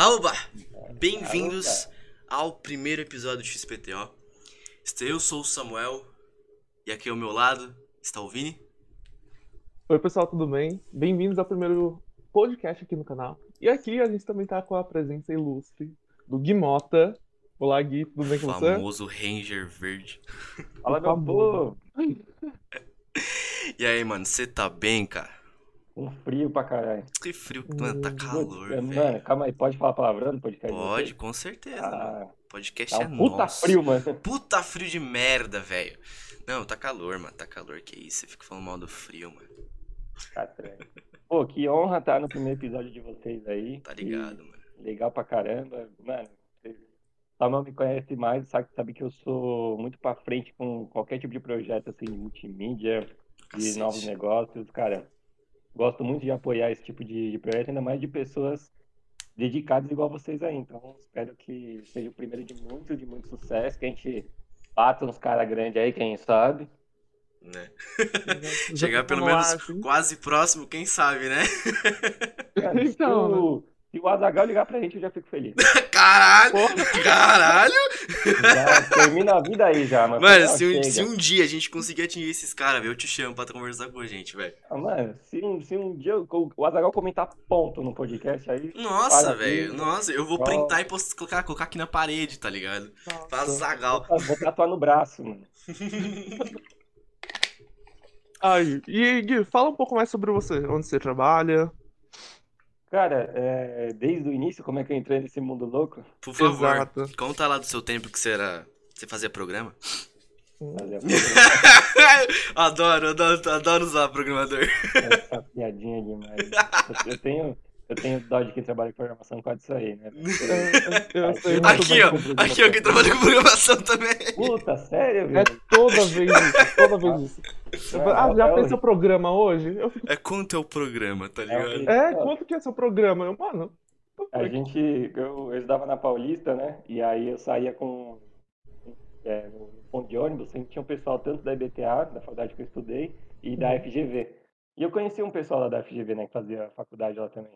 Alba! Bem-vindos ao primeiro episódio do XPTO. Eu sou o Samuel e aqui ao meu lado está o Vini. Oi, pessoal, tudo bem? Bem-vindos ao primeiro podcast aqui no canal. E aqui a gente também tá com a presença ilustre do Gui Mota. Olá, Gui, tudo bem com O você? famoso Ranger Verde. Fala, meu povo. E aí, mano, você tá bem, cara? Um frio pra caralho. Que frio, mano, tá Hum, calor, Mano, velho. calma aí, pode falar palavrão no podcast? de Pode, com certeza, mano. Ah, Podcast tá é um puta nosso. frio, mano. Puta frio de merda, velho. Não, tá calor, mano, tá calor, que isso. Você fica falando mal do frio, mano. Tá estranho. Pô, que honra estar no primeiro episódio de vocês aí. Tá ligado, mano. Legal pra caramba. Mano, vocês- Samuel me conhece mais, sabe, sabe que eu sou muito pra frente com qualquer tipo de projeto, assim, de multimídia, de Cacete. novos negócios, cara. Gosto muito de apoiar esse tipo de, de projeto, ainda mais de pessoas dedicadas igual vocês aí. Então, espero que seja o primeiro de muito, de muito sucesso, que a gente bata uns caras grandes aí, quem sabe. Né? Chegar pelo no menos ar, assim. quase próximo, quem sabe, né? Cara, Então, se o Azaghal ligar pra gente, eu já fico feliz. Caralho! Porra. Caralho! Já termina a vida aí já, mano. Mano, se um, se um dia a gente conseguir atingir esses caras, eu te chamo pra conversar com a gente, velho. Ah, Mano, se, um- se um dia o o Azaghal comentar ponto no podcast aí, Nossa, velho. Nossa, eu vou Ó. printar e post- colocar, colocar aqui na parede, tá ligado? Pra Nossa. Zagal. vou, vou tatuar no braço, mano. Ai, e Gui, fala um pouco mais sobre você. Onde você trabalha? Cara, é, desde o início, como é que eu entrei nesse mundo louco? Por favor, Exato. conta lá do seu tempo que você era. Você fazia programa? Fazer adoro, adoro, adoro usar programador. essa piadinha demais. Eu, eu tenho, eu tenho dó de quem trabalha com programação causa disso aí, né? Eu, eu sei muito Aqui, ó. Aqui, ó, quem trabalha com programação também. Puta, sério, É velho? toda vez isso, toda vez isso. Eu falo, Ah, já É fez o- seu programa hoje? Eu fico, É quanto é o programa, tá É ligado? é, quanto que é seu programa? Eu, mano, A gente, eu, eu estudava na Paulista, né? E aí eu saía com é, no ponto de ônibus, sempre tinha um pessoal tanto da IBTA, da faculdade que eu estudei, e da Uhum. FGV. E eu conheci um pessoal lá da FGV, né, que fazia faculdade lá também.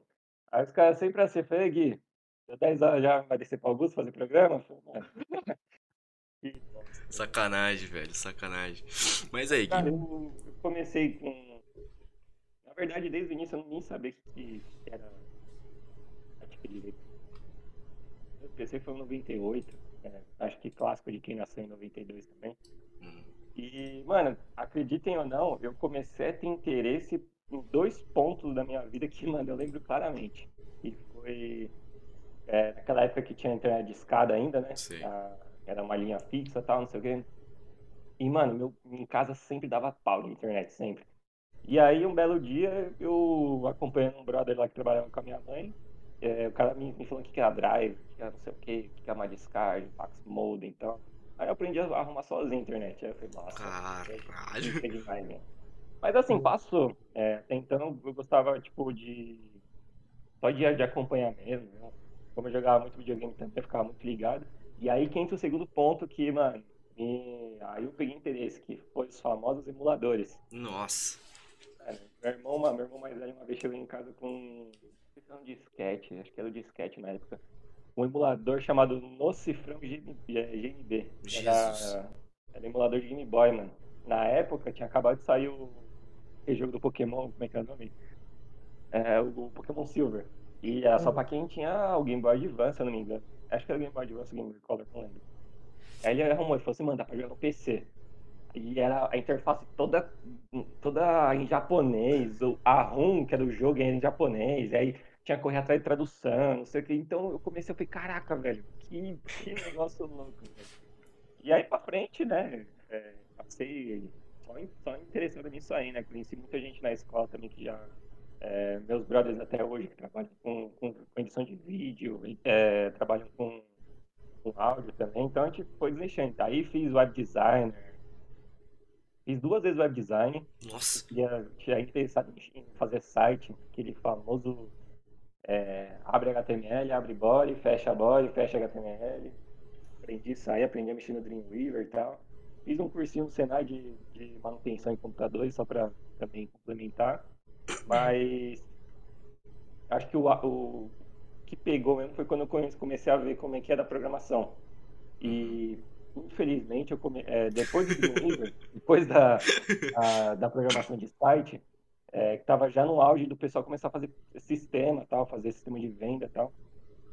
Aí os caras sempre assim, falei, Gui, deu 10 horas já vai descer para Augusto fazer programa? Falei, "Mano." E, Sacanagem, velho, sacanagem. Mas aí, Cara, eu eu comecei com. Na verdade, desde o início eu nem sabia que que era prática direito. Eu pensei foi em 98, é, acho que clássico de quem nasceu em 92 também. Hum, E, mano, acreditem ou não, eu comecei a ter interesse em dois pontos da minha vida que, mano, eu lembro claramente. E foi é, naquela época que tinha internet de escada ainda, né? Sim. A- era uma linha fixa e tal, não sei o quê. E, mano, meu, em casa sempre dava pau de internet, sempre. E aí, um belo dia, eu acompanhando um brother lá que trabalhava com a minha mãe, é, o cara me, me falou o que que era drive, o que era não sei o quê, o que que era uma discard, fax modem e tal. Aí eu aprendi a arrumar sozinho a internet. Aí eu falei, nossa, Caralho. é demais, né? Mas assim, passou. É, até então eu gostava, tipo, de. Só de, de acompanhar mesmo. Né? Como eu jogava muito videogame também, eu ficava muito ligado. E aí que entra o segundo ponto que, mano, me... aí eu peguei interesse, que foi os famosos emuladores. Nossa. Cara, meu irmão, uma- meu irmão mais velho, uma vez chegou em casa com não sei se era um disquete, acho que era o disquete na época. Um emulador chamado Nocifrão GM, é, GMB. Jesus. Era, era emulador de Game Boy, mano. Na época tinha acabado de sair o, aquele jogo do Pokémon, como é que é o nome? É, o Pokémon Silver. E era só pra quem tinha o Game Boy Advance, se eu não me engano. Acho que era Game Boy Advance Game Color, não lembro. Aí ele arrumou e falou assim, mano, dá pra jogar no PC. E era a interface toda, toda em japonês, a ROM, que era o jogo, era em japonês, aí tinha que correr atrás de tradução, não sei o que. Então eu comecei, eu falei, caraca, velho, que, que negócio louco, velho. E aí pra frente, né, é, passei só, só interessado nisso aí, né, conheci muita gente na escola também que já, é, meus brothers até hoje que trabalham com, com, com edição de vídeo, é, trabalham com, com áudio também, então a gente foi desenchando. Aí fiz web designer, fiz duas vezes web design, Nossa. tinha, tinha interessado em fazer site, aquele famoso é, abre HTML, abre body, fecha body, fecha HTML. Aprendi isso aí, aprendi a mexer no Dreamweaver e tal. Fiz um cursinho no Senai de, de manutenção em computadores, só para também complementar. Mas acho que o, o que pegou mesmo foi quando eu comecei a ver como é que era a programação. E infelizmente eu come... é, depois do Dreamweaver, depois da, a, da programação de site, é, que estava já no auge do pessoal começar a fazer sistema, tal, fazer sistema de venda, tal.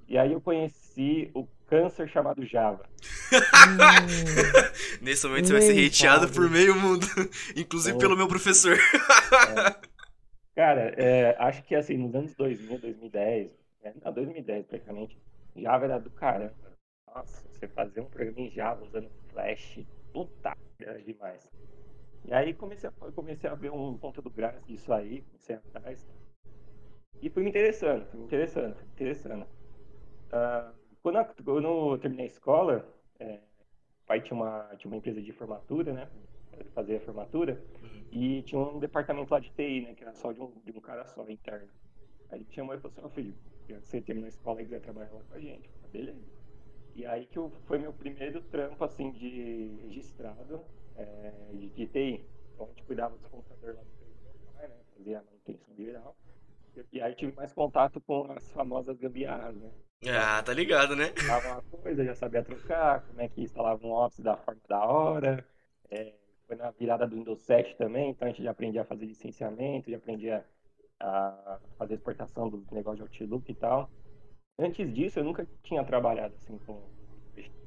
E aí eu conheci o câncer chamado Java. Nesse momento você vai ser hateado por meio mundo, inclusive pelo meu professor. Cara, é, acho que assim, nos anos 2000, 2010, né, 2010 praticamente, Java era do caramba. Nossa, você fazer um programa em Java usando Flash, puta, era demais. E aí comecei a, comecei a ver um conteúdo gráfico disso aí, comecei atrás. E interessando, fui me interessando. Uh, quando, eu, quando eu terminei a escola, é, o pai tinha uma, tinha uma empresa de formatura, né? Fazer a formatura. Uhum. E tinha um departamento lá de TI, né? Que era só de um, de um cara só, interno. Aí ele chamou e falou assim, oh, filho, você terminou a escola e quiser trabalhar lá com a gente. Falei, beleza. E aí que eu, foi meu primeiro trampo, assim, de registrado é, de, de TI. Então a gente cuidava dos computadores lá do pai, né? Fazia a manutenção geral. E aí tive mais contato com as famosas gambiarras, né? Ah, tá ligado, né? Tava uma coisa, já sabia trocar, como é que instalava um Office da forma da hora. É, foi na virada do Windows 7 também, então a gente já aprendia a fazer licenciamento, já aprendia a fazer exportação do negócio de Outlook e tal. Antes disso, eu nunca tinha trabalhado assim com,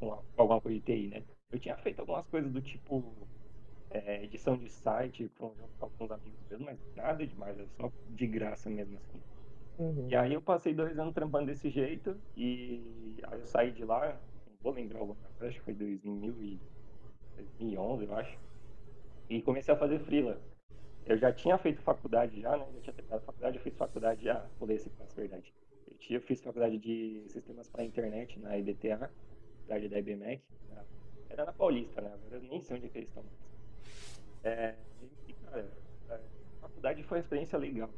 com alguma coisa de TI, né? Eu tinha feito algumas coisas do tipo é, edição de site com, alguns amigos mas nada demais, é só de graça mesmo assim. Uhum. E aí eu passei dois anos trampando desse jeito e aí eu saí de lá, não vou lembrar alguma acho que foi 2011, eu acho, e comecei a fazer freela. Eu já tinha feito faculdade já, né? Eu tinha terminado faculdade, eu fiz faculdade, ah, pulei esse passo, verdade. Eu, tinha, fiz faculdade de sistemas para internet na IDTA, cidade da IBMEC, era na Paulista, né? Agora eu nem sei onde é que eles estão. É, e, cara, a faculdade foi uma experiência legal.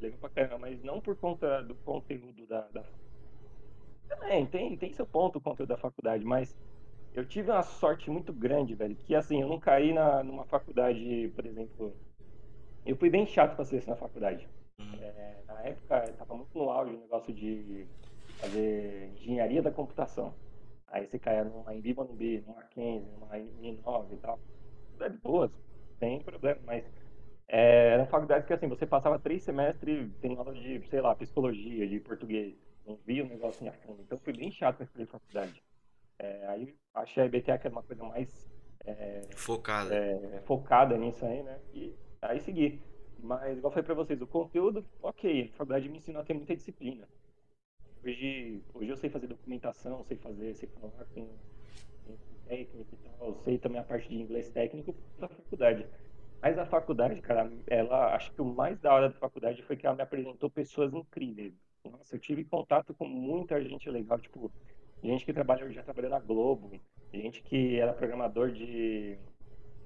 Legal pra caramba, mas não por conta do conteúdo da, da Também, tem, tem seu ponto o conteúdo da faculdade, mas eu tive uma sorte muito grande, velho, que assim, eu não caí na, numa faculdade, por exemplo. Eu fui bem chato pra ser na faculdade. Uhum. É, na época, tava muito no auge o negócio de fazer engenharia da computação. Aí você caia numa Embi Morumbi, numa Mackenzie, numa I9 e tal. É de boas, sem problema, mas é, era uma faculdade que assim, você passava três semestres tendo aula de, sei lá, psicologia, de português. Não via o negócio em a fundo. Então foi bem chato para escolher faculdade. É, aí achei a IBTA que era uma coisa mais é, focada. É, focada nisso aí, né? E aí segui. Mas, igual falei pra vocês, o conteúdo, ok, a faculdade me ensinou a ter muita disciplina. Hoje, hoje eu sei fazer documentação, sei fazer, sei falar com, com técnico e tal, sei também a parte de inglês técnico da faculdade. Mas a faculdade, cara, ela acho que o mais da hora da faculdade foi que ela me apresentou pessoas incríveis. Nossa, eu tive contato com muita gente legal, tipo, gente que trabalha, já trabalhou na Globo, gente que era programador de,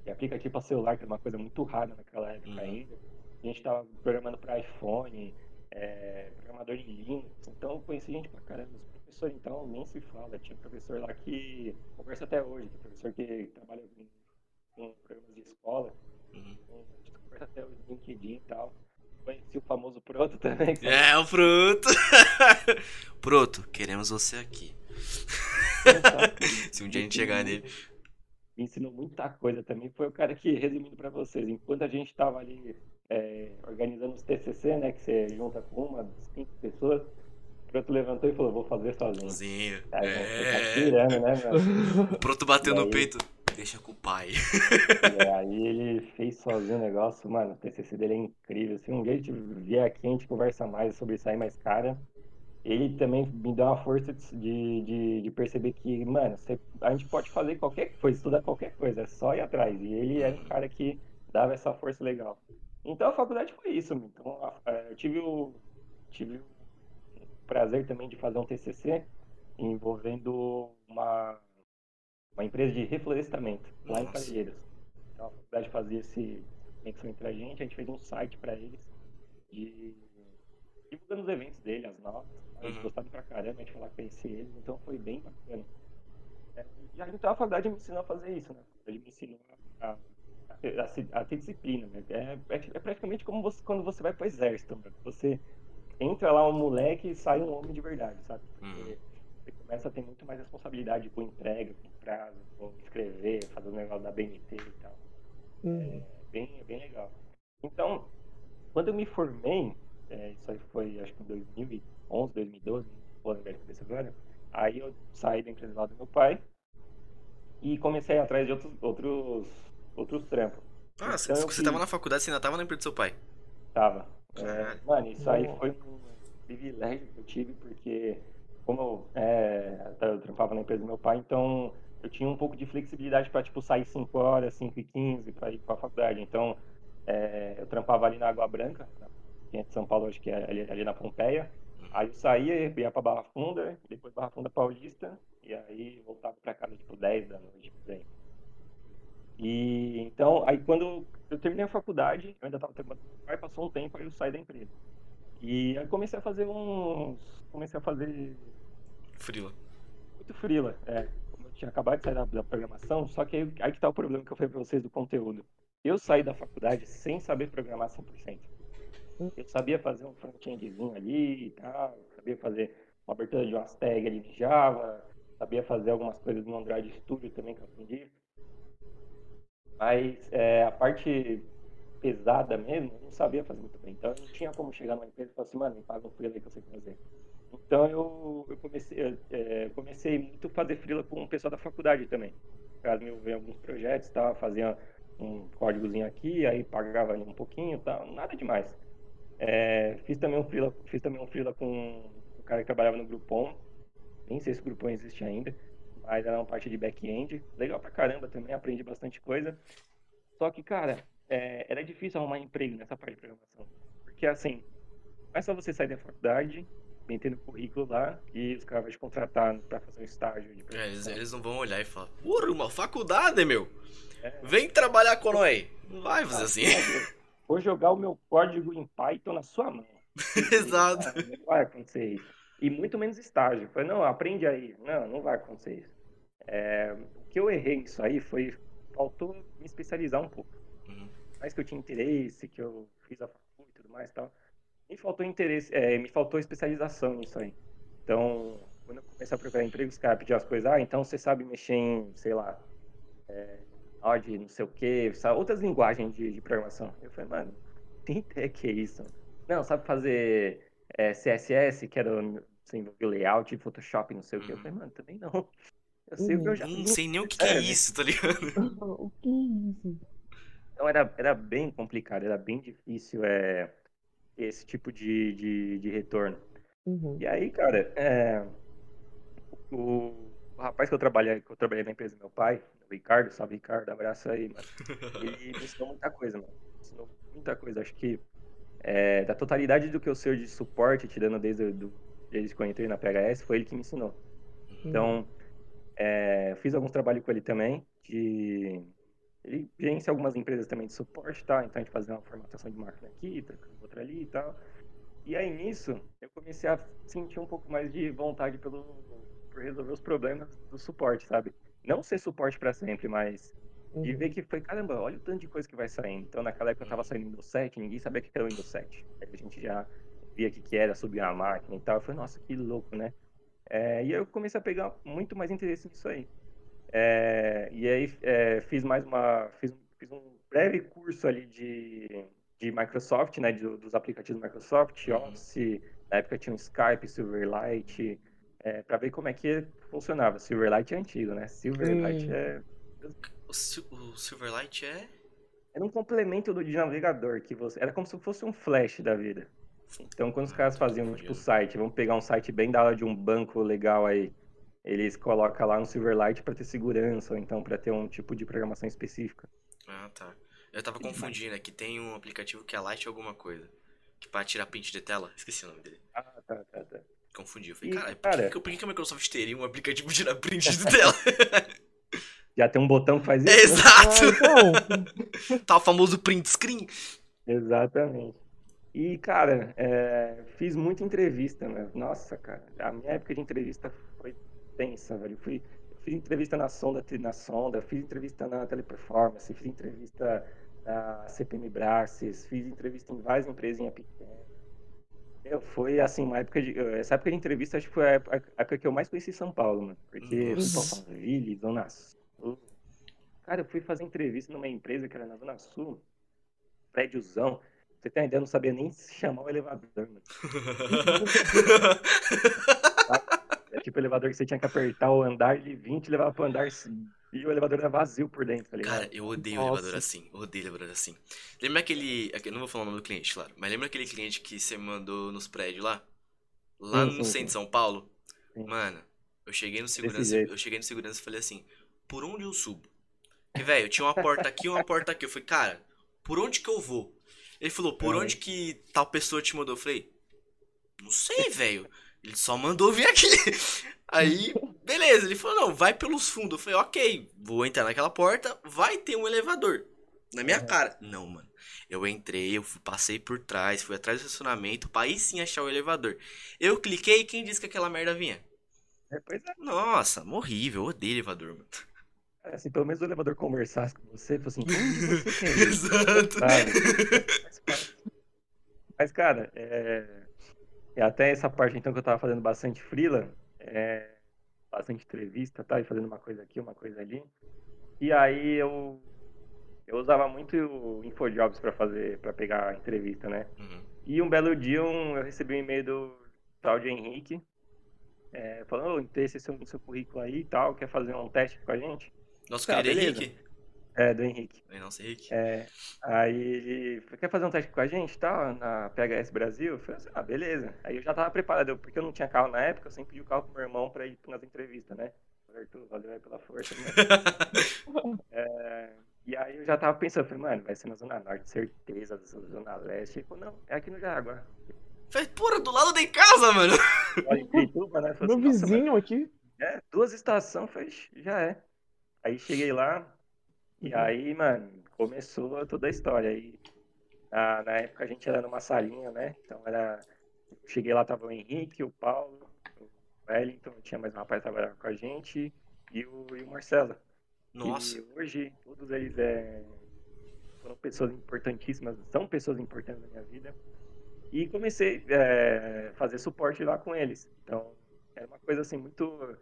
de aplicativo para celular, que era uma coisa muito rara naquela época uhum. ainda. A gente estava programando para iPhone, é, programador de Linux, então eu conheci gente pra caramba. Os professores, então, nem se fala. Tinha professor lá que conversa até hoje, que professor que trabalha com, com programas de escola. Uhum. A gente conversa até hoje no LinkedIn e tal. Conheci o famoso Proto também. É, o Proto! Proto, queremos você aqui. Se um dia a gente chegar nele. Me ensinou muita coisa também. Foi o cara que, resumindo para vocês, enquanto a gente estava ali é, organizando os TCC, né? Que você junta com uma, cinco pessoas. O Proto levantou e falou, vou fazer sozinho. Sozinho. Aí, é. Tá tirando, né, meu? O Proto bateu no aí... peito. Deixa com o pai. Aí ele fez sozinho o negócio, mano, o TCC dele é incrível. Se um dia a gente vier aqui, a gente conversa mais sobre isso aí, mas, cara, ele também me dá uma força de, de, de perceber que, mano, você, a gente pode fazer qualquer coisa, estudar qualquer coisa, é só ir atrás. E ele é um cara que dava essa força legal. Então a faculdade foi isso. Então eu tive o, tive o prazer também de fazer um TCC envolvendo uma, uma empresa de reflorestamento lá em Parelheiros. Então a faculdade fazia esse conexão entre a gente, a gente fez um site para eles de divulgando os eventos dele, as notas. Eles uhum. gostaram pra caramba, a gente falar que conhecia eles, então foi bem bacana. É, e então a faculdade me ensinou a fazer isso, né? Ele me ensinou a, a a, a ter disciplina, né? É, é, é, praticamente como você, quando você vai para o exército, né? Você entra lá um moleque e sai um homem de verdade, sabe? Porque Uhum. você começa a ter muito mais responsabilidade com entrega, com prazo, com escrever, fazer o negócio da BNT e tal. Uhum. bem, bem legal. Então, quando eu me formei, é, isso aí foi acho que em 2011, 2012, não vou lembrar de cabeça agora, aí eu saí da empresa lá do meu pai e comecei a ir atrás de outros, outros, outros trampos. Ah, você, Então, você tava fiz- na faculdade, você ainda tava na empresa do seu pai. Tava. É, mano, isso aí foi um privilégio que eu tive, porque como eu, é, eu trampava na empresa do meu pai, então eu tinha um pouco de flexibilidade para tipo, sair 5 horas, 5 e 15 para ir para a faculdade. Então, é, eu trampava ali na Água Branca, na- quem é de São Paulo, acho que é ali, ali na Pompeia. Aí eu saía, ia para Barra Funda, depois Barra Funda Paulista, e aí voltava para casa tipo 10 da noite, por aí. E então, aí quando eu terminei a faculdade, eu ainda estava trabalhando pai, passou um tempo, aí eu saí da empresa. E aí comecei a fazer uns. Comecei a fazer Frila. muito frila. É, como eu tinha acabado de sair da, da programação, só que aí, aí que tá o problema que eu falei pra vocês do conteúdo. Eu saí da faculdade sem saber programar 100%. Eu sabia fazer um front-endzinho ali e tal, sabia fazer uma abertura de umas tags ali de Java, sabia fazer algumas coisas no Android Studio também que eu aprendi. Mas é, a parte pesada mesmo, eu não sabia fazer muito bem. Então eu não tinha como chegar numa empresa e falar assim, mano, me paga um freela aí que eu sei fazer. Então eu, eu comecei, eu, é, comecei muito a fazer freela com o pessoal da faculdade também. Caso me envolver em alguns projetos, tá? fazia um códigozinho aqui, aí pagava um pouquinho, tal, nada demais. É, fiz também um freela, fiz também um freela com um cara que trabalhava no Groupon. Nem sei se o Groupon existe ainda, mas era uma parte de back-end. Legal pra caramba também, aprendi bastante coisa. Só que, cara, é, era difícil arrumar emprego nessa parte de programação. Porque, assim, não é só você sair da faculdade, meter no currículo lá, e os caras vão te contratar pra fazer um estágio de É, eles não vão olhar e falar, porra, uma faculdade, meu. É. Vem trabalhar com nós. Não vai fazer assim. Vou jogar o meu código em Python na sua mão. Exato. Não vai acontecer isso. E muito menos estágio. Eu Falei, não, aprende aí. Não, não vai acontecer isso. É, o que eu errei nisso aí foi, faltou me especializar um pouco. Uhum. mais que eu tinha interesse, que eu fiz a faculdade e tudo mais e tal, me faltou interesse, é, me faltou especialização nisso aí. Então, quando eu comecei a procurar emprego, os caras pediam as coisas, ah, então você sabe mexer em, sei lá, é, Node, não sei o quê, sabe, outras linguagens de, de programação. Eu falei, mano, tem ideia que é isso? Não, sabe fazer é, CSS, que era você envolver layout, Photoshop, não sei o quê. Eu Uhum. falei, mano, também não. Eu sei o que eu já Não sei nem o que, que é É, isso, tá ligado? o que é isso? Então era, era bem complicado, era bem difícil é, esse tipo de, de, de retorno. Uhum. E aí, cara, é, o, o rapaz que eu trabalhei, que eu trabalhei na empresa do meu pai, Ricardo, salve Ricardo, abraço aí, mano. Ele me ensinou muita coisa, mano. Me ensinou muita coisa. Acho que é, da totalidade do que eu sei de suporte, tirando desde, do, desde que eu entrei na PHS, foi ele que me ensinou. Então, é, fiz alguns trabalhos com ele também, de... Ele gerencia algumas empresas também de suporte, tá? Então a gente fazia uma formatação de máquina aqui, outra ali e tal. E aí nisso, eu comecei a sentir um pouco mais de vontade pelo, por resolver os problemas do suporte, sabe? Não ser suporte para sempre, mas de Uhum. ver que foi, caramba, olha o tanto de coisa que vai saindo. Então naquela época eu tava saindo Windows 7, ninguém sabia o que era o Windows 7. Aí a gente já via o que que era, subir a máquina e tal. Eu falei, nossa, que louco, né? É, e aí eu comecei a pegar muito mais interesse nisso aí. É, e aí é, fiz mais uma. Fiz, fiz um breve curso ali de, de Microsoft, né? de- dos aplicativos Microsoft, Uhum. Office, na época tinha um Skype, Silverlight, é, para ver como é que funcionava. Silverlight é antigo, né? Silverlight Hum. é, O, Sil- o Silverlight é. era um complemento do de navegador que você. Era como se fosse um flash da vida. Então, quando os caras faziam, tipo, site, vamos pegar um site bem da hora de um banco legal aí, eles colocam lá no Silverlight para ter segurança, ou então para ter um tipo de programação específica. Ah, tá. Eu tava confundindo, é que tem um aplicativo que é Light alguma coisa. Que pra tirar print de tela. Esqueci o nome dele. Ah, tá, tá, tá. Confundi. Eu falei, caralho, por, cara- que, por que que a Microsoft teria um aplicativo de tirar print de tela? Já tem um botão que faz É, isso? né? exato! Ah, então. Tá o famoso print screen. Exatamente. E, cara, é, fiz muita entrevista, né? Nossa, cara, a minha época de entrevista foi tensa, velho. Eu fui, fiz entrevista na Sonda, na Sonda, fiz entrevista na Teleperformance, fiz entrevista na CPM Braces, fiz entrevista em várias empresas em pequenas. Meu, foi assim, uma época de. Essa época de entrevista acho que foi a época, que eu mais conheci São Paulo, mano. Porque. São Alphaville, Zona Sul. Cara, eu fui fazer entrevista numa empresa que era na Zona Sul, prédiozão. Você tem ideia, eu não sabia nem se chamar o elevador, mano. É tipo elevador que você tinha que apertar o andar de 20 e levar pro andar e o elevador era vazio por dentro, tá ligado? Cara, eu odeio Nossa. elevador assim. Eu odeio elevador assim. Lembra aquele. aquele- Não vou falar o nome do cliente, claro. Mas lembra aquele cliente que você mandou nos prédios lá? Lá Sim, no sim, centro de. São Paulo? Sim. Mano, eu cheguei no segurança. Eu cheguei no segurança e falei assim: por onde eu subo? Porque, velho, tinha uma porta aqui e uma porta aqui. Eu falei, cara, por onde que eu vou? Ele falou, por onde que tal pessoa te mandou? Eu falei, não sei, velho. Ele só mandou vir aqui. Aí, beleza. Ele falou, não, vai pelos fundos. Eu falei, ok, vou entrar naquela porta, vai ter um elevador. Na minha Aham. cara. Não, mano. Eu entrei, eu fui- passei por trás, fui atrás do estacionamento, pra aí sim achar o elevador. Eu cliquei e quem disse que aquela merda vinha? É, pois é. Nossa, horrível, eu odeio elevador, mano. Cara, assim, pelo menos o elevador conversasse com você, fosse assim, você quer ir? Exato. Parte. Mas, cara, é... e até essa parte então que eu tava fazendo bastante freela, é... bastante entrevista, tá? E fazendo uma coisa aqui, uma coisa ali. E aí eu eu usava muito o InfoJobs pra fazer, para pegar a entrevista, né? Uhum. E um belo dia um- eu recebi um e-mail do tal de Henrique, é, falando, ô, tem esse seu, seu currículo aí e tal, quer fazer um teste com a gente? Nosso Tá, querido beleza. Henrique. É, do Henrique. É, nossa, Henrique. É, aí ele falou, quer fazer um teste com a gente e tal, na PHS Brasil? Eu falei assim, ah, beleza. Aí eu já tava preparado, porque eu não tinha carro na época, eu sempre pedi o carro pro meu irmão pra ir nas entrevistas, né? Arthur, valeu aí pela força, né? É, e aí eu já tava pensando, falei, mano, vai ser na Zona Norte, certeza, Zona Leste. Ele falou, não, é aqui no Jaguar. Falei, porra, do lado de casa, mano. Olha, em Pirituba, né? Falei Meu assim, "Nossa, mano, vizinho aqui. É, duas estações, falei, já é. Aí cheguei lá, e aí, mano, começou toda a história. Aí, na, na época a gente era numa salinha, né? Então era. Cheguei lá, tava o Henrique, o Paulo, o Wellington, tinha mais um rapaz que trabalhava com a gente, e o, e o Marcelo. Nossa. E hoje, todos eles é, foram pessoas importantíssimas, são pessoas importantes na minha vida. E comecei a fazer suporte lá com eles. Então, era uma coisa assim muito.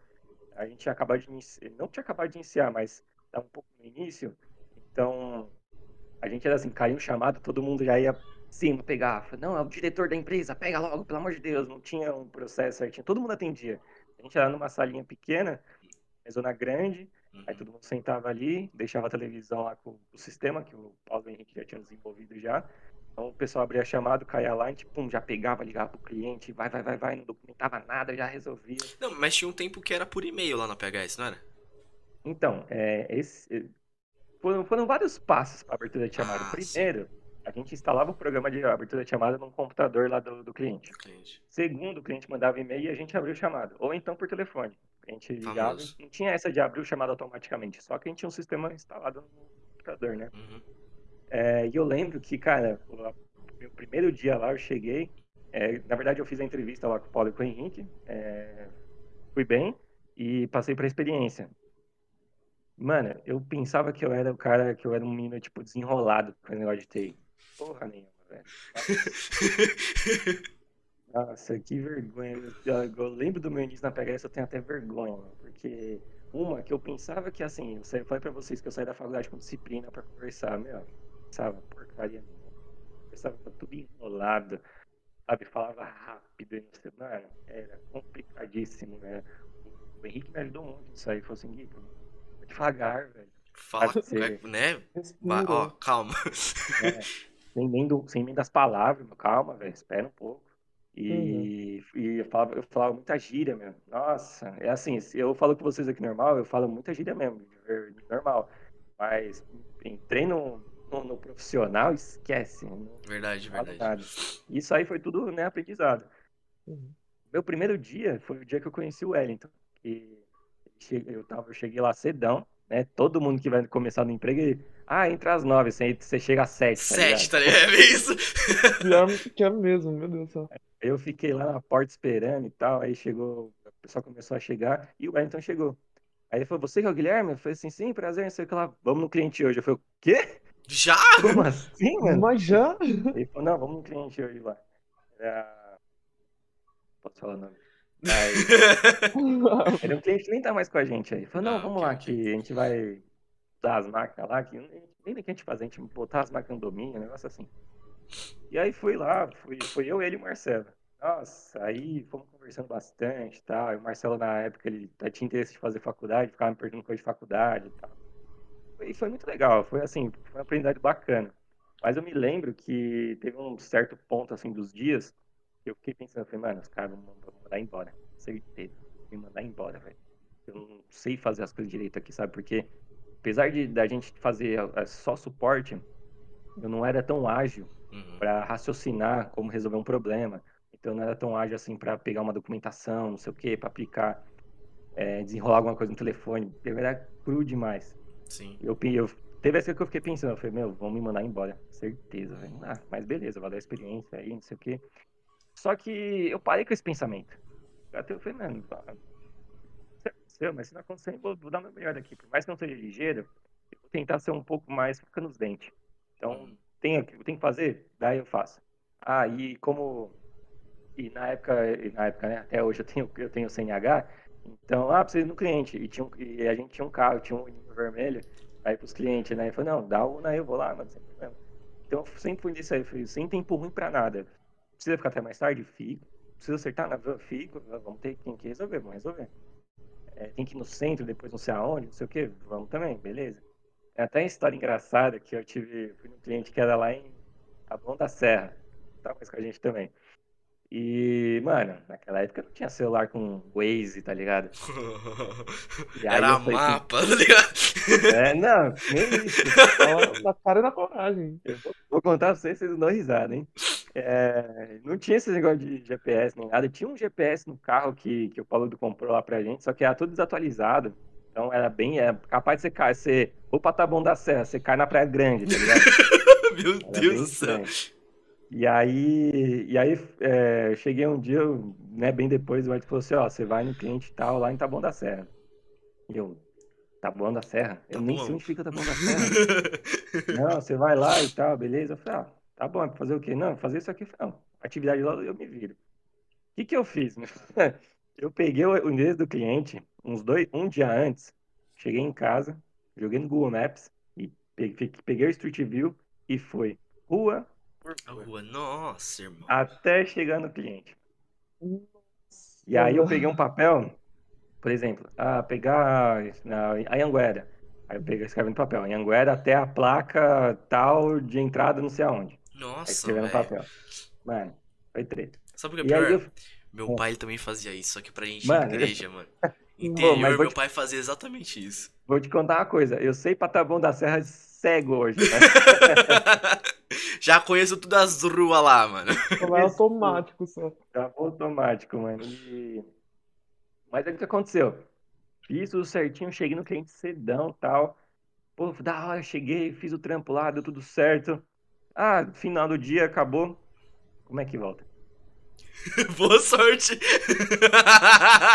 A gente tinha acabado de iniciar, não tinha acabado de iniciar, mas estava um pouco no início. Então, a gente era assim, caiu um chamado, todo mundo já ia sim pegar. Não, é o diretor da empresa, pega logo, pelo amor de Deus. Não tinha um processo certinho, todo mundo atendia. A gente era numa salinha pequena, em zona grande. Aí Uhum. todo mundo sentava ali, deixava a televisão lá com o sistema, que o Paulo Henrique já tinha desenvolvido já. Então o pessoal abria a chamada, caía lá, e tipo, pum, já pegava, ligava pro cliente, vai, vai, vai, vai, não documentava nada, já resolvia. Não, mas tinha um tempo que era por e-mail lá na PHS, não era? Então, é, esse, é, foram, foram vários passos para abertura de chamada. Ah, Primeiro, a gente instalava o programa de abertura de chamada num computador lá do, do cliente. Cliente. Segundo, o cliente mandava e-mail e a gente abria o chamado. Ou então por telefone. A gente ligava, não tinha essa de abrir o chamado automaticamente, só que a gente tinha um sistema instalado no computador, né? Uhum. É, e eu lembro que, cara, o meu primeiro dia lá eu cheguei. é, na verdade, eu fiz a entrevista lá com o Paulo e com o Henrique. é, fui bem e passei pra experiência. Mano, eu pensava que eu era o cara, que eu era um menino, tipo, desenrolado com o negócio de TI. Porra nenhuma, velho. Nossa, que vergonha. Eu, eu lembro do meu início na PHS, eu tenho até vergonha, porque uma que eu pensava que assim, eu falei pra vocês que eu saí da faculdade com disciplina pra conversar, meu, pensava porcaria nenhuma. Conversava tudo enrolado, sabe? Falava rápido, não sei, mano, era complicadíssimo, né? O Henrique me ajudou muito nisso aí, falou assim, Gui, devagar, velho. Fala, ser. né? Respira. ó, calma. É, sem emenda, sem emenda das palavras, meu, calma, velho, espera um pouco. E, e eu, falava, eu falava muita gíria, meu. Nossa, é assim, se eu falo com vocês aqui normal, eu falo muita gíria mesmo, normal. Mas entrei no, no, no profissional, esquece, não Verdade, verdade. nada. Isso aí foi tudo, né, aprendizado. Uhum. Meu primeiro dia foi o dia que eu conheci o Wellington. Che- eu, tava, eu cheguei lá cedão, né? Todo mundo que vai começar no emprego, ele, ah, entra às nove, você, você chega às sete, tá ligado? Sete, tá ligado? É isso. Que é mesmo, meu Deus do céu. Eu fiquei lá na porta esperando e tal, aí chegou, o pessoal começou a chegar e o Wellington chegou. Aí ele falou, você que é o Guilherme? Eu falei assim, sim, prazer, não sei o que lá, vamos no cliente hoje. Eu falei, o quê? Já? Como assim, mano? Mas já? Ele falou, não, vamos no cliente hoje lá. Era posso falar o nome. Aí, é um cliente que nem tá mais com a gente aí. Falou, não, Ah, vamos ok, lá, ok. que a gente vai usar as máquinas lá, que nem nem que a gente fazer, a gente botar as máquinas no domínio, um negócio assim. E aí fui lá, fui, fui eu, ele e o Marcelo. Nossa, aí fomos conversando bastante e tal. E o Marcelo, na época, ele tinha interesse de fazer faculdade, ficava me perguntando coisa de faculdade e tal. E foi muito legal, foi assim, foi uma aprendizagem bacana. Mas eu me lembro que teve um certo ponto, assim, dos dias, eu fiquei pensando, eu falei, mano, os caras vão mandar embora, certeza, me mandar embora, velho. Eu não sei fazer as coisas direito aqui, sabe? Porque, apesar de da gente fazer eh, só suporte, eu não era tão ágil Uhum. para raciocinar como resolver um problema. Então eu não era tão ágil assim para pegar uma documentação, não sei o quê, para aplicar, eh, desenrolar alguma coisa no telefone. Eu era cru demais. Sim. Eu, eu teve essa que eu fiquei pensando, eu falei, meu, vão me mandar embora, certeza, velho. Ah, mas beleza, valeu a experiência aí, não sei o quê. Só que eu parei com esse pensamento. Até eu falei, mano, aconteceu, mas se não acontecer, eu vou, vou dar o meu melhor daqui. Por mais que eu não seja ligeiro, eu vou tentar ser um pouco mais fica nos dentes. Então, tenho, que- tenho que fazer? Daí eu faço. Ah, e como. E na época, e na época, né? Até hoje eu tenho, eu tenho CNH, então, ah, preciso ir no cliente. E, tinha e a gente tinha um carro, tinha um Uninho vermelho, aí pros clientes, né? Ele falou, não, dá aí, eu vou lá, mano. Então, eu sempre fui nisso aí, fui sem tempo ruim pra nada. Precisa ficar até mais tarde? Fico. Precisa acertar na Fico. Vamos ter tem que resolver, vamos resolver. É, tem que ir no centro, depois não sei aonde, não sei o que, vamos também, beleza. É até uma história engraçada que eu tive, fui num cliente que era lá em Taboão da Serra, tá mais com a gente também. E, mano, naquela época não tinha celular com Waze, tá ligado? Era assim, mapa, tá ligado? É, não, nem isso. Ó, Na cara na coragem. Eu vou, vou contar pra vocês, vocês não dão risada, hein? É, não tinha esse negócio de GPS nem nada. Tinha um GPS no carro que, que o Paulo comprou lá pra gente, só que era tudo desatualizado. Então era bem. É capaz de você cair, você. Ou pra Taboão da Serra, você cai na Praia Grande, tá ligado? Meu Era Deus do céu. E aí, e aí é, cheguei um dia, né, bem depois, o Ed falou assim, ó, você vai no cliente tal, lá em Taboão da Serra. E eu, Taboão da Serra? Eu nem sei onde fica Taboão da Serra. Não, você vai lá e tal, beleza? Eu falei, ah, tá bom, é pra fazer o quê? Não, fazer isso aqui. Não, atividade lá eu me viro. O que que eu fiz? meu? Eu peguei o endereço do cliente, uns dois, um dia antes, cheguei em casa, joguei no Google Maps e peguei, peguei o Street View e foi rua por A rua, rua, nossa, irmão. até chegar no cliente. E aí eu peguei um papel, por exemplo, ah, pegar na Anhanguera. Aí eu peguei, escrevi no papel, Anhanguera até a placa tal de entrada não sei aonde. Nossa, escrevi no papel. Mano, foi treta. Sabe o que é pior? eu... Meu Hum. pai ele também fazia isso, só que pra gente Mano, em igreja, mano. Pô, Interior, mas meu te- pai fazia exatamente isso. Vou te contar uma coisa, eu sei pra Taboão da Serra cego hoje, né? Já conheço todas as ruas lá, mano. É automático só. Já vou automático, mano. E... Mas aí o que aconteceu? Fiz tudo certinho, cheguei no cliente cedão e tal. Pô, da hora, cheguei, fiz o trampo lá, deu tudo certo. Ah, final do dia, acabou. Como é que volta? Boa sorte.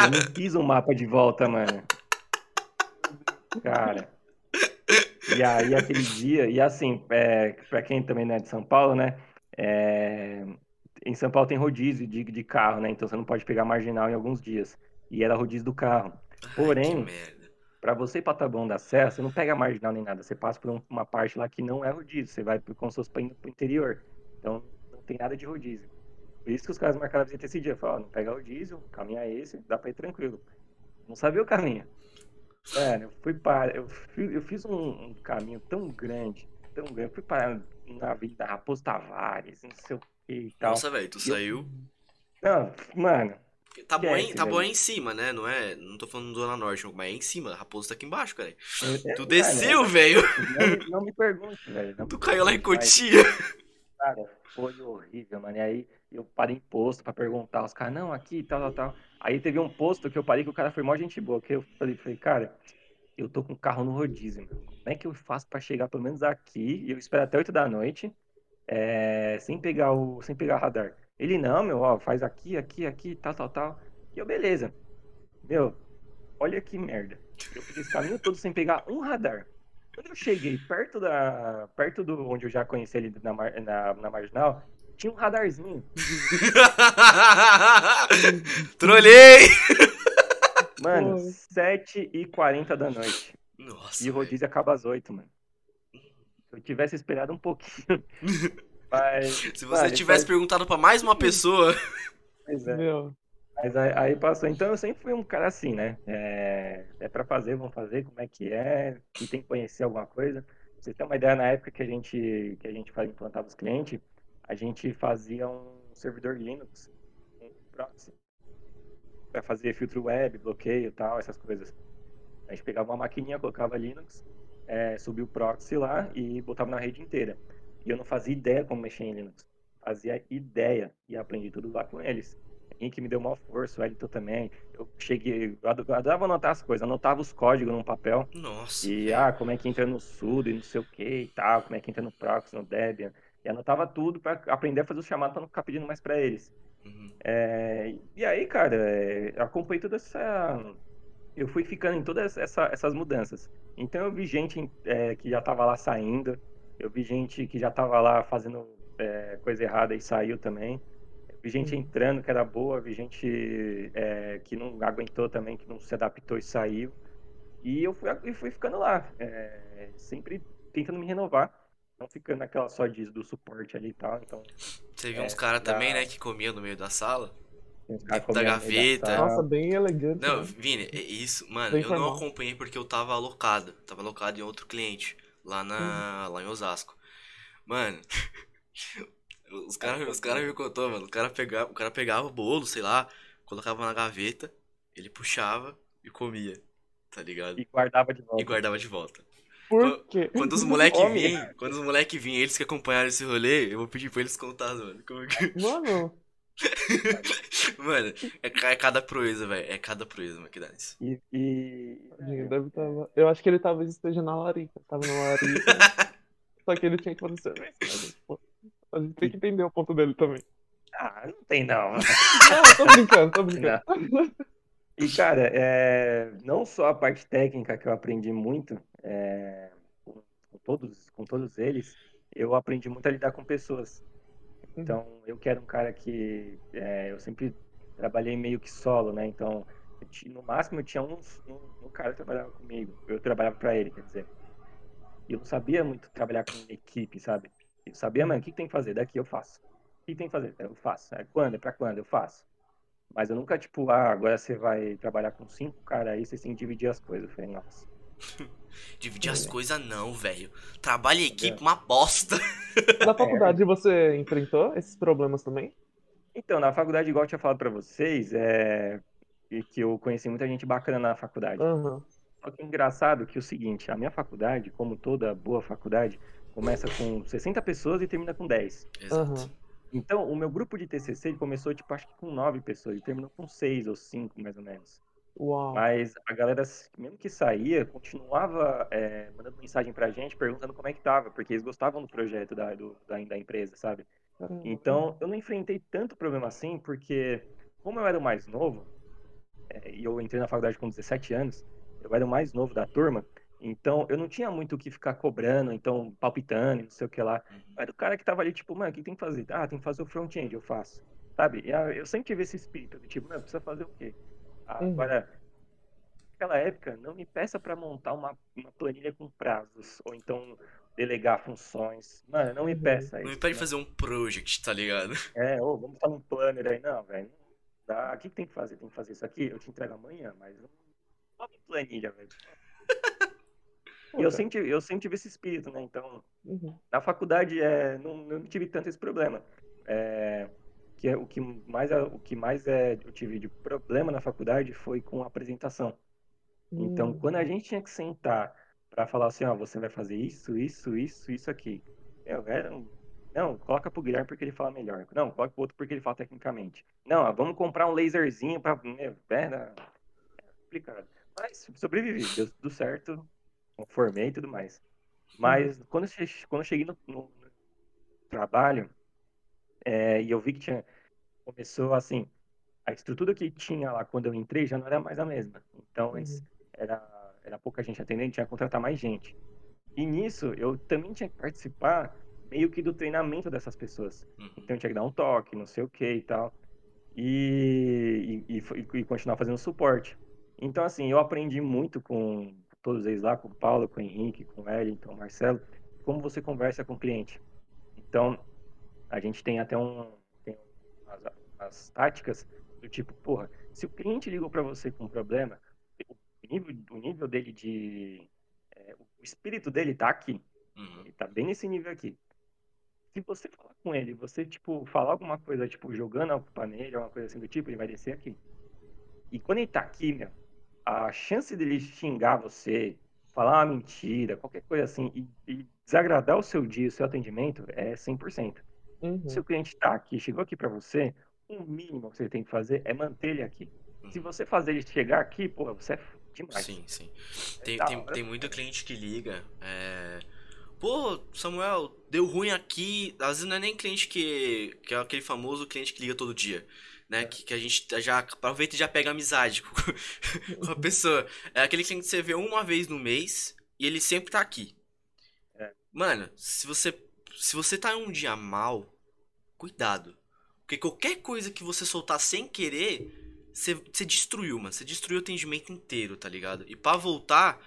Eu não fiz um mapa de volta, mano. Cara. E aí, aquele dia, e assim, é, pra quem também não é de São Paulo, né? é, em São Paulo tem rodízio de, de carro, né? Então você não pode pegar marginal em alguns dias. E era rodízio do carro. Porém, Ai, Pra você ir pra Taboão da Serra, você não pega marginal nem nada. Você passa por um- uma parte lá que não é rodízio. Você vai como se fosse indo pro interior. Então não tem nada de rodízio. Por isso que os caras marcaram a visita esse dia. Falaram, não pega rodízio, o caminho é esse, dá pra ir tranquilo. Não sabia o caminho. Mano, eu fui para. Eu, fui- eu fiz um, um caminho tão grande, tão grande. Eu fui parar na Avenida Raposo Tavares, não sei o que e tal. Nossa, velho, tu saiu. Não, mano, Tá em, tá bom velho. em cima, né? Não é. Não tô falando Zona Norte, mas é em cima. Raposo tá aqui embaixo, cara. eu- Tu é, desceu, velho. Não, me- não me pergunte, velho. Tu caiu lá em Cotia. Cara, foi horrível, mano. E aí eu parei em posto pra perguntar. Os caras, não, aqui, tal, tal, tal. Aí teve um posto que eu parei que o cara foi mó gente boa. Que eu falei, falei, cara, eu tô com o carro no rodízio, meu. Como é que eu faço pra chegar pelo menos aqui? E eu espero até 8 da noite, é, sem pegar o, sem pegar o radar. Ele, não, meu, ó, faz aqui, aqui, aqui, tal, tal, tal. E eu, beleza. Meu, olha que merda. Eu fiz esse caminho todo sem pegar um radar. Quando eu cheguei perto da. perto do onde eu já conheci ele na, na, na marginal, tinha um radarzinho. Trolhei! Mano, Pô. 7h40 da noite. Nossa. E o rodízio acaba às 8, mano. Se eu tivesse esperado um pouquinho. Mas. Se você tivesse perguntado pra mais uma pessoa. pois é. Meu. Mas aí, aí passou. Então eu sempre fui um cara assim, né? É, é pra fazer, vamos fazer, como é que é, e tem que conhecer alguma coisa. Pra vocês terem uma ideia, na época que a gente, que a gente fazia, implantava os clientes, a gente fazia um servidor Linux, um proxy, pra fazer filtro web, bloqueio e tal, essas coisas. A gente pegava uma maquininha, colocava Linux, é, subia o proxy lá e botava na rede inteira. E eu não fazia ideia como mexer em Linux. Fazia ideia e aprendi tudo lá com eles. Henrique me deu maior força, o Elton também. Eu cheguei, eu ado- eu adorava anotar as coisas, anotava os códigos num papel. Nossa. E, ah, como é que entra no sudo e não sei o que e tal, como é que entra no proxy, no Debian. E anotava tudo pra aprender a fazer os chamados pra não ficar pedindo mais pra eles. Uhum. É, e aí, cara, é, eu acompanhei toda essa. Eu fui ficando em todas essa- essas mudanças. Então eu vi gente é, que já tava lá saindo, eu vi gente que já tava lá fazendo é, coisa errada e saiu também. Eu vi gente Uhum. entrando que era boa, vi gente é, que não aguentou também, que não se adaptou e saiu. E eu fui, e fui ficando lá, é, sempre tentando me renovar, não ficando naquela só de, do suporte ali e tal. Então, Você viu É, uns caras da- também, né, que comiam no meio da sala? Dentro da gaveta. Nossa, bem elegante. Não, né? Vini, é isso, mano, Bem eu não acompanhei porque eu tava alocado. Tava alocado em outro cliente, lá na. lá em Osasco. Mano, os caras os cara me contou, mano. O cara, pegava, o cara pegava o bolo, sei lá, colocava na gaveta, ele puxava e comia, tá ligado? E guardava de E volta. guardava de volta. Por quê? Quando os moleque Homem. vinham, quando os moleque vinham, eles que acompanharam esse rolê, eu vou pedir pra eles contar, mano. Como que... Mano, Mano, é, é cada proeza, velho. É cada proeza, mano, que dá isso. E, e- tadinho, deve tava... eu acho que ele talvez esteja na larica. Tava na larica. só que ele tinha que fazer né, A gente tem que entender o ponto dele também. Ah, não tem não. Não, tô brincando, tô brincando. E, cara, é, não só a parte técnica que eu aprendi muito, é, com todos, com todos eles, eu aprendi muito a lidar com pessoas. Então, eu que era um cara que é, eu sempre trabalhei meio que solo, né? Então, eu ti- no máximo eu tinha uns, um, um cara que trabalhava comigo, eu trabalhava pra ele, quer dizer. E eu não sabia muito trabalhar com equipe, sabe? Eu sabia, mano, o que tem que fazer? Daqui eu faço. O que tem que fazer? Eu faço. É quando? É pra quando? Eu faço. Mas eu nunca, tipo, ah, agora você vai trabalhar com cinco caras aí, vocês têm que dividir as coisas. Eu falei, nossa. Dividir É. as coisas não, velho. Trabalho em equipe, uma bosta. Na faculdade você enfrentou esses problemas também? Então, na faculdade, igual eu tinha falado pra vocês, é... e que eu conheci muita gente bacana na faculdade. Aham. Só que é engraçado que é o seguinte, a minha faculdade, como toda boa faculdade, começa com 60 pessoas e termina com 10. Exato. Aham. Então, o meu grupo de TCC ele começou, tipo, acho que com 9 pessoas, e terminou com 6 ou 5, mais ou menos. Uau. Mas a galera, mesmo que saía, continuava é, mandando mensagem pra gente, perguntando como é que tava, porque eles gostavam do projeto da, do- da, da empresa, sabe? Caramba. Então, eu não enfrentei tanto problema assim, porque como eu era o mais novo, é, e eu entrei na faculdade com 17 anos, eu era o mais novo da turma, então eu não tinha muito o que ficar cobrando, então palpitando, e não sei o que lá. Uhum. Eu era o cara que tava ali, tipo, mano, o que tem que fazer? Ah, tem que fazer o front-end, eu faço. Sabe? Eu sempre tive esse espírito de tipo, mano, precisa fazer o quê? Uhum. Agora, naquela época, não me peça pra montar uma, uma planilha com prazos, ou então delegar funções. Mano, não me Uhum. peça Não isso. me pede né? fazer um project, tá ligado? É, ô, vamos falar um planner aí. Não, velho. não dá. O que que tem que fazer? Tem que fazer isso aqui? Eu te entrego amanhã, mas não sobe planilha, velho. E eu sempre, eu sempre tive esse espírito, né? Então, Uhum. na faculdade é, não, não tive tanto esse problema. É, que é, o que mais, é- o que mais é, eu tive de problema na faculdade foi com a apresentação. Então, Hum. quando a gente tinha que sentar para falar assim, ó, você vai fazer isso, isso, isso, isso aqui. Eu era um- Não, coloca pro Guilherme porque ele fala melhor. Não, coloca pro outro porque ele fala tecnicamente. Não, ó, vamos comprar um laserzinho pra. Meu, era é complicado. Mas sobrevivi, deu tudo certo, formei e tudo mais. Mas quando eu, quando eu cheguei no- no trabalho, é, e eu vi que tinha. Começou assim, a estrutura que tinha lá quando eu entrei já não era mais a mesma. Então, Uhum. era, era pouca gente atendendo, tinha que contratar mais gente. E nisso, eu também tinha que participar meio que do treinamento dessas pessoas. Uhum. Então tinha que dar um toque, não sei o que e tal. E, e, e, e continuar fazendo suporte. Então, assim, eu aprendi muito com todos eles lá, com o Paulo, com o Henrique, com o Wellington, com o Marcelo, como você conversa com o cliente. Então, a gente tem até um, tem as, as táticas do tipo, porra, se o cliente ligou para você com um problema, o nível, o nível dele de. É, o espírito dele tá aqui. Uhum. Ele tá bem nesse nível aqui. Se você falar com ele, você, tipo, falar alguma coisa, tipo, jogando a culpa nele, alguma coisa assim do tipo, ele vai descer aqui. E quando ele tá aqui, meu, a chance dele xingar você, falar uma mentira, qualquer coisa assim, e, e desagradar o seu dia, o seu atendimento, é 100%. Uhum. Se o cliente tá aqui, chegou aqui para você, o mínimo que você tem que fazer é manter ele aqui. Se Uhum. você fazer ele chegar aqui, pô, você é demais. Sim, sim. Tem, da tem, tem muito cliente que liga. É... Pô, Samuel, deu ruim aqui. Às vezes não é nem cliente que, que é aquele famoso cliente que liga todo dia. Né? Que, que a gente já aproveita e já pega amizade com, com a pessoa. É aquele cliente que você vê uma vez no mês e ele sempre tá aqui. É. Mano, se você, se você tá em um dia mal, cuidado. Porque qualquer coisa que você soltar sem querer, você, você destruiu, mano. Você destruiu o atendimento inteiro, tá ligado? E pra voltar.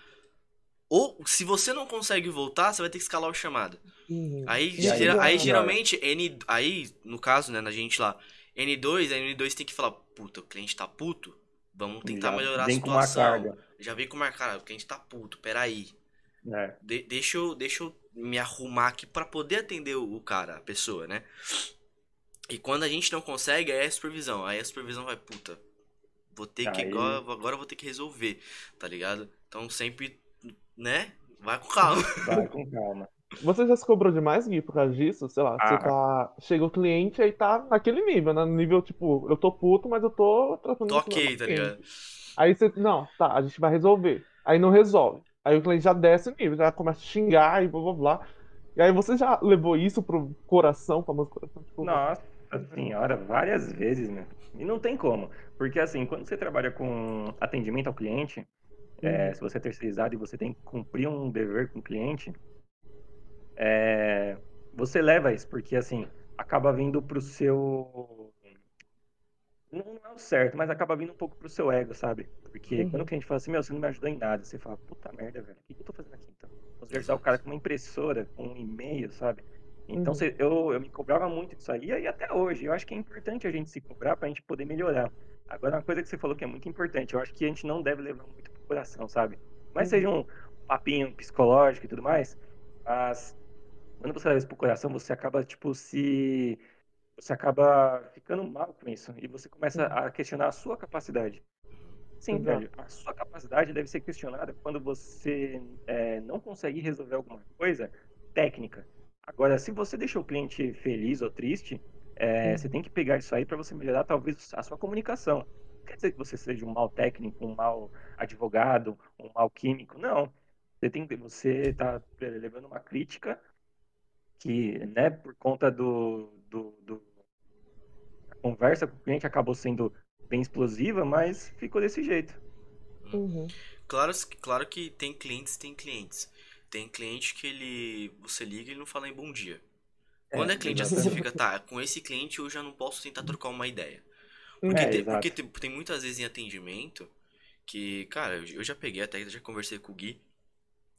Ou se você não consegue voltar, você vai ter que escalar o chamado. Uhum. Aí, aí, gera- aí não, geralmente, N, aí, no caso, né, na gente lá, N2, a N2 tem que falar, puta, o cliente tá puto, vamos tentar Já melhorar a vem com uma situação. carga. Já vem com uma cara, o cliente tá puto, peraí. É. De- deixa, eu, deixa eu me arrumar aqui pra poder atender o, cara, a pessoa, né? E quando a gente não consegue, aí é a supervisão. Aí a supervisão vai, puta, vou ter que Aí- agora, agora eu vou ter que resolver, tá ligado? Então sempre, né? Vai com calma. Vai com calma. Você já se cobrou demais, Gui, por causa disso? Sei lá, você Ah. tá. Chega o cliente aí tá naquele nível, né? No nível, tipo, eu tô puto, mas eu tô tratando Tô ok, tá ligado? Aí você, não, tá, a gente vai resolver. Aí não resolve. Aí o cliente já desce o nível, já começa a xingar e blá blá blá. E aí você já levou isso pro coração, famoso coração? Tipo, Nossa senhora, várias vezes, né? E não tem como. Porque assim, quando você trabalha com atendimento ao cliente, é, Uhum. se você é terceirizado e você tem que cumprir um dever com o cliente, é, você leva isso, porque assim, acaba vindo pro seu. Não é o certo, mas acaba vindo um pouco pro seu ego, sabe? Porque Uhum. quando o cliente fala assim, meu, você não me ajudou em nada, você fala, puta merda, velho, o que que eu tô fazendo aqui então? Você ajudar o cara com uma impressora, com um e-mail, sabe? Então Uhum. cê- eu, eu me cobrava muito disso aí, e até hoje. Eu acho que é importante a gente se cobrar pra gente poder melhorar. Agora, uma coisa que você falou que é muito importante, eu acho que a gente não deve levar muito pro coração, sabe? Mas Uhum. seja um papinho psicológico e tudo mais, mas quando você leva isso pro coração, você acaba, tipo, se. Você acaba ficando mal com isso. E você começa Uhum. a questionar a sua capacidade. Sim, Exato. velho. A sua capacidade deve ser questionada quando você é, não consegue resolver alguma coisa técnica. Agora, se você deixa o cliente feliz ou triste, é, você tem que pegar isso aí para você melhorar talvez a sua comunicação. Não quer dizer que você seja um mau técnico, um mau advogado, um mau químico. Não. Você tem que você tá é, levando uma crítica que, né, por conta do, do, do a conversa com o cliente acabou sendo bem explosiva, mas ficou desse jeito. Uhum. Claro, claro que tem clientes, tem clientes. Tem cliente que ele. Você liga e ele não fala em bom dia. Quando é, cliente assim, você fica, tá, com esse cliente eu já não posso tentar trocar uma ideia. Porque, É, tem, porque tem, tem muitas vezes em atendimento que, cara, eu, eu já peguei, até já conversei com o Gui.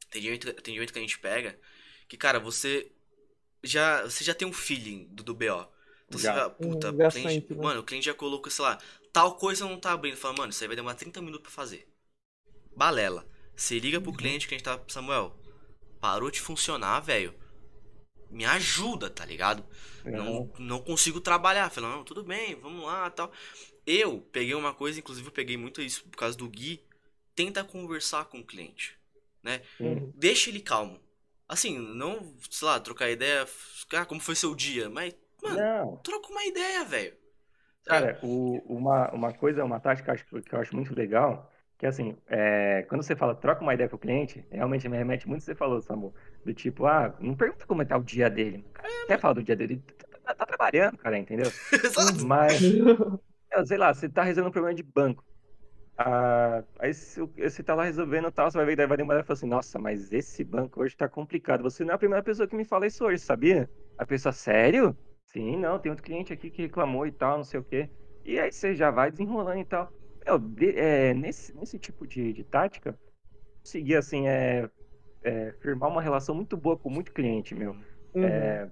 Tem atendimento, atendimento que a gente pega que, cara, você já, você já tem um feeling do, do BO. Então você Já. fala, puta, Hum, cliente, né? mano, o cliente já colocou, sei lá, tal coisa não tá abrindo. Fala, mano, isso aí vai demorar 30 minutos pra fazer. Balela. Você liga Uhum. pro cliente que a gente tá, Samuel, parou de funcionar, velho. Me ajuda, tá ligado? Não, não consigo trabalhar. Falei, não, tudo bem, vamos lá tal. Eu peguei uma coisa, inclusive eu peguei muito isso por causa do Gui. Tenta conversar com o cliente, né? Uhum. Deixa ele calmo. Assim, não, sei lá, trocar ideia, ah, como foi seu dia, mas, mano, Não, troca uma ideia, velho. cara, o- uma, uma coisa, uma tática que eu acho, que eu acho muito legal, que assim, é, quando você fala troca uma ideia com o cliente, realmente me remete muito ao que você falou, Samu, do tipo, ah, não pergunta como é que tá o dia dele. O cara quer falar do dia dele, tá, tá- tá trabalhando, cara, entendeu? Exato. Mas, é, sei lá, você tá resolvendo um problema de banco. Ah, aí se você tá lá resolvendo e tal, você vai ver, daí vai demorar e fala assim, nossa, mas esse banco hoje tá complicado. Você não é a primeira pessoa que me fala isso hoje, sabia? A pessoa, sério? Sim, não, tem outro cliente aqui que reclamou e tal, não sei o quê. E aí você já vai desenrolando e tal. Meu, de- é, nesse, nesse tipo de, de tática, conseguir, assim, é, é, firmar uma relação muito boa com muito cliente, meu. Uhum. É,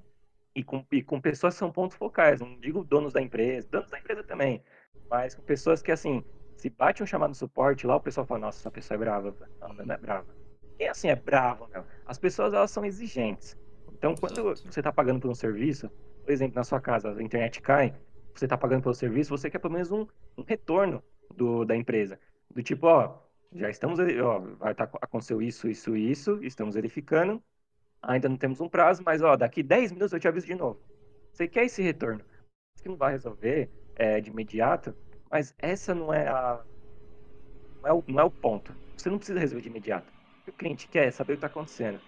e, com, e com pessoas que são pontos focais, não digo donos da empresa, donos da empresa também, mas com pessoas que, assim, se bate um chamado no suporte lá, o pessoal fala, nossa, essa pessoa é brava. Não, não é brava. Quem assim é bravo, meu? As pessoas, elas são exigentes. Então, quando Exato. você está pagando por um serviço, por exemplo, na sua casa, a internet cai, você está pagando pelo serviço, você quer pelo menos um, um retorno do, da empresa. Do tipo, ó, já estamos, ó, vai tá, aconteceu isso, isso, isso, estamos verificando, ainda não temos um prazo, mas ó, daqui 10 minutos eu te aviso de novo. Você quer esse retorno? Que não vai resolver é, de imediato, mas essa não é a não é, o, não é o ponto. Você não precisa resolver de imediato. O cliente quer saber o que está acontecendo.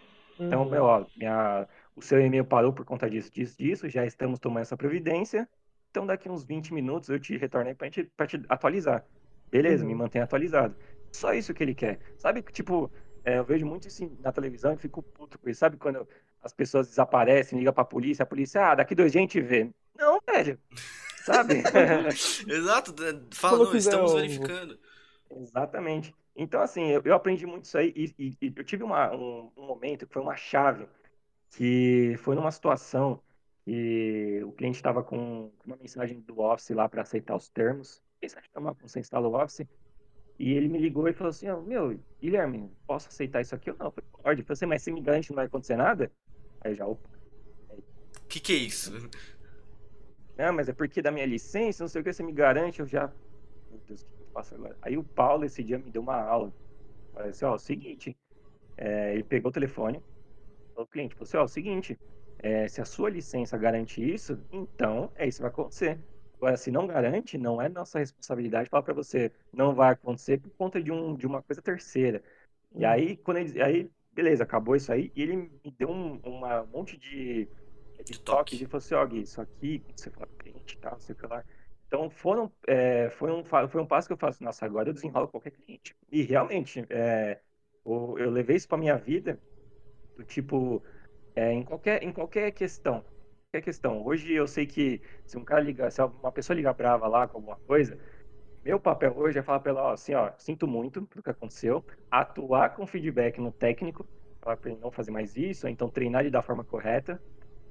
Então, Uhum. meu, ó, minha, o seu e-mail parou por conta disso, disso, disso, já estamos tomando essa providência. Então, daqui uns 20 minutos eu te retorno aí pra, gente, pra te atualizar. Beleza, Uhum. me mantém atualizado. Só isso que ele quer. Sabe que, tipo, é, eu vejo muito isso na televisão e fico puto com isso. Sabe quando as pessoas desaparecem, ligam pra polícia, a polícia, ah, daqui dois dias a gente vê. Não, velho. Sabe? Exato, né? fala, não, quiser, estamos verificando. Exatamente. Então, assim, eu, eu aprendi muito isso aí e, e- e eu tive uma- um, um momento que foi uma chave, que foi numa situação que o cliente estava com uma mensagem do Office lá para aceitar os termos, mensagem de uma- você instala o Office, e ele me ligou e falou assim, ó, meu, Guilherme, posso aceitar isso aqui ou não? Eu falei, pode. Eu falei assim, mas você me garante não vai acontecer nada? Aí eu já, opa, O que que é isso? Ah, mas é porque da minha licença, não sei o que, você me garante, eu já. Meu Deus, o que eu faço agora? Aí o Paulo esse dia me deu uma aula. Falei assim, ó, é o seguinte, é, ele pegou o telefone, falou ao cliente, falou assim, ó, é o seguinte, é, se a sua licença garante isso, então é isso que vai acontecer. Agora, se não garante, não é nossa responsabilidade falar para você, não vai acontecer por conta de, um, de uma coisa terceira. E Uhum. aí, quando ele, aí, beleza, acabou isso aí, e ele me deu um, uma- um monte de, de toque. e falou assim, ó, Gui, isso aqui, você fala cliente não sei o que lá. Então, foram, é, foi, um, foi um passo que eu faço, nossa, agora eu desenrolo qualquer cliente. E realmente, é, o- eu levei isso pra minha vida, do tipo, é, em, qualquer, em qualquer questão. Qualquer questão. Hoje eu sei que se um cara ligar, se uma pessoa ligar brava lá com alguma coisa, meu papel hoje é falar pra ela, ó, assim, ó, sinto muito pelo que aconteceu, atuar com feedback no técnico, falar pra ele não fazer mais isso, ou então treinar ele da forma correta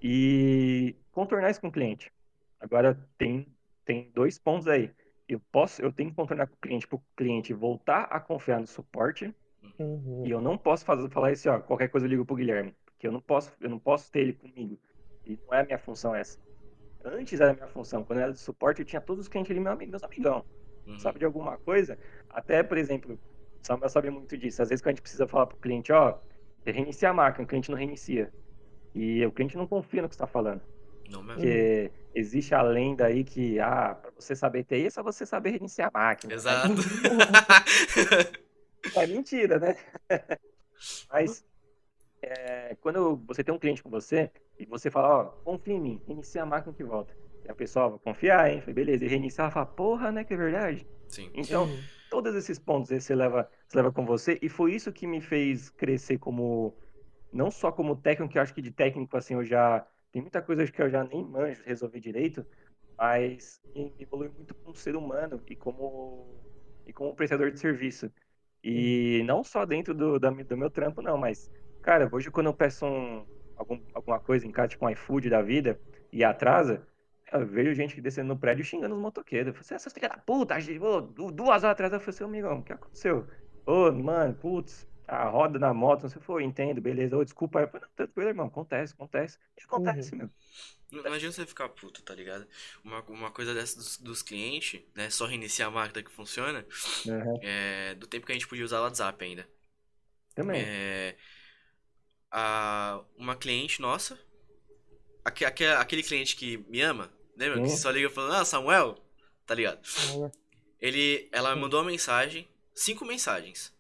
e contornar isso com o cliente. Agora tem tem dois pontos aí. Eu posso, eu tenho que contornar com o cliente para o cliente voltar a confiar no suporte Uhum. e eu não posso fazer, falar assim, ó, qualquer coisa eu ligo pro Guilherme, porque eu não posso, eu não posso ter ele comigo. E não é a minha função essa. Antes era a minha função, quando eu era de suporte, eu tinha todos os clientes ali, meu amigo, meus amigão. Uhum. Sabe de alguma coisa? Até, por exemplo, o Samuel sabe muito disso. Às vezes que a gente precisa falar pro cliente, ó, reiniciar a máquina, o cliente não reinicia. E o cliente não confia no que você está falando. Não mesmo. Porque existe a lenda aí que, ah, para você saber TI é só você saber reiniciar a máquina. Exato. É mentira, né? Mas é, quando você tem um cliente com você e você fala, ó, confia em mim, inicia a máquina que volta. E a pessoa vai confiar, hein? Falei, beleza, e reiniciar, ela fala, porra, né, que é verdade? Sim. Então, todos esses pontos aí você leva, você leva com você, e foi isso que me fez crescer como, não só como técnico, que eu acho que de técnico, assim, eu já, tem muita coisa que eu já nem manjo, resolver direito, mas evolui muito como ser humano e como, e como prestador de serviço. E não só dentro do, da, do meu trampo, não, mas, cara, hoje quando eu peço um, algum, alguma coisa em casa, tipo um iFood da vida, e atrasa, eu vejo gente descendo no prédio xingando os motoqueiros. Eu falei, assim, essas filhas da puta, gente, ô, duas horas atrás eu falei assim, amigão, o que aconteceu? Ô, mano, putz, a roda da moto, não sei o que foi, entendo, beleza, ô, desculpa. Eu falei, não, tranquilo, irmão, acontece, acontece. E acontece, meu. Não não adianta você ficar puto, tá ligado? Uma, uma coisa dessa dos, dos clientes, né? Só reiniciar a máquina que funciona. Aham, É, do tempo que a gente podia usar o WhatsApp ainda. Também. É, a, uma cliente nossa, aque, aque- aquele cliente que me ama, lembra? Que só liga falando, ah, Samuel, tá ligado? Olha. Ele, ela mandou uma mensagem, cinco mensagens.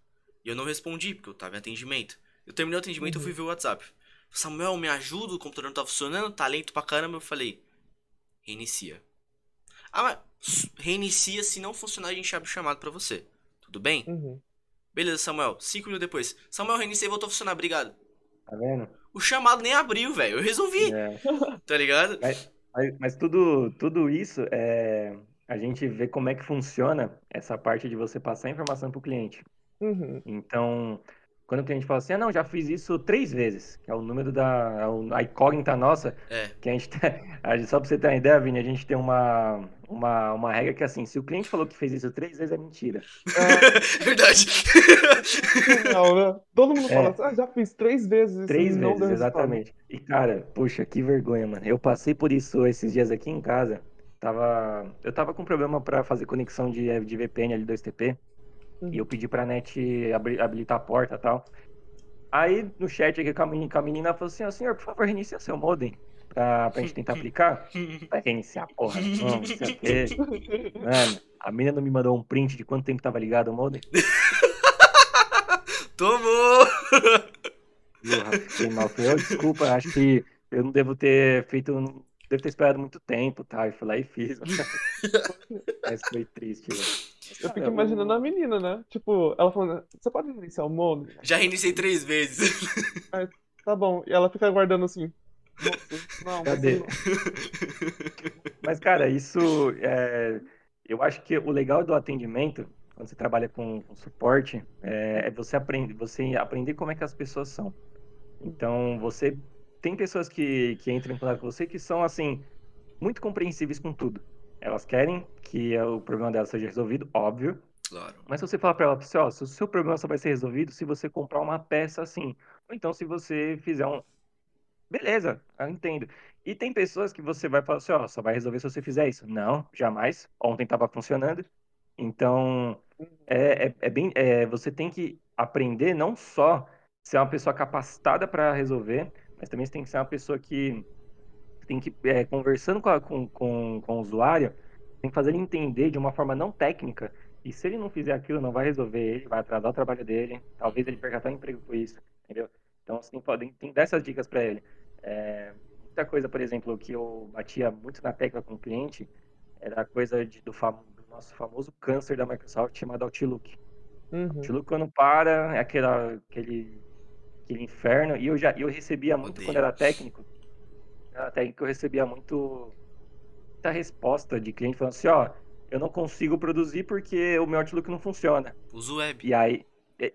E eu não respondi, porque eu tava em atendimento. Eu terminei o atendimento Uhum. fui ver o WhatsApp. Samuel, me ajuda, o computador não tá funcionando, tá lento pra caramba. Eu falei, reinicia. Ah, mas reinicia, se não funcionar, a gente abre o chamado pra você. Tudo bem? Uhum. Beleza, Samuel. Cinco minutos depois. Samuel, reiniciei e voltou a funcionar, obrigado. Tá vendo? O chamado nem abriu, velho. Eu resolvi, É. tá ligado? Mas, mas tudo, tudo isso é. A gente vê como é que funciona essa parte de você passar a informação para o cliente. Uhum. Então, quando o cliente fala assim, ah, não, já fiz isso três vezes, que é o número da. é a incógnita nossa, É. que a gente tem. a gente- Só pra você ter uma ideia, Vini, a gente tem uma, uma, uma regra que é assim, se o cliente falou que fez isso três vezes, é mentira. Verdade. Não, né? Todo mundo É. fala assim, ah, já fiz três vezes isso Três vezes, exatamente. E, cara, puxa, que vergonha, mano. Eu passei por isso esses dias aqui em casa. Tava, eu tava com problema pra fazer conexão de, de VPN L2TP. E eu pedi pra net habilitar a porta e tal. Aí, no chat aqui com a menina, com a menina falou assim, ó, senhor, por favor, reinicia seu modem pra, pra gente tentar aplicar. Vai reiniciar, porra. Não, não sei o quê. Mano, a menina não me mandou um print de quanto tempo tava ligado o modem. Tomou! Fiquei mal. "Ô, desculpa, acho que eu não devo ter feito. Devo ter esperado muito tempo, tá? Eu fui lá e fiz. Mas foi triste, velho. Eu fico Cara, imaginando a menina, né? Tipo, ela falando, você pode iniciar o modo? Já reiniciei três vezes. Tá bom. E ela fica aguardando assim. Não, Cadê? não. Mas, cara, isso é. Eu acho que o legal do atendimento, quando você trabalha com, com suporte, é, é você aprender, você aprender como é que as pessoas são. Então, você tem pessoas que, que entram em contato com você que são, assim, muito compreensíveis com tudo. Elas querem que o problema delas seja resolvido, óbvio, Claro. Mas se você falar pra ela, assim, ó, se o seu problema só vai ser resolvido se você comprar uma peça assim. Ou então se você fizer um. Beleza, eu entendo. E tem pessoas que você vai falar assim, ó, só vai resolver se você fizer isso. Não, jamais. Ontem tava funcionando. Então, é, é, é bem. É, você tem que aprender não só ser uma pessoa capacitada para resolver, mas também você tem que ser uma pessoa que tem que, é, conversando com, a- com, com, com o usuário, tem que fazer ele entender de uma forma não técnica e se ele não fizer aquilo, não vai resolver ele, vai atrasar o trabalho dele, talvez ele perca até o emprego por isso, entendeu? Então, você tem, que- tem, tem dessas dicas para ele. É, muita coisa, por exemplo, que eu batia muito na tecla com o cliente, era a coisa de- do, fam- do nosso famoso câncer da Microsoft chamado Outlook. Uhum. Outlook, quando para, é aquela, aquele, aquele inferno, e eu já eu recebia muito quando era técnico, era técnico, eu recebia muito, muita resposta de cliente falando assim, ó, eu não consigo produzir porque o meu Outlook não funciona. Uso web. E aí,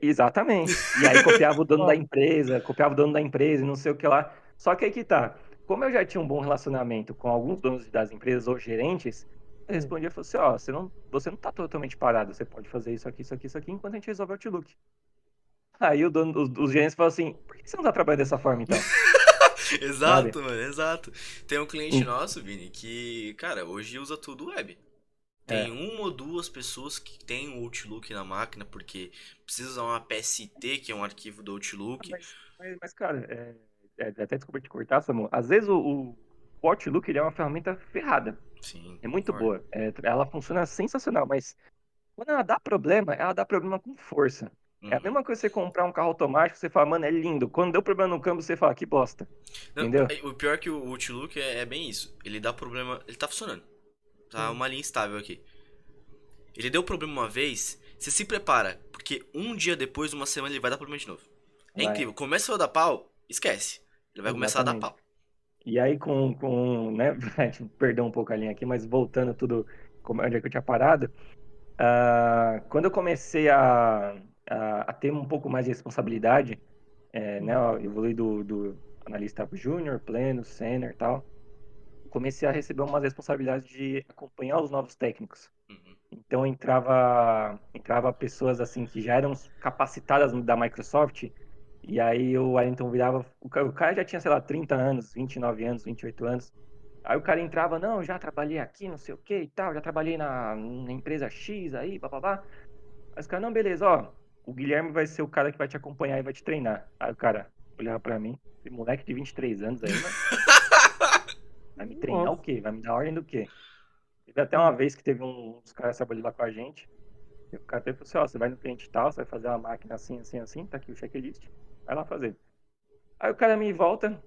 exatamente. E aí copiava o dono da empresa, copiava o dono da empresa e não sei o que lá. Só que aí que tá. Como eu já tinha um bom relacionamento com alguns donos das empresas ou gerentes, eu respondia e falei assim, ó, você não, você não tá totalmente parado, você pode fazer isso aqui, isso aqui, isso aqui, enquanto a gente resolve o Outlook. Aí o dono, os, os gerentes falam assim, por que você não tá trabalhando dessa forma então? Exato, mano, exato. Tem um cliente Hum. nosso, Vini, que, cara, hoje usa tudo web. Tem É. uma ou duas pessoas que tem o Outlook na máquina porque precisa usar uma PST, que é um arquivo do Outlook. Mas, mas, mas, cara, é, é- até desculpa te cortar, Samu, às vezes o, o, Outlook é uma ferramenta ferrada. Sim. É muito concordo. boa. É, ela funciona sensacional, mas quando ela dá problema, ela dá problema com força. É a Uhum. mesma coisa você comprar um carro automático, você fala, mano, é lindo. Quando deu problema no câmbio, você fala, que bosta. Não, entendeu? O pior é que o Outlook é, é bem isso. Ele dá problema. Ele tá funcionando. Tá Hum. uma linha estável aqui. Ele deu problema uma vez, você se prepara, porque um dia depois, uma semana, ele vai dar problema de novo. É Vai. incrível. Começa a dar pau, esquece. Ele vai começar a dar Exatamente. pau. E aí, com, com né, perdão um pouco a linha aqui, mas voltando tudo, como- onde é que eu tinha parado, ah, quando eu comecei a, a, a ter um pouco mais de responsabilidade, é, né, eu evolui do, do analista júnior, pleno, sênior e tal, comecei a receber umas responsabilidades de acompanhar os novos técnicos. Uhum. Então entrava entrava pessoas assim que já eram capacitadas da Microsoft e aí o Wellington virava, o ca- o cara já tinha, sei lá, 30 anos, 29 anos, 28 anos. Aí o cara entrava, não, já trabalhei aqui, não sei o que e tal, já trabalhei na, na empresa X aí, papapá. Aí os caras, não, beleza, ó, o Guilherme vai ser o cara que vai te acompanhar e vai te treinar. Aí o cara olhava pra mim, esse moleque de 23 anos aí, mano. Vai me treinar Nossa. o quê? Vai me dar ordem do quê? Teve até uma vez que teve um- uns caras trabalhando lá com a gente. E o cara até falou assim, ó, você vai no cliente tal, você vai fazer uma máquina assim, assim, assim, tá aqui o checklist. Vai lá fazer. Aí o cara me volta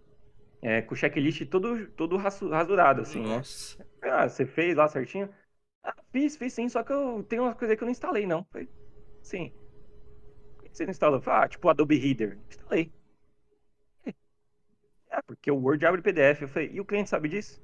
é, com o checklist todo, todo rasu- rasurado, assim, né? Nossa. Ah, você fez lá certinho? Ah, fiz, fiz sim, só que eu tenho uma coisa aí que eu não instalei, não. Falei, Sim. Você não instalou? Ah, tipo Adobe Reader. Instalei. É, porque o Word abre PDF. Eu falei, e o cliente sabe disso?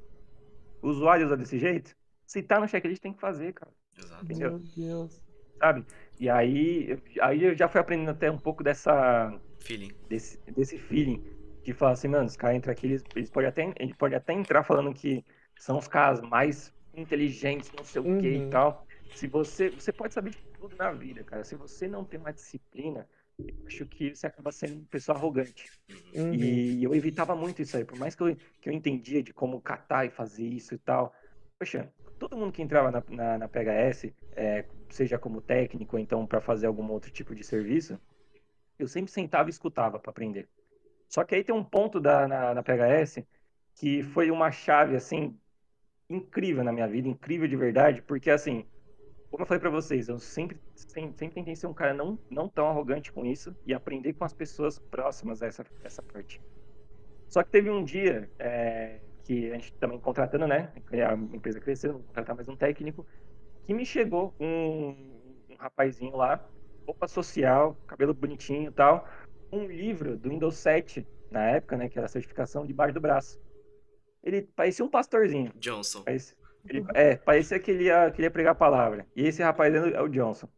O usuário usa desse jeito? Se tá no checklist, tem que fazer, cara. Exato. Entendeu? Meu Deus. Sabe? E aí, eu- aí eu já fui aprendendo até um pouco dessa, Feeling. desse, desse feeling de falar assim, mano, os caras entram aqui, eles, eles podem até, eles podem até entrar falando que são os caras mais inteligentes, não sei o que e Uhum. tal. Se você, você pode saber de tudo na vida, cara. Se você não tem uma disciplina, eu acho que você acaba sendo uma pessoa arrogante. Uhum. E eu evitava muito isso aí, por mais que eu, que eu entendia de como catar e fazer isso e tal. Poxa, todo mundo que entrava na, na, na PHS, é, seja como técnico ou então para fazer algum outro tipo de serviço, eu sempre sentava e escutava para aprender. Só que aí tem um ponto da, na, na PHS que foi uma chave, assim, incrível na minha vida, incrível de verdade, porque assim, como eu falei pra vocês, eu sempre, sempre, sempre tentei ser um cara não, não tão arrogante com isso e aprender com as pessoas próximas a essa, essa parte. Só que teve um dia é, que a gente também contratando, né? A empresa crescendo, contratar mais um técnico, que me chegou um, um rapazinho lá, roupa social, cabelo bonitinho e tal, um livro do Windows 7, na época, né? Que era a certificação, debaixo do braço. Ele parecia um pastorzinho. Johnson. Parecia, ele, é, parecia que ele, ia, que ele ia pregar a palavra. E esse rapaz é o- é Johnson.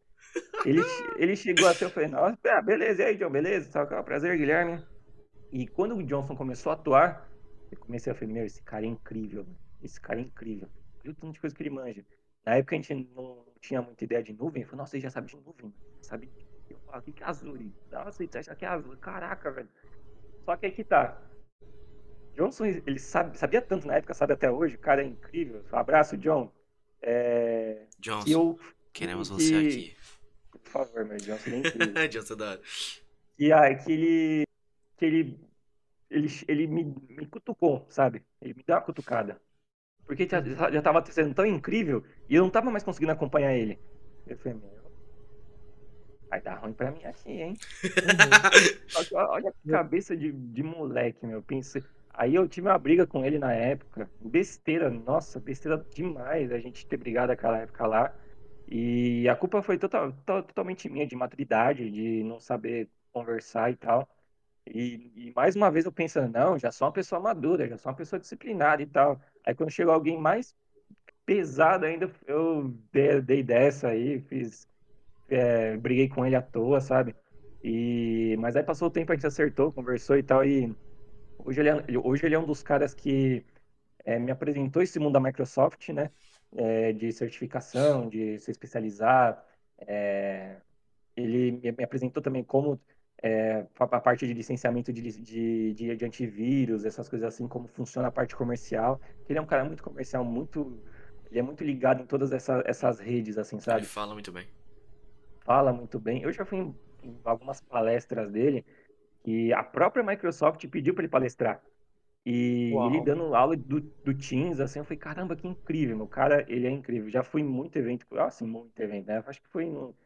Ele, ele chegou assim, eu falei, nossa, ah, beleza, e aí, John, beleza? Tá, prazer, Guilherme. E quando o Johnson começou a atuar, eu comecei a falar, meu, esse cara é incrível, esse cara é incrível. Olha o tanto de coisa que ele manja. Na época a gente não tinha muita ideia de nuvem, eu falei, nossa, ele já sabe de nuvem, sabe? Eu falo, o que que é Azure? Nossa, ele acha que é Azure, caraca, velho. Só que aí que tá. Johnson, ele sabe, sabia tanto na época, sabe até hoje, o cara é incrível. Um abraço, John. É, Johnson, que eu, queremos que- você aqui. por favor, meu Johnson, é incrível. Johnson da hora. E aí que ele que ele ele, ele me, me cutucou, sabe? Ele me deu uma cutucada. Porque já, já tava sendo tão incrível e eu não tava mais conseguindo acompanhar ele. Eu falei, meu, vai dar ruim pra mim aqui, hein? Que olha a cabeça de, de moleque, meu. Pensei. Aí eu tive uma briga com ele na época. Besteira, nossa, besteira demais a gente ter brigado naquela época lá. E a culpa foi total, to- totalmente minha, de maturidade, de não saber conversar e tal. E, e mais uma vez eu pensando, não, já sou uma pessoa madura, já sou uma pessoa disciplinada e tal. Aí quando chegou alguém mais pesado ainda, eu dei, dei dessa aí, fiz, é, briguei com ele à toa, sabe? E, mas aí passou o tempo, a gente acertou, conversou e tal, e hoje ele é, hoje ele é um dos caras que é, me apresentou esse mundo da Microsoft, né? É, de certificação, de se especializar. É, ele me, apresentou também como a parte de licenciamento de, de, de, de antivírus, essas coisas assim, como funciona a parte comercial. Ele é um cara muito comercial, muito, ele é muito ligado em todas essa, essas redes, assim, Ele sabe? fala muito bem. fala muito bem. Eu já fui em, em algumas palestras dele que a própria Microsoft pediu para ele palestrar. E Uau. ele dando aula do, do Teams, assim, eu falei, caramba, que incrível, meu cara, ele é incrível. Já fui em muito evento, assim, muito evento, né? Acho que foi no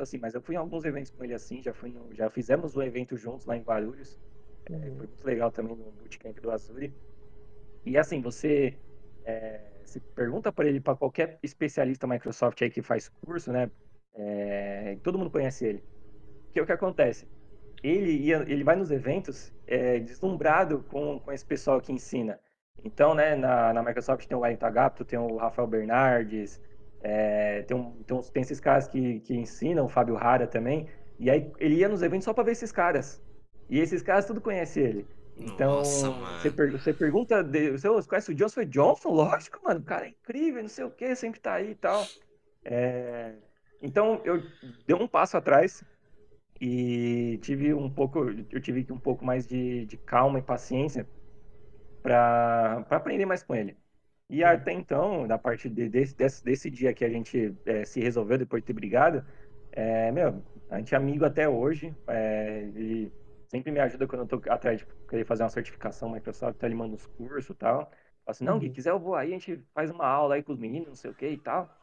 assim, mas eu fui em alguns eventos com ele assim, já fui no- já fizemos um evento juntos lá em Guarulhos. É, Uhum. foi muito legal também no bootcamp do Azure. E assim, você é, se pergunta para ele, para qualquer especialista Microsoft aí que faz curso, né? É, todo mundo conhece ele. Que é o que acontece? Ele ia, ele vai nos eventos é, deslumbrado com, com esse pessoal que ensina. Então, né, na, na Microsoft tem o Wellington Agapto, tem o Rafael Bernardes, é, tem, um, tem, uns- tem esses caras que, que ensinam, o Fábio Rara também. E aí ele ia nos eventos só para ver esses caras. E esses caras tudo conhecem ele. Então, Nossa, você, per- você pergunta, de, você conhece o Johnson? Foi Johnson? Lógico, mano, o cara é incrível, não sei o que, sempre tá aí e tal. É, então, eu dei um passo atrás e tive um pouco, eu tive um pouco mais de, de calma e paciência para aprender mais com ele. E até então, da parte de- desse, desse, desse dia que a gente eh, se resolveu depois de ter brigado, é, meu, a gente é amigo até hoje. é, ele sempre me ajuda quando eu tô atrás de querer fazer uma certificação Microsoft, então ele manda uns cursos e tal. Fala assim, não, Uhum. quiser eu vou aí, a gente faz uma aula aí com os meninos, não sei o que e tal.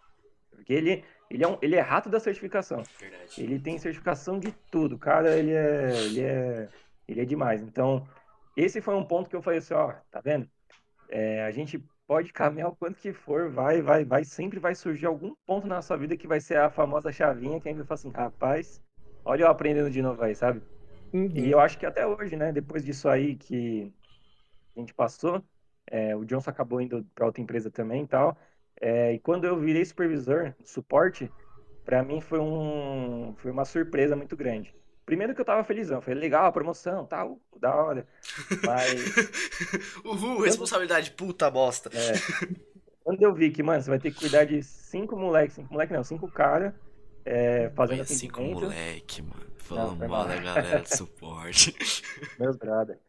Porque ele, ele, é um, ele é rato da certificação. Verdade. Ele tem certificação de tudo, cara, ele é, ele é, ele é demais. Então, esse foi um ponto que eu falei assim, ó, tá vendo? É, a gente pode caminhar o quanto que for, vai, vai, vai, sempre vai surgir algum ponto na sua vida que vai ser a famosa chavinha que a gente vai falar assim, rapaz, olha eu aprendendo de novo aí, sabe? Uhum. E eu acho que até hoje, né, depois disso aí que a gente passou, é, o Johnson acabou indo para outra empresa também e tal, é, e quando eu virei supervisor, suporte, para mim foi, um, foi uma surpresa muito grande. Primeiro que eu tava felizão, foi legal a promoção, tal, da hora. Mas. Uhul, responsabilidade, puta bosta. É, quando eu vi que, mano, você vai ter que cuidar de cinco moleques, cinco moleques não, cinco caras, é, fazendo Olha, cinco moleque, mano. Falando mal mal. da galera de suporte. Meus brother.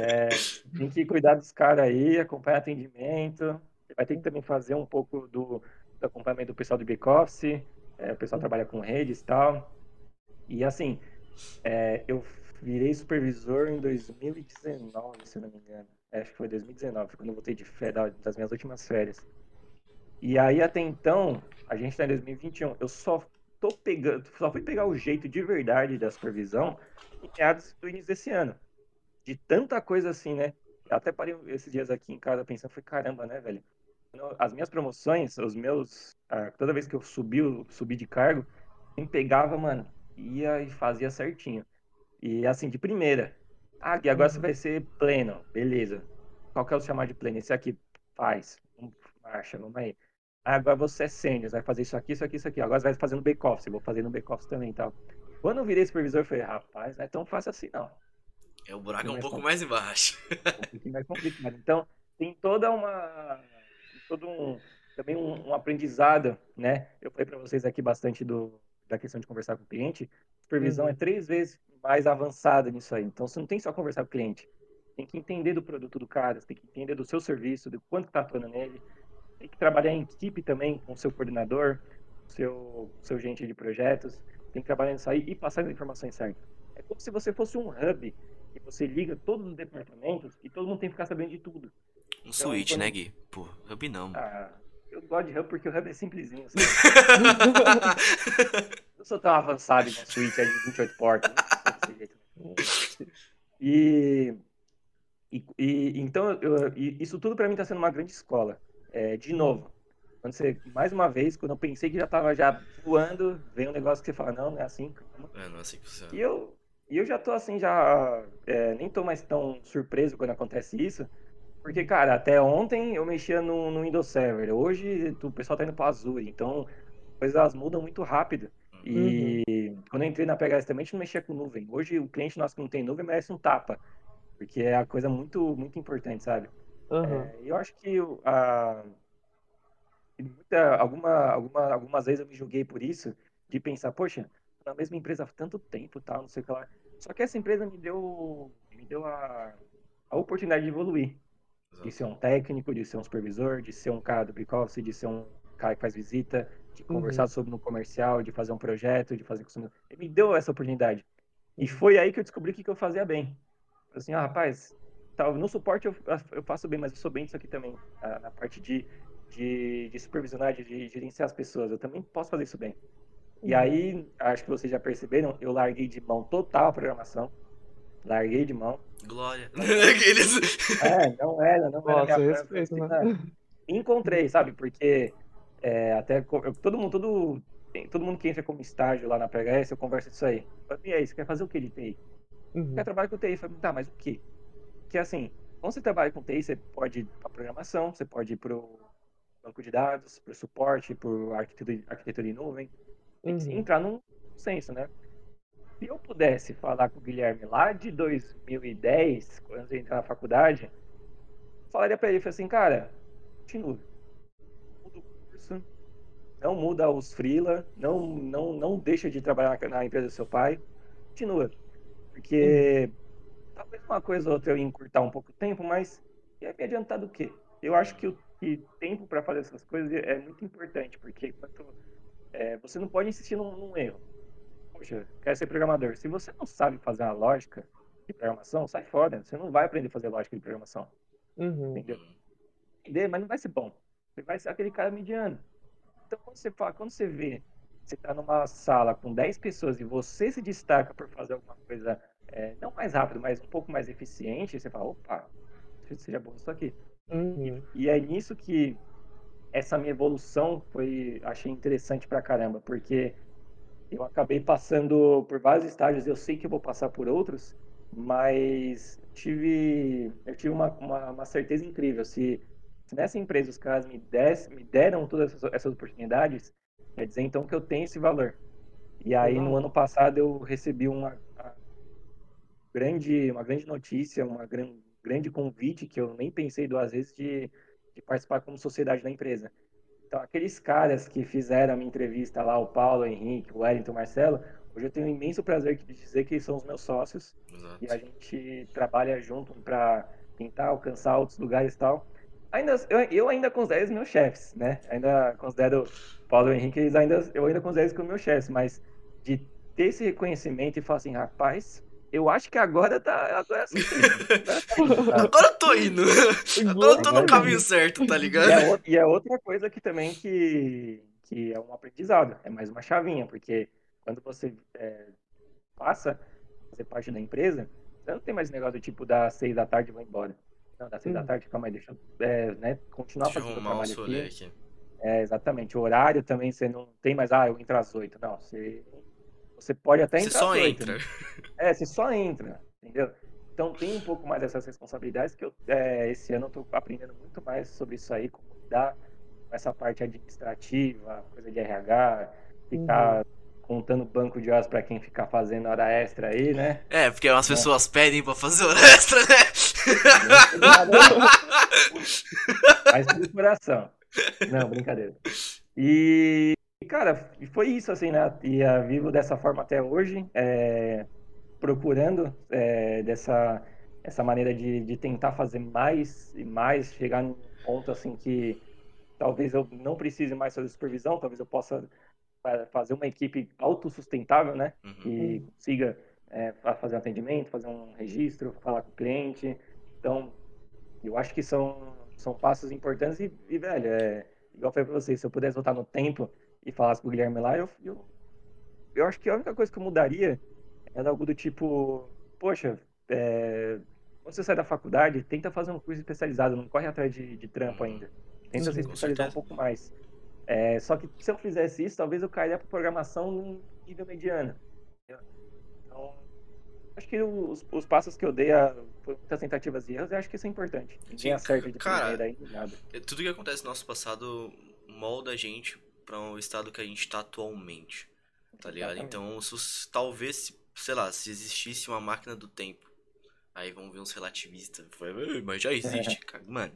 É, tem que cuidar dos caras aí, acompanhar atendimento. Vai ter que também fazer um pouco do, do acompanhamento do pessoal do back-office. É, o pessoal trabalha com redes e tal. E assim, é, eu virei supervisor em 2019, se eu não me engano. É, acho que foi 2019, foi quando eu voltei de férias, das minhas últimas férias. E aí, até então, a gente tá em 2021. Eu só tô pegando, só fui pegar o jeito de verdade da supervisão em meados do início desse ano. De tanta coisa assim, né? Eu até parei esses dias aqui em casa pensando, foi caramba, né, velho? As minhas promoções, os meus. ah, toda vez que eu subi, eu subi de cargo, quem pegava, mano, ia e fazia certinho. E assim, de primeira. Ah, e agora você vai ser pleno, beleza. Qual que é o chamado de pleno? Esse aqui faz. Marcha, vamos aí. Ah, agora você é sênior, vai fazer isso aqui, isso aqui, isso aqui. Agora você vai fazer no back-office, eu vou fazer no back-office também e tal. Quando eu virei supervisor, eu falei, rapaz, não é tão fácil assim, não. É o buraco é um pouco como? mais embaixo. um pouquinho mais complicado. Então, tem toda uma. Todo um. também um, um aprendizado, né? Eu falei para vocês aqui bastante do, da questão de conversar com o cliente. Supervisão Uhum. é três vezes mais avançada nisso aí. Então, você não tem só conversar com o cliente. Tem que entender do produto do cara, você tem que entender do seu serviço, do quanto está atuando nele. Tem que trabalhar em equipe também com o seu coordenador, seu, seu gerente de projetos. Tem que trabalhar nisso aí e passar as informações certas. É como se você fosse um hub que você liga todos os departamentos e todo mundo tem que ficar sabendo de tudo. Um switch, quando- né, Gui? Pô, hub não. Ah, eu gosto de hub porque o hub é simplesinho. sabe? Eu sou tão avançado em suíte aí de 28 portas. Jeito. E, e, e- então eu- e isso tudo pra mim tá sendo uma grande escola. É, de novo, quando você mais uma vez, quando eu pensei que já tava já voando, vem um negócio que você fala não, não é assim. calma. É, não é assim que funciona. E eu, e eu já tô assim, já é, nem tô mais tão surpreso quando acontece isso. Porque, cara, até ontem eu mexia no, no Windows Server. Hoje o pessoal tá indo pro Azure. Então, as coisas mudam muito rápido. E quando eu entrei na PHS também, a gente não mexia com nuvem. Hoje o cliente nosso que não tem nuvem merece um tapa. Porque é a coisa muito, muito importante, sabe? Aham. É, eu acho que a, muita, alguma, alguma, algumas vezes eu me julguei por isso, de pensar, poxa, na mesma empresa há tanto tempo, tal, não sei o que lá. Só que essa empresa me deu, me deu a, a oportunidade de evoluir. De ser um técnico, de ser um supervisor, de ser um cara do back-office, de ser um cara que faz visita, de conversar sobre no comercial, de fazer um projeto, de fazer consumo. Ele me deu essa oportunidade. E foi aí que eu descobri o que que eu fazia bem. Assim, ah, rapaz, tá, no suporte eu, eu faço bem, mas eu sou bem disso aqui também. ah, na parte de, de, de supervisionar, de, de gerenciar as pessoas. Eu também posso fazer isso bem. E aí, acho que vocês já perceberam, eu larguei de mão total a programação. Larguei de mão. Glória. Aqueles... É, não era, não era Nossa, minha respeito, né? encontrei, sabe? Porque é, até eu- todo mundo, todo, todo mundo que entra como estágio lá na PHS, eu converso disso aí. E aí, você quer fazer o que de TI? Uhum. quer trabalhar com TI. Eu falei, tá, mas o quê? Porque assim, quando você trabalha com TI, você pode ir para programação, você pode ir para o banco de dados, para o suporte, para arquitetura, arquitetura em nuvem. Tem que Uhum. entrar num senso, né? Se eu pudesse falar com o Guilherme lá de 2010, quando eu entrar na faculdade, falaria para ele, falei assim, cara, continua. Muda o curso, não muda os freela, não, não, não deixa de trabalhar na, empresa do seu pai, continua. Porque talvez uma coisa ou outra eu encurtar um pouco o tempo, mas ia me adiantar do quê? Eu acho que o que tempo para fazer essas coisas é muito importante, porque quanto, é, você não pode insistir num, num erro. Poxa, quer ser programador. Se você não sabe fazer uma lógica de programação, sai fora. Você não vai aprender a fazer lógica de programação. Uhum. Entendeu? Entender, mas não vai ser bom. Você vai ser aquele cara mediano. Então, quando você, fala, quando você vê, você está numa sala com 10 pessoas e você se destaca por fazer alguma coisa, é, não mais rápido, mas um pouco mais eficiente, você fala, opa, seja bom isso aqui. Uhum. E é nisso que essa minha evolução foi, achei interessante pra caramba, porque eu acabei passando por vários estágios, eu sei que eu vou passar por outros, mas tive, eu tive uma, uma, uma certeza incrível. Se, se nessa empresa os caras me, des, me deram todas essas, essas oportunidades, quer dizer então que eu tenho esse valor. E aí no ano passado eu recebi uma, uma grande, uma grande notícia, uma gran, grande convite que eu nem pensei duas vezes de, de participar como sociedade da empresa. Então, aqueles caras que fizeram a minha entrevista lá, o Paulo, o Henrique, o Wellington, o Marcelo, hoje eu tenho um imenso prazer de dizer que eles são os meus sócios Exato. e a gente trabalha junto para tentar alcançar outros lugares e tal. Ainda, eu, eu ainda considero os meus chefes, né? Ainda considero o Paulo e Henrique, eles ainda, eu ainda considero eles como meus chefes, mas de ter esse reconhecimento e falar assim, rapaz, eu acho que agora tá. Agora sim. Agora eu tô indo. Agora eu tô no caminho certo, tá ligado? é, e é outra coisa que também que, que é um aprendizado, é mais uma chavinha, porque quando você é, passa a fazer parte da empresa, você não tem mais negócio do tipo das seis da tarde e vou embora. Não, das seis da Hum. tarde, calma aí, deixa eu é, né, continuar Deixa fazendo o trabalho aqui. aqui. É, exatamente. O horário também você não tem mais, ah, eu entro às oito. Não, você, você pode até Você entrar só às oito. entra. né? É, você só entra, entendeu? Então tem um pouco mais dessas responsabilidades que eu, é, esse ano eu tô aprendendo muito mais sobre isso aí, como lidar com essa parte administrativa, coisa de RH, ficar contando banco de horas para quem ficar fazendo hora extra aí, né? É, porque umas pessoas pedem pra fazer hora extra, né? Nada. Mas do coração. Não, brincadeira. E, cara, e foi isso, assim, né? E a vivo dessa forma até hoje, é, procurando é, dessa essa maneira de, de tentar fazer mais e mais, chegar num ponto, assim, que talvez eu não precise mais fazer supervisão, talvez eu possa fa- fazer uma equipe autossustentável, né? Uhum. que consiga é, fa- fazer um atendimento, fazer um registro, falar com o cliente. Então, eu acho que são, são passos importantes e, e, velho, é, igual eu falei pra vocês, se eu pudesse voltar no tempo e falasse pro Guilherme lá, eu, eu, eu acho que a única coisa que eu mudaria era algo do tipo, poxa, é, quando você sai da faculdade, tenta fazer um curso especializado, não corre atrás de, de trampo ainda. Tenta Sim, se especializar um pouco mais. É, só que se eu fizesse isso, talvez eu cairia para programação num nível mediano. Então, acho que os, os passos que eu dei a, por muitas tentativas e erros, eu acho que isso é importante. Sim, Ninguém acerta de cara, primeira aí, nada. É, Tudo que acontece no nosso passado molda a gente pra um estado que a gente tá atualmente. Tá ligado? Então, se, talvez, se- sei lá, se existisse uma máquina do tempo. Aí vão ver uns relativistas. Vai, "Ei, Mas já existe, cara. Mano.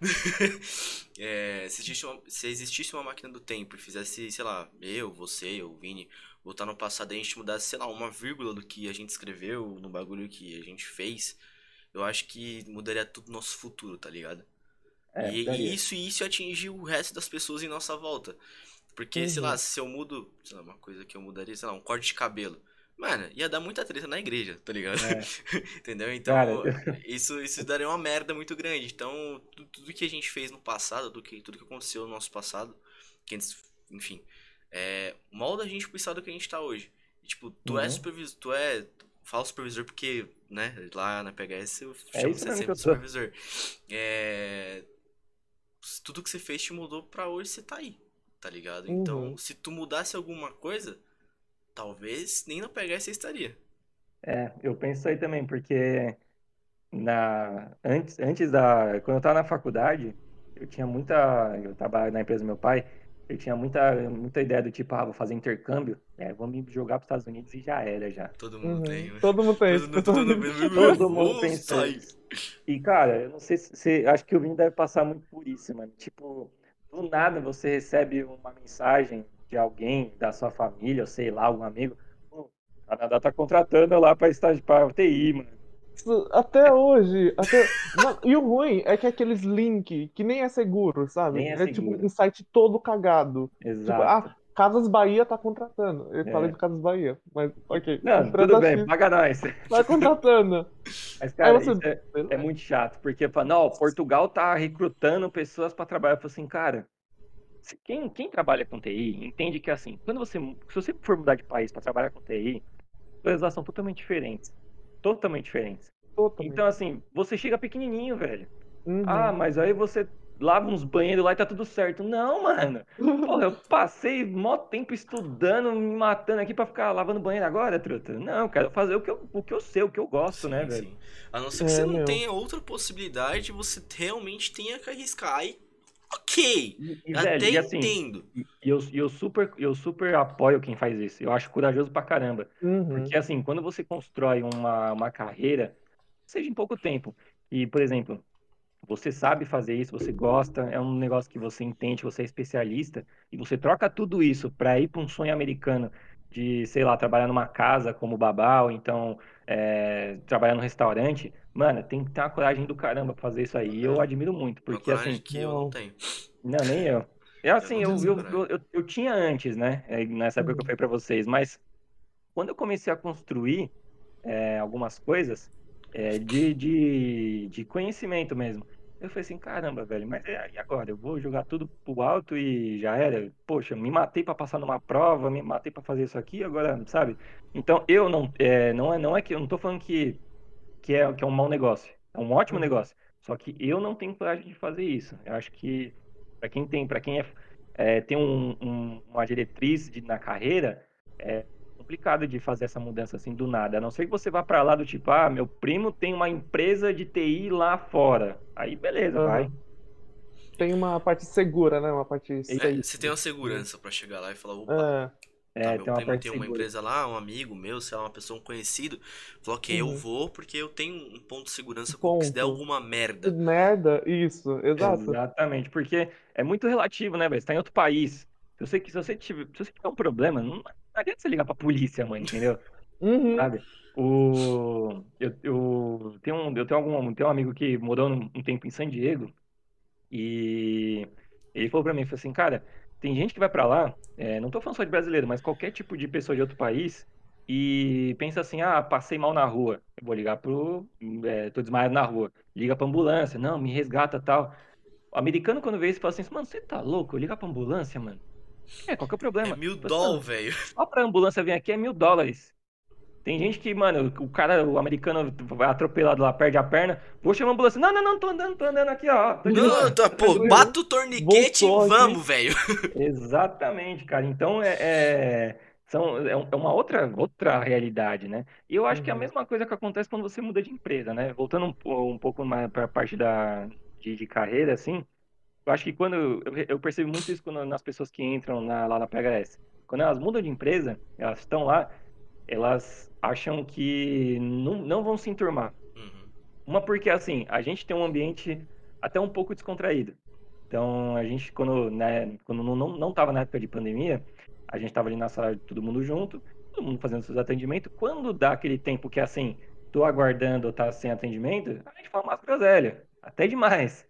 É, se, existisse uma, se existisse uma máquina do tempo e fizesse, sei lá, eu, você, o Vini, voltar no passado e a gente mudasse, sei lá, uma vírgula do que a gente escreveu, no bagulho que a gente fez, eu acho que mudaria tudo o nosso futuro, tá ligado? É, e, e isso e isso atingir o resto das pessoas em nossa volta. Porque, sei Uhum. lá, se eu mudo, sei lá, uma coisa que eu mudaria, sei lá, um corte de cabelo. Mano, ia dar muita treta na igreja, tá ligado? É. Entendeu? Então, Cara, isso, isso daria uma merda muito grande. Então, tu- tudo que a gente fez no passado, tudo que, tudo que aconteceu no nosso passado, que antes, enfim, é, molda a gente pro estado que a gente tá hoje. E, tipo, tu é Uhum. supervisor, tu é. Fala supervisor porque, né, lá na PHS eu É chamo isso você sempre supervisor. É, tudo que você fez te mudou pra hoje você tá aí, tá ligado? Então, Uhum. se tu mudasse alguma coisa, talvez nem na PHS você estaria. É, eu penso aí também, porque na, antes, antes da. Quando eu estava na faculdade, eu tinha muita. Eu trabalhava na empresa do meu pai, eu tinha muita, muita ideia do tipo, ah, vou fazer intercâmbio, é, vou me jogar para os Estados Unidos e já era já. Todo mundo Uhum. tem, né? Todo mundo tem. Todo, todo, todo, Todo mundo pensa. E, cara, eu não sei se você. Acho que o Vini deve passar muito por isso, mano. Tipo, do nada você recebe uma mensagem de alguém da sua família, ou sei lá, algum amigo. O Canadá tá contratando lá pra estágio para TI, mano. Até hoje. Até... Não, e o ruim é que é aqueles link que nem é seguro, sabe? Nem é tipo seguro. um site todo cagado. Tipo, Exato. ah, Casas Bahia tá contratando. Eu É. falei de Casas Bahia, mas ok. Não, tudo bem, X paga nós. Tá contratando. Mas, cara, você- é, é muito chato, porque fala, não, Portugal tá recrutando pessoas para trabalhar. Eu falo assim, cara, quem, quem trabalha com TI entende que assim, quando você, se você for mudar de país para trabalhar com TI, as coisas são totalmente diferentes. Totalmente diferentes. Totalmente. Então, assim, você chega pequenininho, velho. Uhum. Ah, mas aí você lava uns banheiros lá e tá tudo certo. Não, mano. Porra, eu passei mó tempo estudando, me matando aqui pra ficar lavando banheiro agora, truta. Não, eu quero fazer o que eu, o que eu sei, o que eu gosto, né, Sim, velho? sim. A não ser que É, você não meu. tenha outra possibilidade, você realmente tenha que arriscar. Aí, ok. E, e, até velho, e assim, entendo. e eu, eu super, eu super apoio quem faz isso. Eu acho corajoso pra caramba. Uhum. Porque, assim, quando você constrói uma, uma carreira, seja em pouco tempo, e, por exemplo, você sabe fazer isso, você gosta, é um negócio que você entende, você é especialista, e você troca tudo isso para ir para um sonho americano de, sei lá, trabalhar numa casa como babá, ou então é, trabalhar num restaurante, mano, tem que ter uma coragem do caramba pra fazer isso aí. E eu admiro muito, Uma porque, coragem assim, que eu não tenho. não, nem eu. É assim, eu, eu, eu, eu, eu tinha antes, né? é, Nessa época que eu falei pra vocês, mas quando eu comecei a construir é, algumas coisas é, de, de, de conhecimento mesmo, eu falei assim, caramba, velho, mas é, e agora? Eu vou jogar tudo pro alto e já era? Poxa, me matei pra passar numa prova, me matei pra fazer isso aqui, agora, sabe? Então, eu não, é, não é, não é que, eu não tô falando que, que, é, que é um mau negócio, é um ótimo Uhum. negócio, só que eu não tenho coragem de fazer isso. Eu acho que para quem tem, para quem é, é, tem um, um- uma diretriz de, na carreira, é complicado de fazer essa mudança assim do nada. A não ser que você vá para lá do tipo, ah, meu primo tem uma empresa de TI lá fora. Aí beleza, vai. Aham. Tem uma parte segura, né? Uma parte É, você tem uma segurança pra chegar lá e falar, opa, É, tá, É, meu tem uma primo parte tem uma segura. empresa lá, um amigo meu, sei lá, uma pessoa, um conhecido. Falou, ok, eu Uhum. vou porque eu tenho um ponto de segurança Ponto. que se der alguma merda. merda, isso, exato. Exatamente, porque é muito relativo, né, velho? Você tá em outro país. Se você, se você tiver, se você tiver um problema, não, não adianta você ligar pra polícia, mano, entendeu? Uhum. sabe? O, eu, eu, tenho um, eu tenho algum, tenho um amigo que morou um, um tempo em San Diego e ele falou pra mim, falou assim, cara, tem gente que vai pra lá, é, não tô falando só de brasileiro, mas qualquer tipo de pessoa de outro país e pensa assim, ah, passei mal na rua, eu vou ligar pro, é, tô desmaiado na rua, liga pra ambulância, não, me resgata tal. O americano quando vê isso fala assim, mano, você tá louco? Ligar pra ambulância, mano? É, qual que é o problema? É mil Fala assim, "Não, velho. só pra ambulância vir aqui é mil dólares. Tem gente que, mano, o cara, o americano vai atropelado lá, perde a perna. Vou chamar a ambulância. Não, não, não, tô andando, tô andando aqui, ó. Tô. Não, tá, pô, bata o torniquete e Voltou aqui. vamos, velho. Exatamente, cara. Então é, é, são, é é uma outra, outra realidade, né? E eu acho que é a Uhum. mesma coisa que acontece quando você muda de empresa, né? Voltando um, um pouco mais para a parte da, de, de carreira, assim, eu acho que quando eu, eu percebo muito isso quando, nas pessoas que entram na- lá na PHS. Quando elas mudam de empresa, elas estão lá, elas acham que não, não vão se enturmar. Uhum. Uma porque, assim, a gente tem um ambiente até um pouco descontraído. Então, a gente, quando, né, quando não, não, não tava na época de pandemia, a gente tava ali na sala, todo mundo junto, todo mundo fazendo seus atendimentos. Quando dá aquele tempo que, assim, tô aguardando ou tá sem atendimento, a gente fala umas groselhas. Até demais.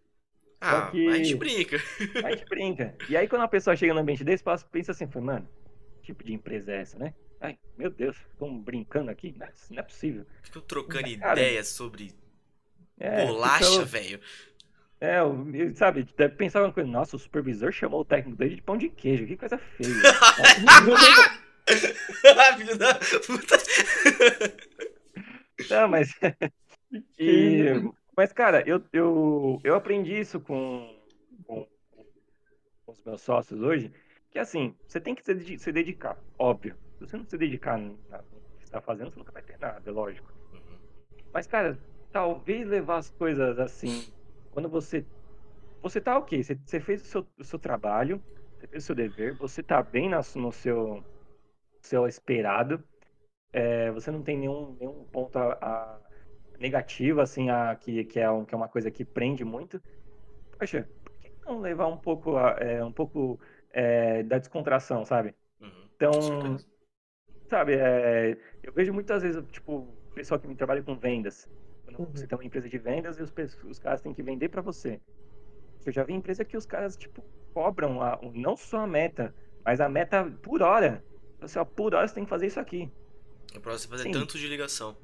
Ah, que- a gente brinca. A gente brinca. E aí, quando uma pessoa chega no ambiente desse, pensa assim, mano, que tipo de empresa é essa, né? Ai, meu Deus, estão brincando aqui? Não é, não é possível. Ficam trocando ideias sobre É, bolacha, fica- velho. É, sabe, deve pensar uma coisa, nossa, o supervisor chamou o técnico dele de pão de queijo, que coisa feia. Filho da puta. Não, mas. e- mas, cara, eu, eu, eu aprendi isso com, com, com os meus sócios hoje, que assim, você tem que se, se dedicar, óbvio. Se você não se dedicar no que você está fazendo, você nunca vai ter nada, é lógico. Uhum. Mas, cara, talvez levar as coisas assim, quando você. Você tá ok, você, você fez o seu, o seu trabalho, você fez o seu dever, você tá bem na, no seu, seu esperado, é, você não tem nenhum, nenhum ponto a, a negativo, assim, a, que, que, é um, que é uma coisa que prende muito. Poxa, por que não levar um pouco, a- é, um pouco é, da descontração, sabe? Uhum. Então, sabe, é, eu vejo muitas vezes, tipo, o pessoal que me trabalha com vendas. Quando Uhum. você tem uma empresa de vendas e os, os caras têm que vender para você. Eu já vi empresa que os caras, tipo, cobram a- não só a meta, mas a meta por hora. Você, ó, por hora você tem que fazer isso aqui. É pra você fazer Sim. tanto de ligação.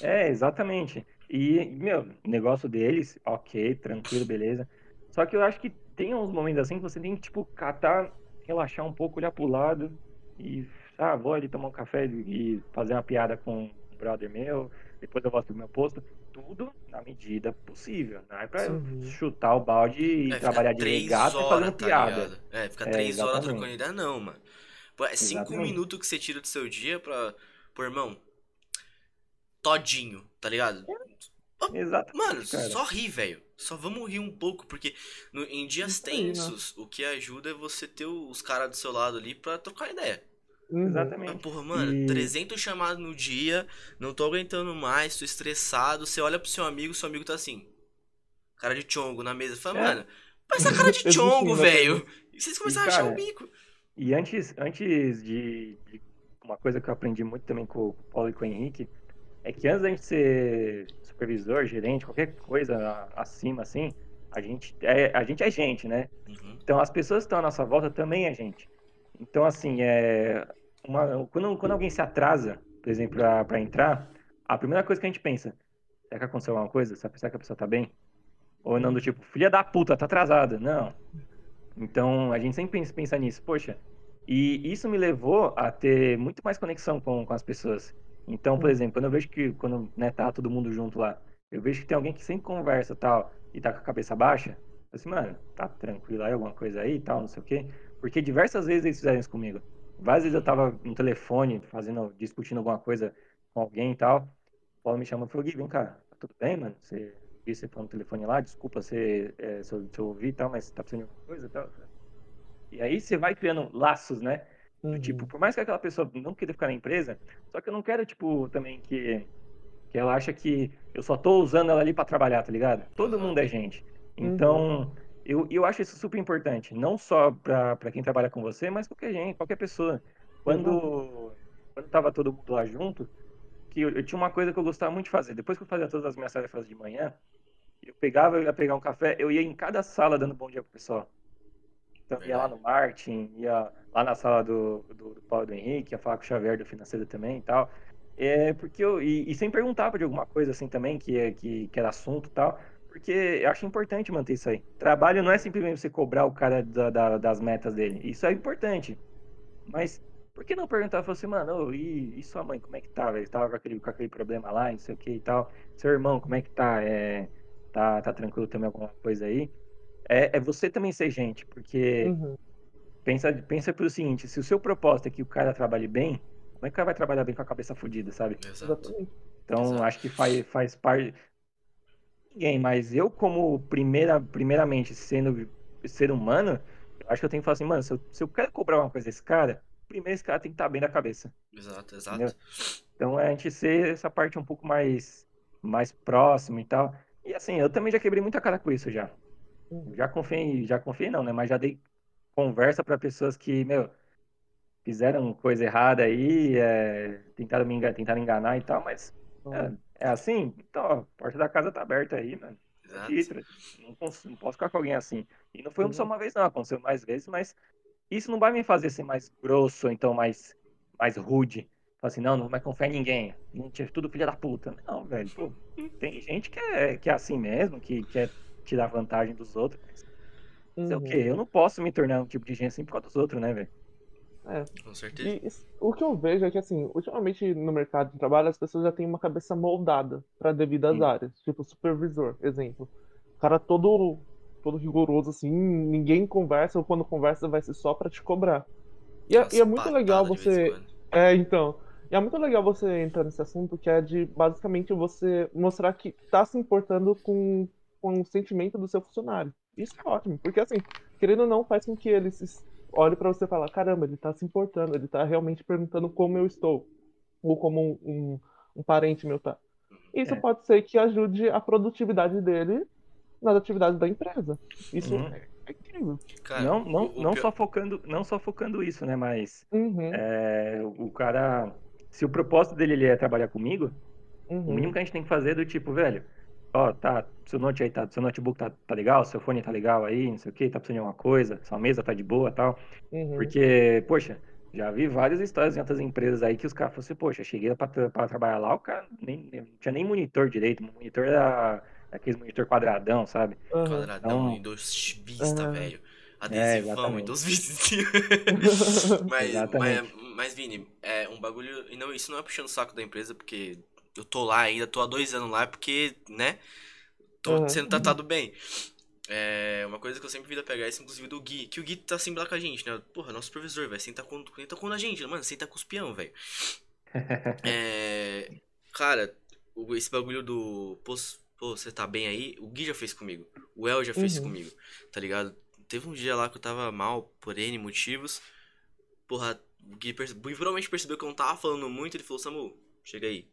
É, exatamente. E, meu, o negócio deles, ok, tranquilo, beleza. Só que eu acho que tem uns momentos assim que você tem que, tipo, catar, relaxar um pouco, olhar pro lado e, ah, vou ali tomar um café e fazer uma piada com o brother meu, depois eu volto pro meu posto. Tudo na medida possível. Não é pra Uhum. chutar o balde e É, trabalhar de regata e horas, fazendo tá piada. ligado? É, ficar É, três horas exatamente. trocando ideia, não, mano. Pô, é cinco Exatamente. minutos que você tira do seu dia pra. Pô, irmão. Todinho, tá ligado? Exatamente. Mano, cara. só rir, velho. Só vamos rir um pouco, porque no- em dias Isso aí, tensos, o que ajuda é você ter os caras do seu lado ali pra trocar ideia. Exatamente. porra, mano, E- 300 chamadas no dia, não tô aguentando mais, tô estressado. Você olha pro seu amigo, seu amigo tá assim, cara de chongo na mesa. Fala, É. mano, mas essa cara de chongo, velho. E vocês começaram a achar cara, o bico. E antes, antes de, de- Uma coisa que eu aprendi muito também com o Paulo e com o Henrique é que antes da gente ser supervisor, gerente, qualquer coisa acima assim, a gente é, a gente é gente, né? Uhum. Então as pessoas que estão à nossa volta também é gente. Então, assim, é. Uma, quando, quando alguém se atrasa, por exemplo, pra, pra entrar, a primeira coisa que a gente pensa, será que aconteceu alguma coisa? Será que a pessoa tá bem? Ou não, do tipo, filha da puta, tá atrasada. Não. Então, a gente sempre pensa, pensa nisso. Poxa, e isso me levou a ter muito mais conexão com, com as pessoas. Então, por exemplo, quando eu vejo que, quando né, tá todo mundo junto lá, eu vejo que tem alguém que sempre conversa tal, e tá com a cabeça baixa, eu assim, mano, tá tranquilo aí, alguma coisa aí e tal, não sei o quê. Porque diversas vezes eles fizeram isso comigo. Várias vezes eu tava no telefone, fazendo, discutindo alguma coisa com alguém e tal. O Paulo me chamou e falou, Gui, vem cá, tá tudo bem, mano? Você vi você falando no telefone lá, desculpa se, é, se, eu, se eu ouvi e tal, mas tá precisando de alguma coisa e tal. E aí você vai criando laços, né? Do Uhum. Tipo, por mais que aquela pessoa não queira ficar na empresa, só que eu não quero, tipo, também que, que ela acha que eu só tô usando ela ali pra trabalhar, tá ligado? Todo mundo é gente. Então, eu, eu acho isso super importante. Não só pra, pra quem trabalha com você, mas qualquer gente, qualquer pessoa. Quando, quando tava todo mundo lá junto, que eu, eu tinha uma coisa que eu gostava muito de fazer. Depois que eu fazia todas as minhas tarefas de manhã, eu pegava, eu ia pegar um café, eu ia em cada sala dando bom dia pro pessoal. Então, ia lá no marketing, ia lá na sala do, do, do Paulo do Henrique, ia falar com o Xavier do financeiro também e tal. É, porque eu, e, e sem perguntava de alguma coisa assim também, que, é- que, que era assunto e tal, porque eu acho importante manter isso aí. Trabalho não é simplesmente você cobrar o cara da- da- das metas dele, isso é importante. Mas por que não perguntar, falar assim, mano, ô, e, e sua mãe, como é que tá, velho? Tava com aquele, com aquele problema lá, não sei o que e tal. Seu irmão, como é que tá? É, tá, tá tranquilo também alguma coisa aí? É, é você também ser gente, porque Uhum. Pensa, pensa pelo seguinte, se o seu propósito é que o cara trabalhe bem, como é que o cara vai trabalhar bem com a cabeça fodida, sabe? Exato. Então, Exato. acho que faz, faz parte. Ninguém, mas eu, como primeira, primeiramente sendo ser humano, acho que eu tenho que falar assim, mano, se eu, se eu quero cobrar uma coisa desse cara, primeiro esse cara tem que estar bem da cabeça. Exato, exato. Entendeu? Então, é a gente ser essa parte um pouco mais, mais próximo e tal. E assim, eu também já quebrei muita cara com isso já. Uhum. Já confiei, já confiei não, né? Mas já dei conversa pra pessoas que, meu, fizeram coisa errada aí, é, tentaram me enganar, tentaram enganar e tal, mas é, é assim? Então, ó, a porta da casa tá aberta aí, mano. Não, não posso ficar com alguém assim. E não foi Uhum. só uma vez, não, aconteceu mais vezes, mas isso não vai me fazer ser mais grosso, então mais, mais rude. Assim, não, não vai confiar em ninguém. Gente, é tudo filha da puta. Não, velho, pô, tem gente que é, que é assim mesmo, que quer tirar vantagem dos outros. Mas fazer o Uhum. quê? Eu não posso me tornar um tipo de gente assim por causa dos outros, né, velho? Com certeza. E isso- o que eu vejo é que, assim, ultimamente no mercado de trabalho as pessoas já têm uma cabeça moldada para devidas Sim. áreas. Tipo, supervisor, exemplo. O cara todo, todo rigoroso, assim, ninguém conversa, ou quando conversa vai ser só para te cobrar. E é, Umas e é muito legal você. É, então. E é muito legal você entrar nesse assunto, que é de basicamente você mostrar que tá se importando com, com o sentimento do seu funcionário. Isso é ótimo, porque assim, querendo ou não, faz com que ele se olhe pra você e fale, caramba, ele tá se importando, ele tá realmente perguntando como eu estou, ou como um, um, um parente meu tá. Isso É. pode ser que ajude a produtividade dele nas atividades da empresa. Isso Uhum. é, incrível. Cara, não não, o- o não pior- só focando, não só focando isso, né, mas Uhum, é, o cara, se o propósito dele ele é trabalhar comigo, O uhum, mínimo que a gente tem que fazer é do tipo, velho, ó, tá, seu note aí tá, seu notebook tá, tá legal, seu fone tá legal aí, não sei o que, tá precisando de alguma coisa, sua mesa tá de boa e tal. uhum. Porque, poxa, já vi várias histórias em outras empresas aí que os caras falaram assim, poxa, cheguei pra, pra trabalhar lá, o cara nem, nem- não tinha nem monitor direito, o monitor era aqueles monitor quadradão, sabe? Aham. Quadradão, Não. Windows Vista, Ah. velho. É, Adesivão, exatamente. Windows Vista. mas, Exatamente. mas, mas, Vini, é um bagulho. E não, isso não é puxando o saco da empresa, porque eu tô lá ainda, tô há dois anos lá, porque, né? Tô Uhum. sendo tratado bem. É, uma coisa que eu sempre vi da PHS, inclusive do Gui, que o Gui tá sempre lá com a gente, né? Porra, nosso professor, velho, senta com, senta com a gente, mano, senta com os peão, velho. É, cara, esse bagulho do. Pô, você tá bem aí? O Gui já fez comigo. O El já fez Uhum. comigo, tá ligado? Teve um dia lá que eu tava mal por N motivos. Porra, o Gui, perce... o Gui provavelmente percebeu que eu não tava falando muito. Ele falou: Samu, chega aí.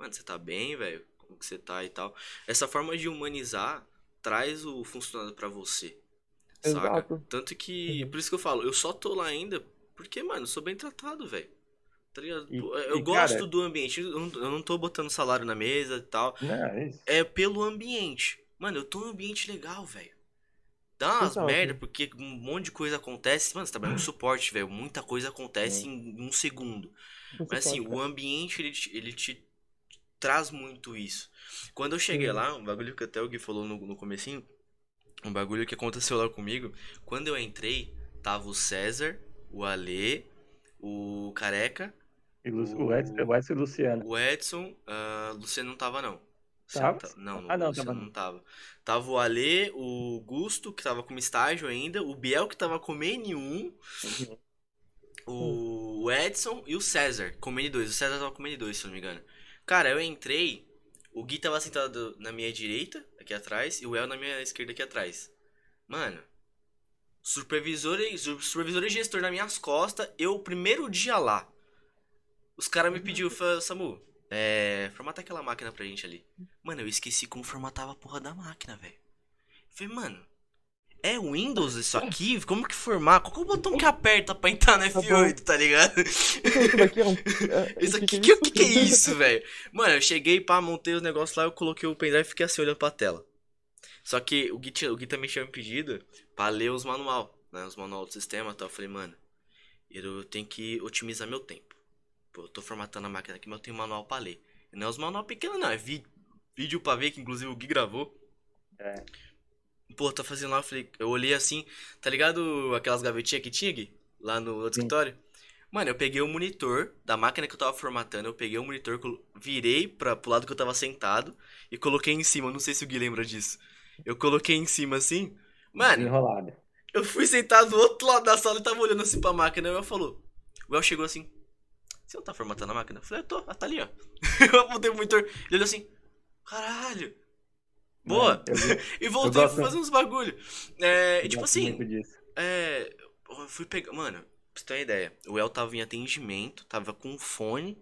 Mano, você tá bem, velho? Como que você tá e tal? Essa forma de humanizar traz o funcionário pra você. Saca? Exato. Tanto que. Uhum. Por isso que eu falo, eu só tô lá ainda porque, mano, eu sou bem tratado, velho. Tá ligado? E- eu e, gosto cara- do ambiente, eu não, eu não tô botando salário na mesa e tal. Não, é isso. É pelo ambiente. Mano, eu tô num ambiente legal, velho. Dá umas Exato. merda, porque um monte de coisa acontece. Mano, você trabalha no suporte, velho. Muita coisa acontece em um segundo. Mas assim, o ambiente, ele, ele te traz muito isso. Quando eu cheguei lá, um bagulho que até o Gui falou no, no comecinho, um bagulho que aconteceu lá comigo, quando eu entrei, tava o César, o Alê, o Careca, Lu- O Edson, o Edson e o Luciano. o Edson, ah, Luciano não tava não. Tava? tá- Não, Ah, não, Luciano tava não. não tava. Tava o Alê, o Gusto, que tava como estágio ainda, o Biel, que tava como N1, o o Edson e o César, como N2. O César tava como N2, se eu não me engano. Cara, eu entrei, o Gui tava sentado na minha direita, aqui atrás, e o El na minha esquerda aqui atrás. Mano, supervisor e, su- supervisor e gestor nas minhas costas, eu, o primeiro dia lá, os caras me pediu, Samu, é, formatar aquela máquina pra gente ali. Mano, eu esqueci como formatava a porra da máquina, velho. Falei, mano, é Windows isso aqui? Como que formar? Qual que é o botão que aperta pra entrar no Tá bom. F8, tá ligado? Isso aqui, que é que, que, é isso, velho? Mano, eu cheguei, pá, montei os negócios lá, eu coloquei o pendrive e fiquei assim olhando pra tela. Só que o Gui, o Gui também tinha me pedido pra ler os manual, né? Os manual do sistema e tal. Eu falei, mano, eu tenho que otimizar meu tempo. Pô, eu tô formatando a máquina aqui, mas eu tenho manual pra ler. E não é os manual pequenos, não, é vi- vídeo pra ver, que inclusive o Gui gravou. É. Pô, tá fazendo lá, eu falei, eu olhei assim, tá ligado aquelas gavetinhas que tinha, Gui? Lá no outro Sim. escritório? Mano, eu peguei o monitor da máquina que eu tava formatando, eu peguei o monitor, virei pra, pro lado que eu tava sentado e coloquei em cima, não sei se o Gui lembra disso. Eu coloquei em cima assim, mano, Enrolado. eu fui sentado do outro lado da sala e tava olhando assim pra máquina, e o El falou, o El chegou assim, você não tá formatando a máquina? Eu falei, eu tô, ah, tá ali, ó. eu apontei o monitor, ele olhou assim, caralho, boa. Mano, eu E voltei pra fazer uns bagulho. É, e tipo assim, é, eu fui pegar. Mano, pra você ter uma ideia, o El tava em atendimento, tava com fone.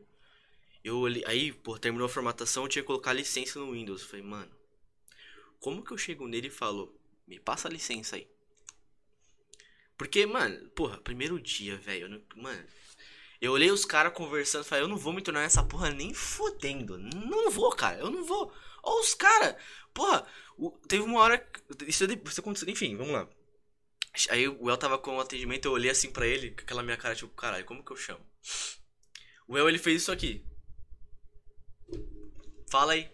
Eu olhei. Aí, pô, terminou a formatação, eu tinha que colocar licença no Windows. Eu falei, mano, como que eu chego nele e falo, me passa a licença aí? Porque, mano, porra, primeiro dia, velho. Mano, eu olhei os caras conversando falei, eu não vou me tornar nessa porra nem fodendo. Não vou, cara, eu não vou. Ó, os caras, porra, o- teve uma hora. Isso, isso aconteceu, enfim, vamos lá. Aí o El tava com o atendimento, eu olhei assim pra ele, com aquela minha cara, tipo, caralho, como que eu chamo? O El, ele fez isso aqui. Fala aí.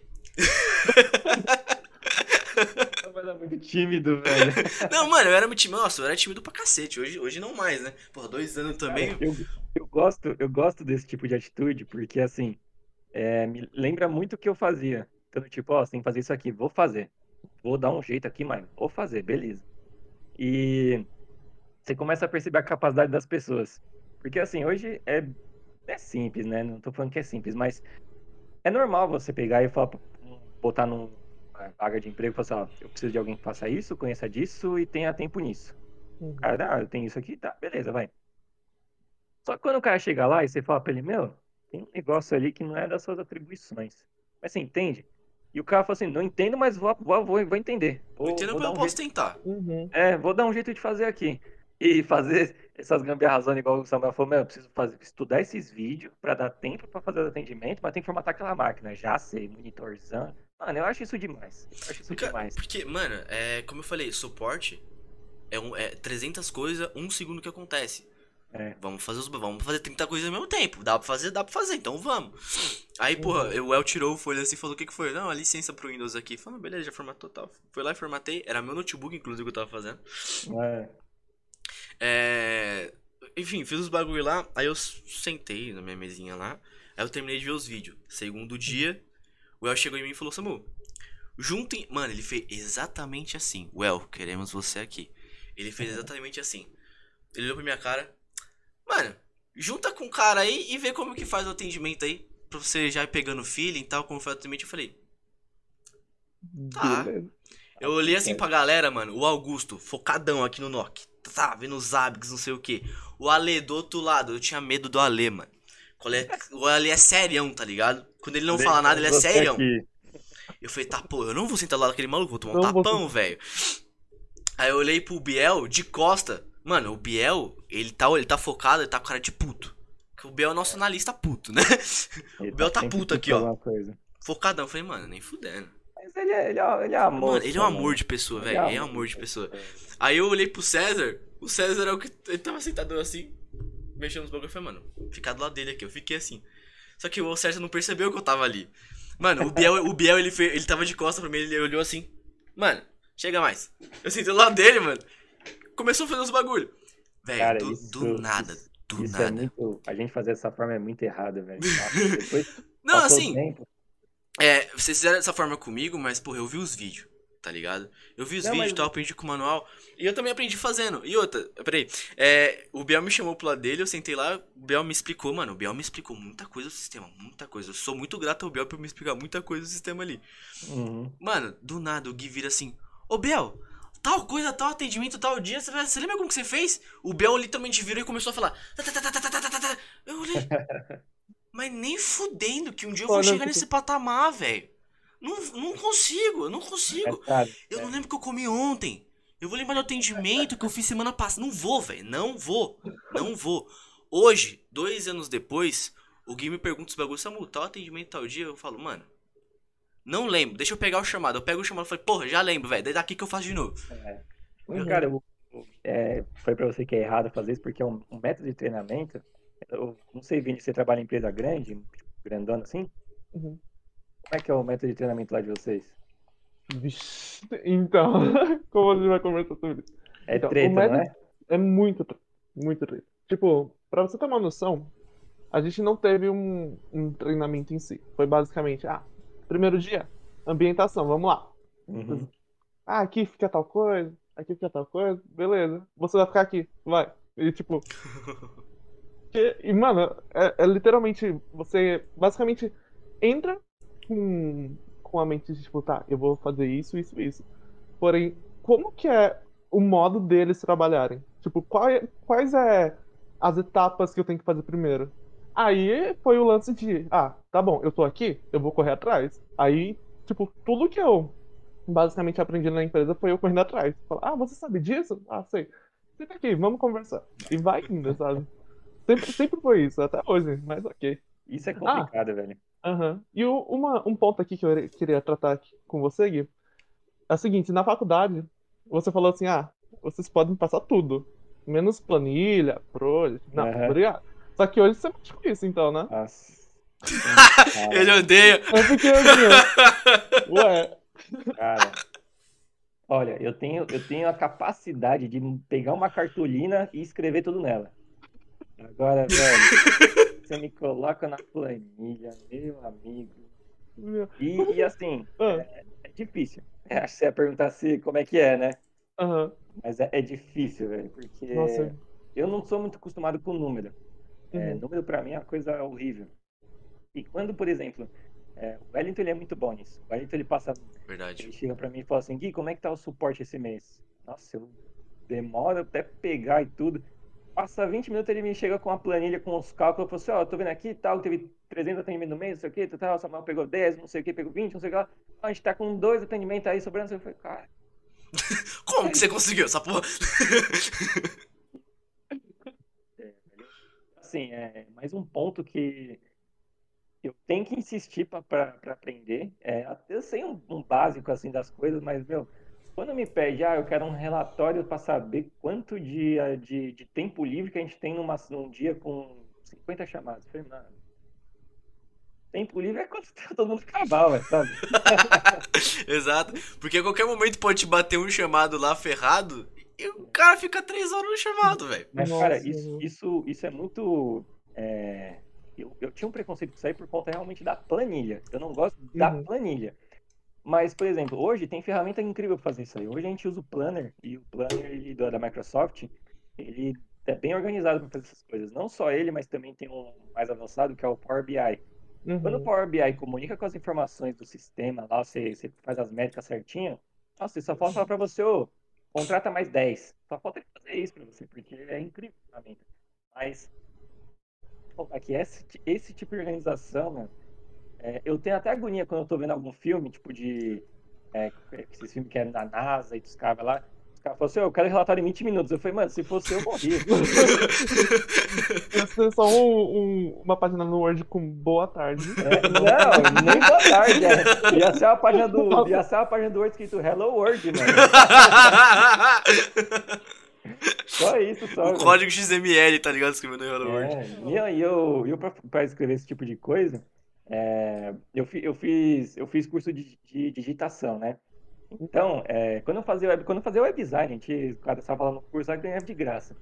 Mas é muito tímido, velho. Não, mano, eu era muito tímido. Nossa, eu era tímido pra cacete. Hoje, hoje não mais, né? Porra, dois anos também. Eu, eu gosto, eu gosto desse tipo de atitude, porque assim, é, me lembra muito o que eu fazia. Então, tipo, ó, você tem que fazer isso aqui, vou fazer. Vou dar um jeito aqui, mas vou fazer, beleza. E você começa a perceber a capacidade das pessoas. Porque assim, hoje é, é simples, né? Não tô falando que é simples, mas é normal você pegar e falar, botar numa vaga de emprego e falar assim, ó, eu preciso de alguém que faça isso, conheça disso e tenha tempo nisso. Uhum. Cara, ah, eu tenho isso aqui, tá, beleza, vai. Só que quando o cara chega lá e você fala pra ele, meu, tem um negócio ali que não é das suas atribuições. Mas você entende? E o cara fala assim, não entendo, mas vou, vou, vou, vou entender. Vou, Entendeu vou como dar eu um posso tentar. Uhum. é, vou dar um jeito de fazer aqui. E fazer essas gambiarrazonas igual o Samuel falou, meu, eu preciso fazer, estudar esses vídeos pra dar tempo pra fazer o atendimento, mas tem que formatar aquela máquina. Já sei, monitorzão. Mano, eu acho isso demais. Eu acho isso Porque, demais. porque, mano, é, como eu falei, suporte é, um, é 300 coisas, um segundo que acontece. É. Vamos fazer os, vamos fazer 30 coisas ao mesmo tempo. Dá pra fazer, dá pra fazer, então vamos. Aí, porra, o El tirou o folha assim e falou: o que que foi? Não, a licença pro Windows aqui. Falei, beleza, já formatou tal. Foi lá e formatei. Era meu notebook, inclusive, que eu tava fazendo. É, É. enfim, fiz os bagulho lá, aí eu sentei na minha mesinha lá, aí eu terminei de ver os vídeos. Segundo dia, o El chegou em mim e falou, Samu, juntem... Mano, ele fez exatamente assim. Well, queremos você aqui. Ele fez exatamente assim. Ele olhou pra minha cara, mano, junta com o cara aí e vê como que faz o atendimento aí, pra você já ir pegando feeling e tal, como faz o atendimento. Eu falei, Tá. Beleza. eu olhei assim pra galera, mano. O Augusto, focadão aqui no Nock. Tá, vendo os Abgs, não sei o que. O Ale do outro lado, eu tinha medo do Ale, mano. É- O Ale é serião, tá ligado? Quando ele não fala nada, ele é serião. aqui. Eu falei, tá, pô, eu não vou sentar do lado daquele maluco, vou tomar um Não vou tapão, velho. Aí eu olhei pro Biel de costa. Mano, o Biel, ele tá, ele tá focado, ele tá com cara de puto. O Biel é nosso analista puto, né? Ele O tá sempre puto aqui, ó. coisa. Focadão. Eu falei, mano, nem fudendo. Mas ele é, ele é, ele é amor. Mano, ele é um amor de pessoa, velho. Ele é um amor de pessoa. Aí eu olhei pro César, o César é o que. Ele tava sentado assim, mexendo nos bagulho. Eu falei, mano, ficar do lado dele aqui. Eu fiquei assim. Só que o César não percebeu que eu tava ali. Mano, o Biel, o Biel ele, ele tava de costas pra mim, ele olhou assim. Mano, chega mais. Eu sentei do lado dele, mano. Começou a fazer uns bagulho. Velho, do, isso- do nada, isso- do Isso é nada. muito. A gente fazer dessa forma é muito errado, velho. Não, assim, tempo. É, vocês fizeram dessa forma comigo, mas, porra, eu vi os vídeos, tá ligado? Eu vi os Não, vídeos mas- e tal, aprendi com o manual. E eu também aprendi fazendo. E outra, peraí. É, o Biel me chamou pro lado dele, eu sentei lá, o Biel me explicou, mano. O Biel me explicou muita coisa do sistema, muita coisa. Eu sou muito grato ao Biel por me explicar muita coisa do sistema ali. Uhum. Mano, do nada o Gui vira assim: Ô Biel, tal coisa, tal atendimento, tal dia. Você, você lembra como que você fez? O Bel literalmente virou e começou a falar. Tá, tá, tá, eu olhei. Mas nem fudendo que um dia eu vou chegar nesse patamar, velho. Não, não consigo, eu não consigo. eu não lembro o que eu comi ontem. Eu vou lembrar do atendimento que eu fiz semana passada. Não vou, velho. Não vou. Não vou. Hoje, dois anos depois, o Gui me pergunta os bagulhos, Samu, tal atendimento tal dia. Eu falo, mano, não lembro, deixa eu pegar o chamado. Eu pego o chamado e falei, porra, já lembro, velho. Daí daqui que eu faço de novo. Uhum. Cara, o- é, foi pra você que é errado fazer isso, porque é um, um método de treinamento. Eu não sei, Vini, você trabalha em empresa grande, grandona assim? Uhum. Como é que é o método de treinamento lá de vocês? Vixe. Então, como a gente vai conversar sobre isso? É Então, treta, não método- é? É muito, muito treta. Tipo, pra você ter uma noção, a gente não teve um, um treinamento em si. Foi basicamente, ah, primeiro dia, ambientação, vamos lá. Uhum. Ah, aqui fica tal coisa, aqui fica tal coisa, beleza. Você vai ficar aqui, vai. E tipo. que- e, mano, é, é literalmente. Você basicamente entra com, com a mente de tipo, tá, eu vou fazer isso, isso, isso. Porém, como que é o modo deles trabalharem? Tipo, qual é- quais é as etapas que eu tenho que fazer primeiro? Aí foi o lance de, ah, tá bom, eu tô aqui, eu vou correr atrás. Aí, tipo, tudo que eu basicamente aprendi na empresa foi eu correndo atrás. Falar, ah, você sabe disso? Ah, sei. Senta aqui, vamos conversar. E vai indo, sabe? Sempre, sempre foi isso, até hoje, mas ok. Isso é complicado, velho. Aham. E o- uma, um ponto aqui que eu queria tratar com você, Gui, é o seguinte, na faculdade, você falou assim, ah, vocês podem passar tudo, menos planilha, project, não, Aham. obrigado. Só que hoje você mexe com isso, então, né? Nossa. Ele odeia. É porque, assim, ó, ué, Cara, olha, eu tenho, eu tenho a capacidade de pegar uma cartolina e escrever tudo nela. Agora, velho, você me coloca na planilha, meu amigo. meu, E, e assim, ah, é difícil. É, Acho que você ia perguntar se como é que é, né? aham, Mas é, é difícil, velho, porque nossa, eu não sou muito acostumado com número. É, uhum, número pra mim é uma coisa horrível. E quando, por exemplo, é, o Wellington ele é muito bom nisso. O Wellington ele passa Verdade. Ele chega pra mim e fala assim, Gui, como é que tá o suporte esse mês? Nossa, eu demoro até pegar e tudo. Passa 20 minutos, ele me chega com uma planilha com os cálculos, fala assim, ó, tô vendo aqui e tal, teve 300 atendimentos no mês, não sei o que, tal, o Samuel pegou 10, não sei o que, pegou 20, não sei o que lá. A gente tá com dois atendimentos aí sobrando, eu falei, cara, Como que você conseguiu essa porra? assim, é mais um ponto que eu tenho que insistir pra aprender. É, eu sei um, um básico, assim, das coisas, mas, meu, quando me pede, ah, eu quero um relatório para saber quanto de, de, de tempo livre que a gente tem numa, num dia com 50 chamadas. Falei, tempo livre é quando tá todo mundo acabar, sabe? Exato. Porque a qualquer momento pode te bater um chamado lá ferrado e o cara fica três horas no chamado, velho. Mas, Nossa, cara, isso, isso, isso é muito. é, Eu, eu tinha um preconceito com isso aí por conta realmente da planilha. Eu não gosto da Uhum. planilha. Mas, por exemplo, hoje tem ferramenta incrível pra fazer isso aí. Hoje a gente usa o Planner, e o Planner ele, da da Microsoft, ele é bem organizado para fazer essas coisas. Não só ele, mas também tem um mais avançado que é o Power BI. Quando o Uhum. Power BI comunica com as informações do sistema, lá você, você faz as métricas certinho, nossa, só falta falar pra você, ô, contrata mais 10. Só falta ele fazer isso pra você, porque é incrível a. Mas, aqui, esse, esse tipo de organização, é, eu tenho até agonia quando eu tô vendo algum filme, tipo de. É, esses filmes que é na NASA e dos caras lá. Os caras falam assim, "Ô, eu quero relatório em 20 minutos. Eu falei, mano, se fosse eu, morria. Ia ser só um- um- uma página no Word com boa tarde. É, não, nem boa tarde. É. Ia ser uma página do. Ia ser uma página do Word escrito Hello World, mano. Só isso, só. o velho. código XML, tá ligado? Escrevendo no Hello World. É, e eu, e eu, eu pra, pra escrever esse tipo de coisa, é, eu, fi- eu, fiz, eu fiz curso de, de digitação, né? Então, é, quando eu fazia web, quando eu fazia web design, a gente, o cara estava falando no curso, eu ganhava de graça.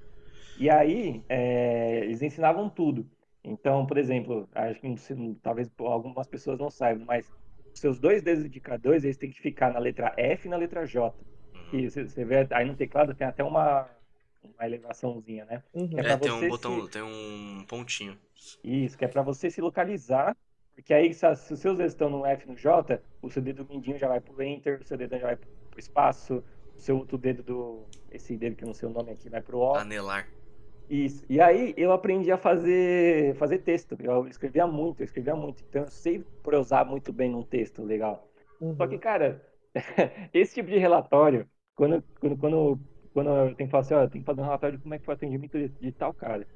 E aí, é, eles ensinavam tudo. Então, por exemplo, acho que talvez algumas pessoas não saibam, mas seus dois dedos indicadores, eles têm que ficar na letra F e na letra J. Uhum. E você, vê aí no teclado tem até uma, uma elevaçãozinha, né? Uhum. É É, tem um botão, se- tem um pontinho. Isso, que é para você se localizar, porque aí se, os seus dedos estão no F e no J, o seu dedo mindinho já vai pro Enter, o seu dedo já vai pro espaço, o seu outro dedo do. Esse dedo que eu não sei o nome aqui vai pro O. Anelar. Isso. E aí eu aprendi a fazer, fazer texto. Eu escrevia muito, eu escrevia muito. Então eu sei prosar muito bem num texto legal. Só que, Uhum. cara, esse tipo de relatório, quando, quando, quando, quando eu tenho que falar assim, ó, eu tenho que fazer um relatório de como é que foi o atendimento de, de tal cara.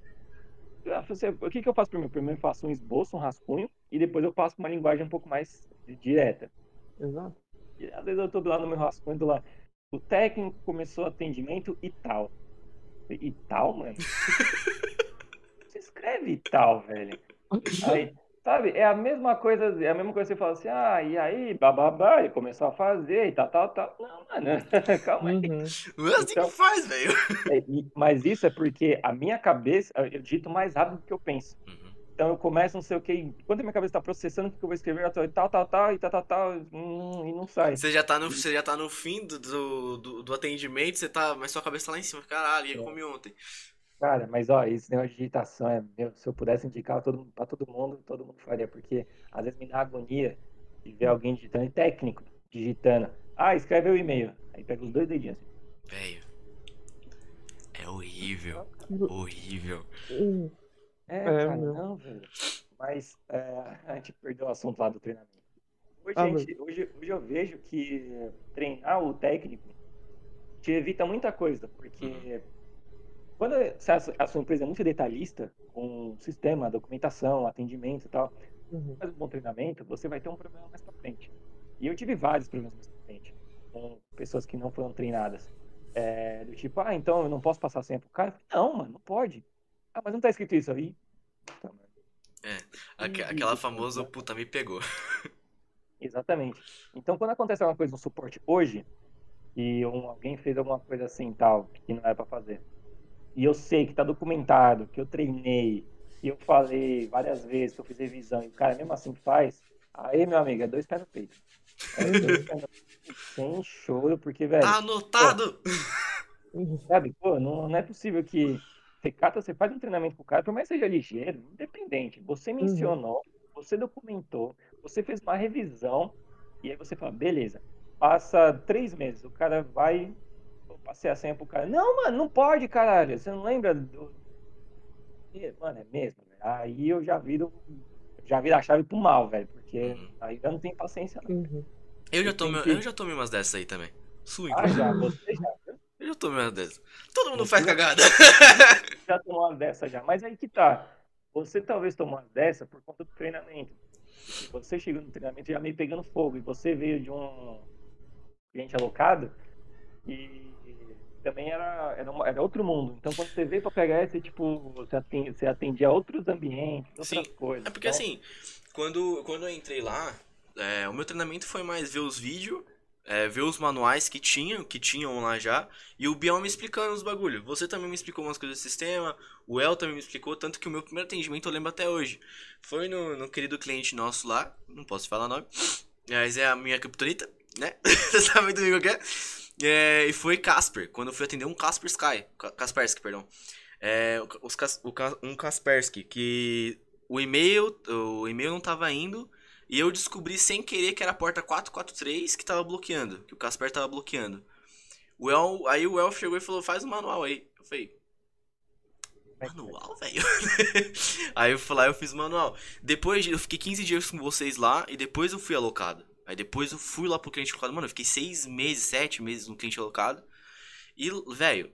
Assim, O que, que eu faço primeiro? Primeiro eu faço um esboço, um rascunho, e depois eu passo uma linguagem um pouco mais direta. Exato. E às vezes eu tô lá no meu rascunho, tô lá, o técnico começou o atendimento e tal. E tal, mano? Você escreve e tal, velho. Aí, sabe, é a mesma coisa, é a mesma coisa que você fala assim, ah, e aí, bababá, e começou a fazer e tal, tal, tal. Não, mano, calma aí. Uhum. Assim Então- que faz, velho. É, e- mas isso é porque a minha cabeça, eu digito mais rápido do que eu penso. Uhum. Então eu começo, não sei o que, enquanto a minha cabeça está processando o que eu vou escrever, eu tô tal, tal, tal, e tal, tal, tal, hum, e não sai. Você já tá no, você já tá no fim do, do, do- do atendimento, você tá, mas sua cabeça tá lá em cima. Caralho, e eu É. comi ontem. Cara, mas ó, esse negócio de digitação é, meu, se eu pudesse indicar todo, pra todo mundo, todo mundo faria, porque às vezes me dá agonia de ver alguém digitando, e técnico, digitando. Ah, escreve o e-mail. Aí pega os dois dedinhos assim. Velho. É horrível. Uhum. Horrível. Uhum. É, É, cara, meu. não, velho. Mas é, a gente perdeu o assunto lá do treinamento. Hoje, Ah, gente- hoje, hoje eu vejo que treinar o técnico te evita muita coisa, porque quando a, a sua empresa é muito detalhista, com sistema, documentação, atendimento e tal, Uhum. faz um bom treinamento, você vai ter um problema mais pra frente. E eu tive vários problemas mais pra frente, com pessoas que não foram treinadas. É, do tipo, ah, então eu não posso passar senha pro cara? Não, mano, não pode. Ah, mas não tá escrito isso aí. Mano. Aque- Ih, aquela isso, famosa né? puta me pegou. Exatamente. Então, quando acontece alguma coisa no suporte hoje, e um- alguém fez alguma coisa assim tal, que não era pra fazer, e eu sei que tá documentado, que eu treinei, que eu falei várias vezes, que eu fiz revisão, e o cara mesmo assim faz, aí, meu amigo, é dois pés no peito. É dois pés no peito, sem choro, porque, velho, Tá anotado! Uhum. sabe, pô, não, não é possível que você cata, você faz um treinamento com o cara, por mais que seja ligeiro, independente, você mencionou, você documentou, você fez uma revisão, e aí você fala, beleza, passa três meses, o cara vai, passei a senha pro cara, não, mano, não pode, caralho, você não lembra do... Mano, é mesmo, velho. aí eu já viro, já viro a chave pro mal, velho, porque Uhum. aí eu não tenho paciência não. Uhum. Eu já, tomei, que- eu já tomei umas dessas aí também. Sua, Ah, já, você já, Eu já tomei umas dessas. Todo mundo Você faz cagada. já tomou uma dessa já. Mas aí que tá. Você talvez tomou uma dessa por conta do treinamento. Se você chegou no treinamento já meio pegando fogo e você veio de um cliente alocado e também era, era, uma- era outro mundo. Então quando você veio pra pegar esse, tipo, você atendia, você atendia outros ambientes, outras Sim. coisas. É porque Então, assim, quando, quando eu entrei lá, é, o meu treinamento foi mais ver os vídeos, é, ver os manuais que tinham, que tinham lá já, e o Biel me explicando os bagulho. Você também me explicou umas coisas do sistema, o El também me explicou, tanto que o meu primeiro atendimento eu lembro até hoje. Foi no, no querido cliente nosso lá, não posso falar nome, mas é a minha criptonita, né? Você sabe do que é? É? E foi Casper, quando eu fui atender um Casper Sky, Kaspersky, perdão. É, os, o, um Kaspersky, que o e-mail, o e-mail não tava indo, e eu descobri sem querer que era a porta 443 que tava bloqueando, que o Casper tava bloqueando. O El, aí o El chegou e falou: faz o manual aí. Eu falei: Manual, velho? aí eu fui lá eu fiz manual. Depois eu fiquei 15 dias com vocês lá e depois eu fui alocado. Aí depois eu fui lá pro cliente alocado. Mano, eu fiquei 6 meses, 7 meses no cliente alocado. E, velho,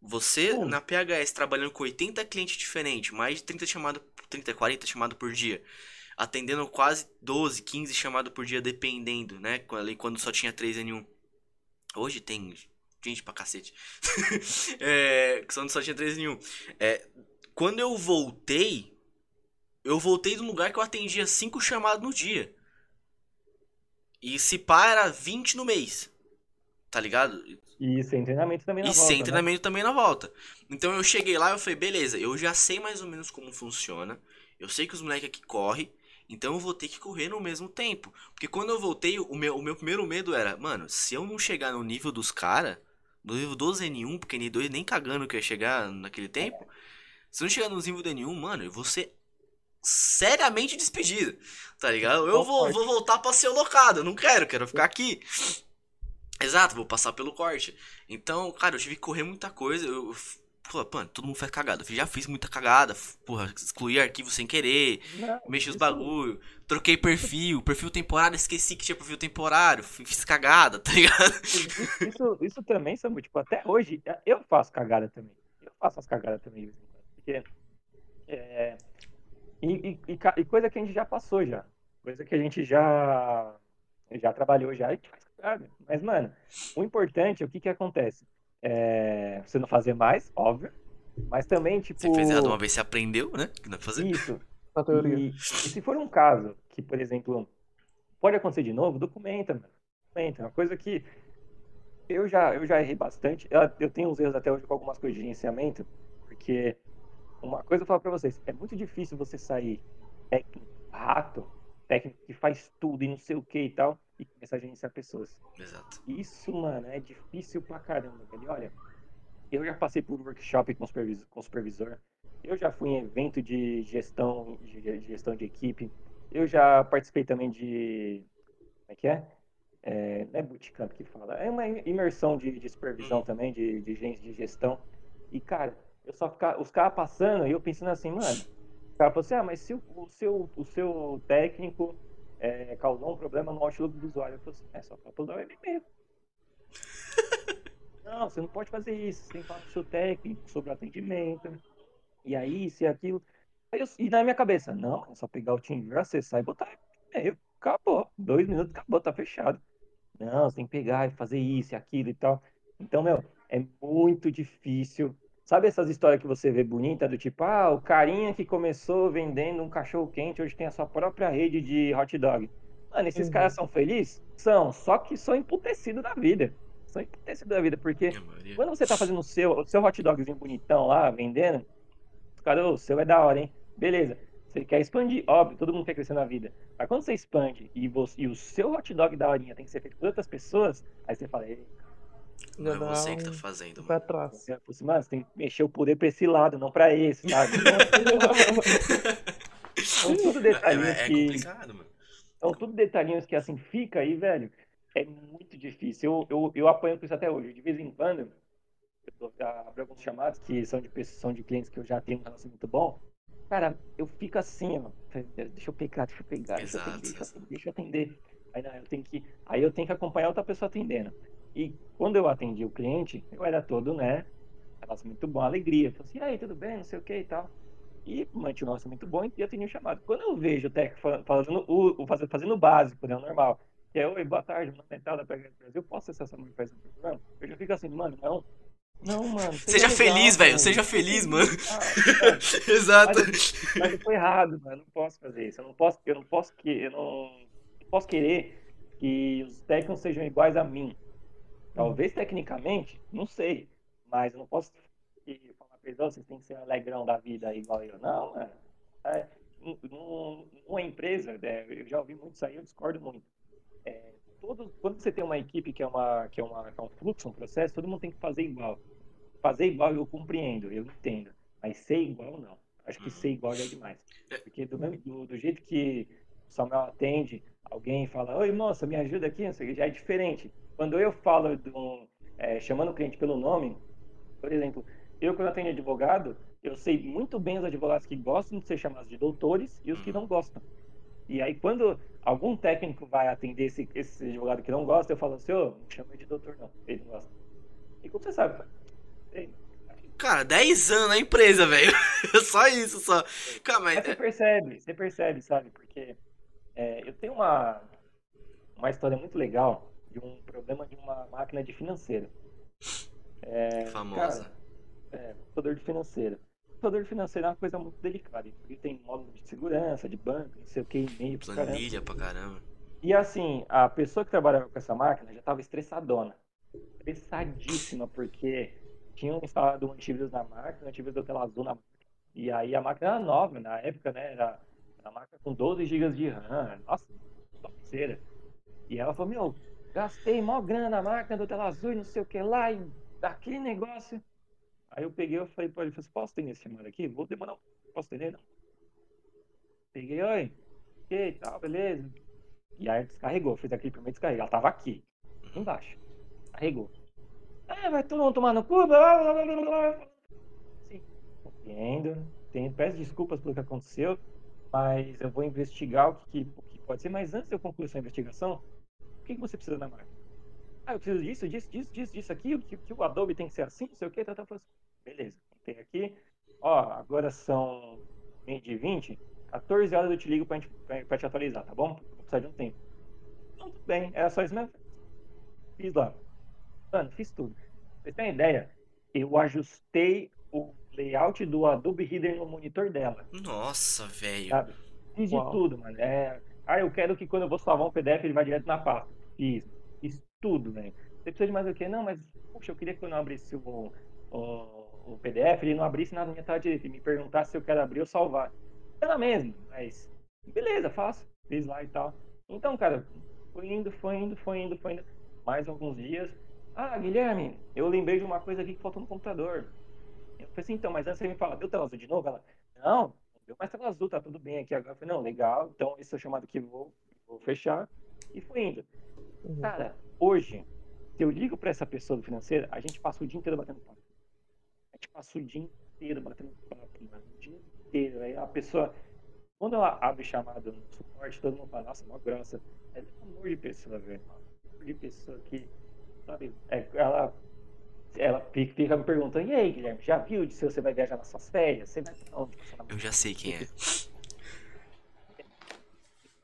você uh. na PHS trabalhando com 80 clientes diferentes, mais de 30 chamadas, 30, 40 chamadas por dia atendendo quase 12, 15 chamadas por dia, dependendo, né? Quando só tinha 3 N1. Hoje tem gente pra cacete. é, quando só tinha 3 N1. É, quando eu voltei, eu voltei do lugar que eu atendia 5 chamadas no dia. E se pá, era 20 no mês. Tá ligado? E sem treinamento também na e volta. E sem né? treinamento também na volta. Então eu cheguei lá e eu falei, beleza, eu já sei mais ou menos como funciona. Eu sei que os moleques aqui correm. Então eu vou ter que correr no mesmo tempo. Porque quando eu voltei, o meu, o meu primeiro medo era, mano, se eu não chegar no nível dos caras, no nível 12 N1, porque N2 nem cagando que ia chegar naquele tempo. Se eu não chegar no nível do N1, mano, eu vou ser seriamente despedido. Tá ligado? Eu vou, vou voltar pra ser locado. Eu não quero, quero ficar aqui. Exato, vou passar pelo corte. Então, cara, eu tive que correr muita coisa. Eu Pô, mano, todo mundo faz cagada. Eu já fiz muita cagada. Porra, excluí arquivo sem querer. Não, mexi os bagulho. Troquei perfil. Perfil temporário, esqueci que tinha perfil temporário. Fiz cagada, tá ligado? Isso, isso também, Samu, tipo, até hoje, eu faço cagada também. Eu faço as cagadas também. Porque. É, e, e, e, coisa que a gente já passou já. Coisa que a gente já. Já trabalhou já e faz cagada. Mas, mano, o importante é o que que acontece é, você não fazer mais, óbvio. Mas também, tipo. Você fez errado uma vez, você aprendeu, né? Que não é fazer. Isso. E, e, se for um caso que, por exemplo, pode acontecer de novo, documenta, mano. Documenta. É uma coisa que eu já, eu já errei bastante. Eu, eu tenho uns erros até hoje com algumas coisas de gerenciamento, porque uma coisa eu falo pra vocês, é muito difícil você sair técnico, rato, técnico que faz tudo e não sei o que e tal, e começar a gerenciar pessoas. Exato. Isso, mano, é difícil pra caramba, velho. Olha, eu já passei por workshop com supervisor, com supervisor. Eu já fui em evento de gestão, de gestão de equipe. Eu já participei também de. Como é que é? é não é bootcamp que fala. É uma imersão de, de supervisão hum. também, de, de de gestão. E, cara, eu só ficava, os caras passando e eu pensando assim, mano. O cara falou assim: ah, mas se o, o seu, o seu técnico é, causou um problema no Outlook do usuário. Eu falei assim, é só para o e-mail. não, você não pode fazer isso. Você tem que falar com o seu técnico sobre o atendimento. E aí, se aquilo. Aí eu, e na minha cabeça, não, é só pegar o TeamViewer, acessar e botar e-mail. Acabou. Dois minutos, acabou, tá fechado. Não, você tem que pegar e fazer isso e aquilo e tal. Então, meu, é muito difícil Sabe essas histórias que você vê bonita, do tipo, ah, o carinha que começou vendendo um cachorro quente hoje tem a sua própria rede de hot dog. Mano, esses uhum. caras são felizes? São, só que são emputecidos da vida. São emputecidos da vida, porque quando você tá fazendo o seu, o seu hot dogzinho bonitão lá, vendendo, cara, o seu é da hora, hein? Beleza. Você quer expandir, óbvio, todo mundo quer crescer na vida. Mas quando você expande e, você, e o seu hot dog da horinha tem que ser feito por outras pessoas, aí você fala, não é você um... que tá fazendo. Pra trás. Mano, você tem que mexer o poder pra esse lado, não pra esse, sabe? São tudo detalhinhos é, é, que. complicado, mano. São tudo detalhinhos que assim fica aí, velho. É muito difícil. Eu, eu, eu apanho com isso até hoje. De vez em quando, eu abro alguns chamados que são de, são de clientes que eu já tenho um relacionamento muito bom. Cara, eu fico assim, ó. Deixa eu pegar, deixa eu pegar, Exato. deixa eu atender, deixa eu atender. Aí, não, eu tenho que, aí eu tenho que acompanhar outra pessoa atendendo. E quando eu atendi o cliente, eu era todo, né? Relação muito bom, alegria. Falei assim, aí, tudo bem, não sei o que e tal. E mantive um relação muito bom e atendi o chamado. Quando eu vejo o técnico fazendo o, o fazendo, fazendo o básico, né, o normal, que é, oi, boa tarde, meu mental da PH Brasil, posso acessar essa mulher faz um programa? Eu já fico assim, mano, não. Não, mano. Seja legal, feliz, velho. Seja feliz, mano. Ah, Exato. Mas, mas eu tô errado, mano. Eu não posso fazer isso. Eu não posso, eu não posso que, eu não, não posso querer que os técnicos sejam iguais a mim. Talvez tecnicamente, não sei, mas eu não posso falar pra eles, oh, vocês têm que ser alegrão da vida igual eu. Não, mano. É, numa empresa, é, eu já ouvi muito isso aí, eu discordo muito. É, todos, quando você tem uma equipe que é, uma, que, é uma, que é um fluxo, um processo, todo mundo tem que fazer igual. Fazer igual eu compreendo, eu entendo. Mas ser igual, não. Acho que ser igual é demais. Porque do, mesmo, do, do jeito que o Samuel atende, alguém fala, oi moça, me ajuda aqui, já é diferente. Quando eu falo de um, é, chamando o cliente pelo nome, por exemplo, eu quando atendo advogado, eu sei muito bem os advogados que gostam de ser chamados de doutores e os que não gostam. E aí, quando algum técnico vai atender esse, esse advogado que não gosta, eu falo assim, ô, não chama de doutor não, ele não gosta. E como você sabe, Cara, 10 anos na empresa, velho. só isso, só. Cara, mas... mas... você percebe, você percebe, sabe? Porque é, eu tenho uma, uma história muito legal de um problema de uma máquina de financeiro. É, Famosa. Cara, é, computador de financeiro. Computador de financeiro é uma coisa muito delicada. Porque tem módulo de segurança, de banco, não sei o que, e-mail. Planilha pra caramba. E assim, a pessoa que trabalhava com essa máquina já estava estressadona. Estressadíssima, porque tinham instalado um antivírus na máquina, um antivírus da tela azul na máquina. E aí a máquina era nova, na época, né? Era uma máquina com 12 GB de RAM. Nossa, topzeira. E ela falou, meu, gastei mó grana na máquina do tela azul e não sei o que lá, e daquele negócio. Aí eu peguei, eu falei, pô, ele falou, posso ter esse chamado aqui? Vou demorar, posso ter não? Peguei, oi, e tal, beleza. E aí descarregou, fez aquele primeiro descarrego. Ela tava aqui, embaixo. Carregou. Ah, vai todo mundo tomar no cu. Blá, blá, blá, blá. Sim, compreendo. Peço desculpas pelo que aconteceu, mas eu vou investigar o que, o que pode ser. Mas antes de eu concluir essa investigação, o que, você precisa da marca? Ah, eu preciso disso, disso, disso, disso, disso aqui, que, que o Adobe tem que ser assim, não sei o que, tá, tá, tá. Beleza, tem aqui. Ó, agora são meio de 20, 14 horas eu te ligo pra, gente, pra, pra te atualizar, tá bom? Vou precisar de um tempo. Então, tudo bem, era só isso mesmo. Fiz lá. Mano, fiz tudo. Pra vocês terem ideia, eu ajustei o layout do Adobe Reader no monitor dela. Nossa, velho. Fiz de tudo, mano. É... Ah, eu quero que quando eu vou salvar um PDF ele vá direto na pasta. Fiz. Fiz tudo, velho. Você precisa de mais o quê? Não, mas, puxa, eu queria que eu abrisse o, o, o PDF, ele não abrisse nada na minha tela direita e me perguntasse se eu quero abrir ou salvar. Era mesmo, mas beleza, faço. Fiz lá e tal. Então, cara, foi indo, foi indo, foi indo, foi indo. Mais alguns dias. Ah, Guilherme, eu lembrei de uma coisa aqui que faltou no computador. Eu falei assim, então, mas antes você me fala, deu tela azul de novo? Ela, não, deu mais tela azul, tá tudo bem aqui agora. Eu falei, não, legal, então esse é o chamado que vou, vou fechar. E fui indo. Uhum. Cara, hoje, se eu ligo para essa pessoa do financeiro, a gente passa o dia inteiro batendo papo. A gente passa o dia inteiro batendo papo, mano, o dia inteiro. Aí a pessoa, quando ela abre chamada no suporte, todo mundo fala, nossa, uma grossa. É um amor de pessoa, velho. amor de pessoa que sabe? É, ela, ela fica me perguntando, e aí, Guilherme, já viu de se você vai viajar nas suas férias? Você vai onde? Eu já sei quem é.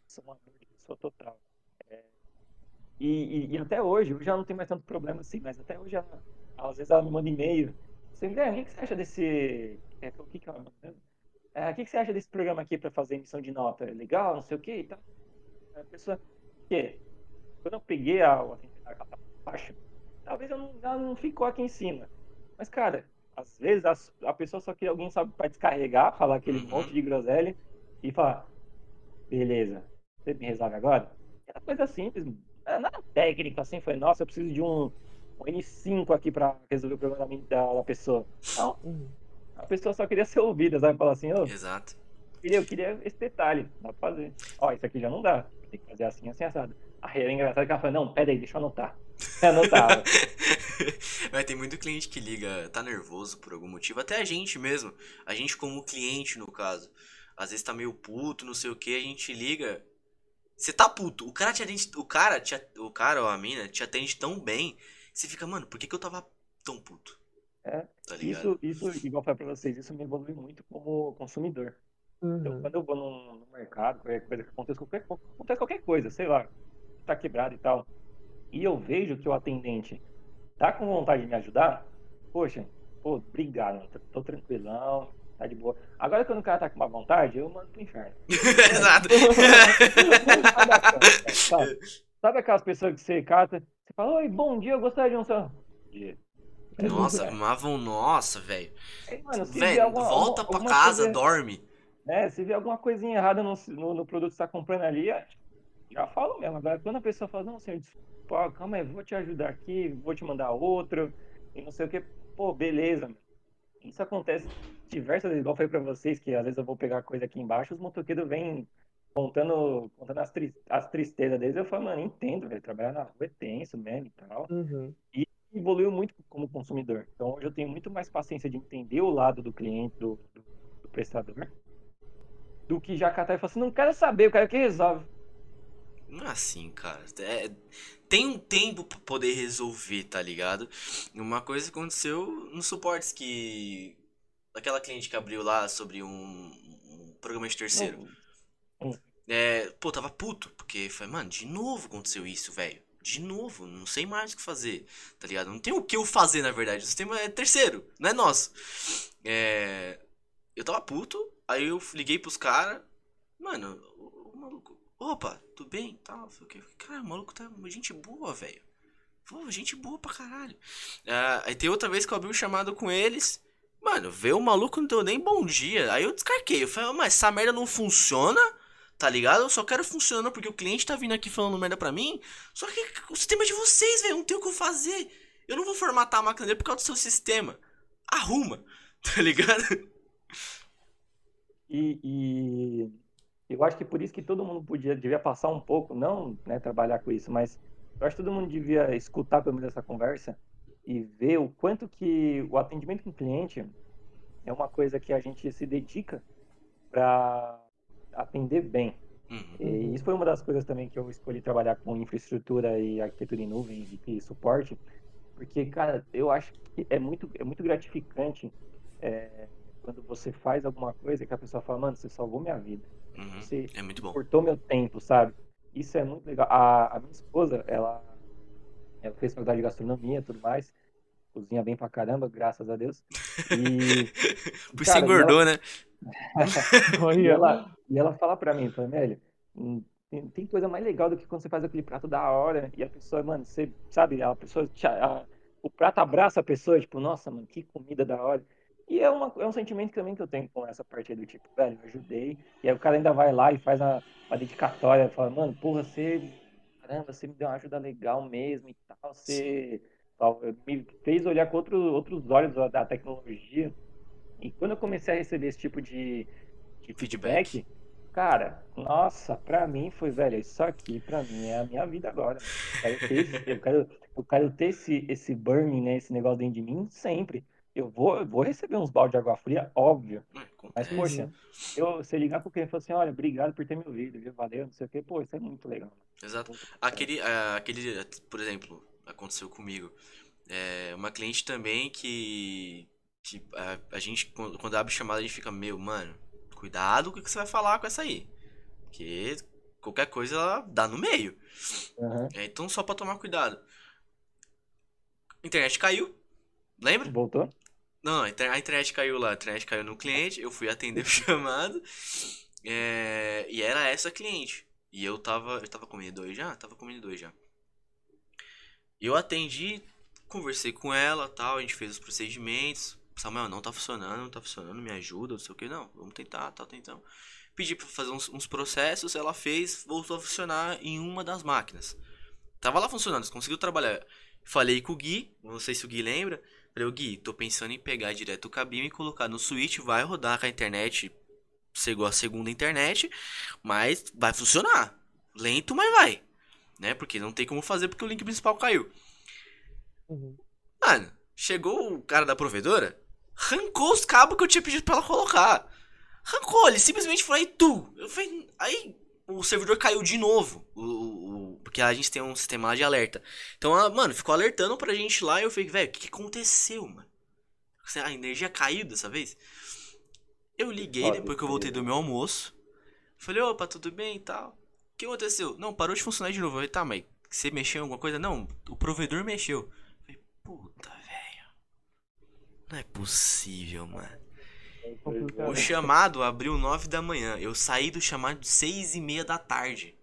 Sou uma pessoa total. É, e, e, e, até hoje, eu já não tenho mais tanto problema assim, mas até hoje, ela, às vezes ela me manda e-mail. Você, Guilherme, o que você acha desse... É, o que que ela é, o que, você acha desse programa aqui para fazer emissão de nota? É legal, não sei o que e tal. A pessoa, que quando eu peguei a, a, a. Talvez não, ela não ficou aqui em cima. Mas, cara, às vezes a, a pessoa só queria alguém sabe para descarregar, falar aquele uhum. monte de groselha e falar: beleza, você me resolve agora? Era coisa simples, nada técnica assim. Foi, nossa, eu preciso de um, um N5 aqui para resolver o problema da, da pessoa. Não, a pessoa só queria ser ouvida, sabe? Falar assim: oh, Exato. Eu queria, eu queria esse detalhe, dá pra fazer. Ó, isso aqui já não dá, tem que fazer assim, assim, assado. Aí era engraçado que ela falou: não, pera aí, deixa eu anotar. Anotava. Mas tem muito cliente que liga, tá nervoso por algum motivo. Até a gente mesmo. A gente como cliente, no caso. Às vezes tá meio puto, não sei o que, a gente liga. Você tá puto. O cara te atende. O cara, te, o cara ou a mina te atende tão bem. Você fica, mano, por que, que eu tava tão puto? É. Tá isso, isso, igual eu falei pra vocês, isso me evolui muito como consumidor. Então, uhum. Então, quando eu vou no, no mercado, qualquer coisa que aconteça, qualquer, acontece qualquer coisa, sei lá, tá quebrado e tal e eu vejo que o atendente tá com vontade de me ajudar, poxa, pô, obrigado, tô, tranquilão, tá de boa. Agora quando o cara tá com uma vontade, eu mando pro inferno. Exato. Sabe aquelas pessoas que você cata, você fala, oi, bom dia, eu gostaria de um seu. Dia. Nossa, arrumavam, nossa, velho. Volta alguma- pra casa, coisa- dorme. É, se vier alguma coisinha errada no, no, no produto que você tá comprando ali, é, já falo mesmo. Agora, quando a pessoa fala, não, senhor, desculpa, pô, calma aí, vou te ajudar aqui, vou te mandar outro, e não sei o que, pô, beleza, mano. Isso acontece diversas vezes, igual eu falei pra vocês, que às vezes eu vou pegar coisa aqui embaixo, os motoqueiros vêm contando, contando as, tri- as tristezas deles, eu falo, mano, entendo, velho, trabalhar na rua é tenso mesmo e tal. Uhum. Evoluiu muito como consumidor. Então hoje eu tenho muito mais paciência de entender o lado do cliente, do, do, do prestador, do que já catar e falar assim, não quero saber, eu quero que resolve. Não é assim, cara. É- tem um tempo pra poder resolver, tá ligado? Uma coisa aconteceu nos suportes que. Aquela cliente que abriu lá sobre um, um programa de terceiro. É, pô, tava puto, porque foi, mano, de novo aconteceu isso, velho. De novo, não sei mais o que fazer, tá ligado? Não tem o que eu fazer, na verdade. O sistema é terceiro, não é nosso. É, eu tava puto, aí eu liguei pros caras. Mano, o, o maluco, opa, tudo bem? Tal, quê. Cara, o maluco tá gente boa, velho. Gente boa pra caralho. Ah, aí tem outra vez que eu abri um chamado com eles. Mano, veio o maluco, não deu nem bom dia. Aí eu descarquei. Eu falei, mas essa merda não funciona? Tá ligado? Eu só quero funcionar porque o cliente tá vindo aqui falando merda pra mim. Só que o sistema é de vocês, velho. Não tem o que eu fazer. Eu não vou formatar a máquina dele por causa do seu sistema. Arruma. Tá ligado? E, e eu acho que por isso que todo mundo podia, devia passar um pouco, não né, trabalhar com isso, mas eu acho que todo mundo devia escutar pelo menos essa conversa e ver o quanto que o atendimento com o cliente é uma coisa que a gente se dedica para atender bem. Uhum. E isso foi uma das coisas também que eu escolhi trabalhar com infraestrutura e arquitetura em nuvem e, e suporte, porque, cara, eu acho que é muito, é muito gratificante é, quando você faz alguma coisa que a pessoa fala, mano, você salvou minha vida, Uhum. você É muito bom. cortou meu tempo, sabe? Isso é muito legal. A, a minha esposa, ela, ela fez faculdade de gastronomia e tudo mais, cozinha bem pra caramba, graças a Deus. E, Por cara, engordou, né? e ela, e ela fala pra mim, fala, velho, hum, tem, tem coisa mais legal do que quando você faz aquele prato da hora e a pessoa, mano, você sabe, a pessoa, a- o prato abraça a pessoa, tipo, nossa, mano, que comida da hora. E é, uma, é um sentimento também que eu tenho com essa parte aí do tipo, velho, eu ajudei. E aí o cara ainda vai lá e faz uma, uma dedicatória, fala, mano, porra, você, caramba, você me deu uma ajuda legal mesmo e tal, você tal, me fez olhar com outro, outros olhos da, da tecnologia. E quando eu comecei a receber esse tipo de, de Feedback. feedback, cara, nossa, pra mim foi, velho, isso aqui pra mim é a minha vida agora. Eu quero ter esse, eu quero, eu quero ter esse, esse burning, né, esse negócio dentro de mim sempre. Eu vou, eu vou receber uns balde de água fria, óbvio. É, Mas, poxa, eu, você ligar pro cliente e falar assim, olha, obrigado por ter me ouvido, viu? Valeu, não sei o quê, pô, isso é muito legal. Exato. Aquele, ah, aquele, por exemplo, aconteceu comigo. É, uma cliente também que, que a, a gente, quando, abre chamada, a gente fica, meu, mano, cuidado com o que você vai falar com essa aí. Porque qualquer coisa ela dá no meio. Aham. É, então, só pra tomar cuidado. Internet caiu. Lembra? Voltou? Não, a inter- a internet caiu lá, a internet caiu no cliente, eu fui atender o chamado, é, e era essa cliente. E eu tava, eu tava com dois já? Tava com dois já. Eu atendi, conversei com ela, tal, a gente fez os procedimentos. Samuel, não tá funcionando, não tá funcionando, me ajuda, não sei o que, não, vamos tentar, tá tentando. Pedi pra fazer uns, uns processos, ela fez, voltou a funcionar em uma das máquinas. Tava lá funcionando, conseguiu trabalhar. Falei com o Gui, não sei se o Gui lembra. Falei, ô Gui, tô pensando em pegar direto o cabinho e colocar no switch, vai rodar com a internet, chegou a segunda internet, mas vai funcionar. Lento, mas vai. Né? Porque não tem como fazer porque o link principal caiu. Uhum. Mano, chegou o cara da provedora, arrancou os cabos que eu tinha pedido pra ela colocar. Arrancou, ele simplesmente falou, aí tu. Eu falei, aí o servidor caiu de novo. O, o- o- porque a gente tem um sistema lá de alerta. Então, ela, mano, ficou alertando pra gente lá e eu falei, velho, o que, que aconteceu, mano? A energia caiu dessa vez? Eu liguei Ó, depois que eu voltei do meu almoço. Falei, opa, tudo bem e tal. O que aconteceu? Não, parou de funcionar de novo. Eu falei, tá, mas você mexeu em alguma coisa? Não, o provedor mexeu. Eu falei, puta, velho. Não é possível, mano. O chamado abriu 9 da manhã. Eu saí do chamado 6 e meia da tarde.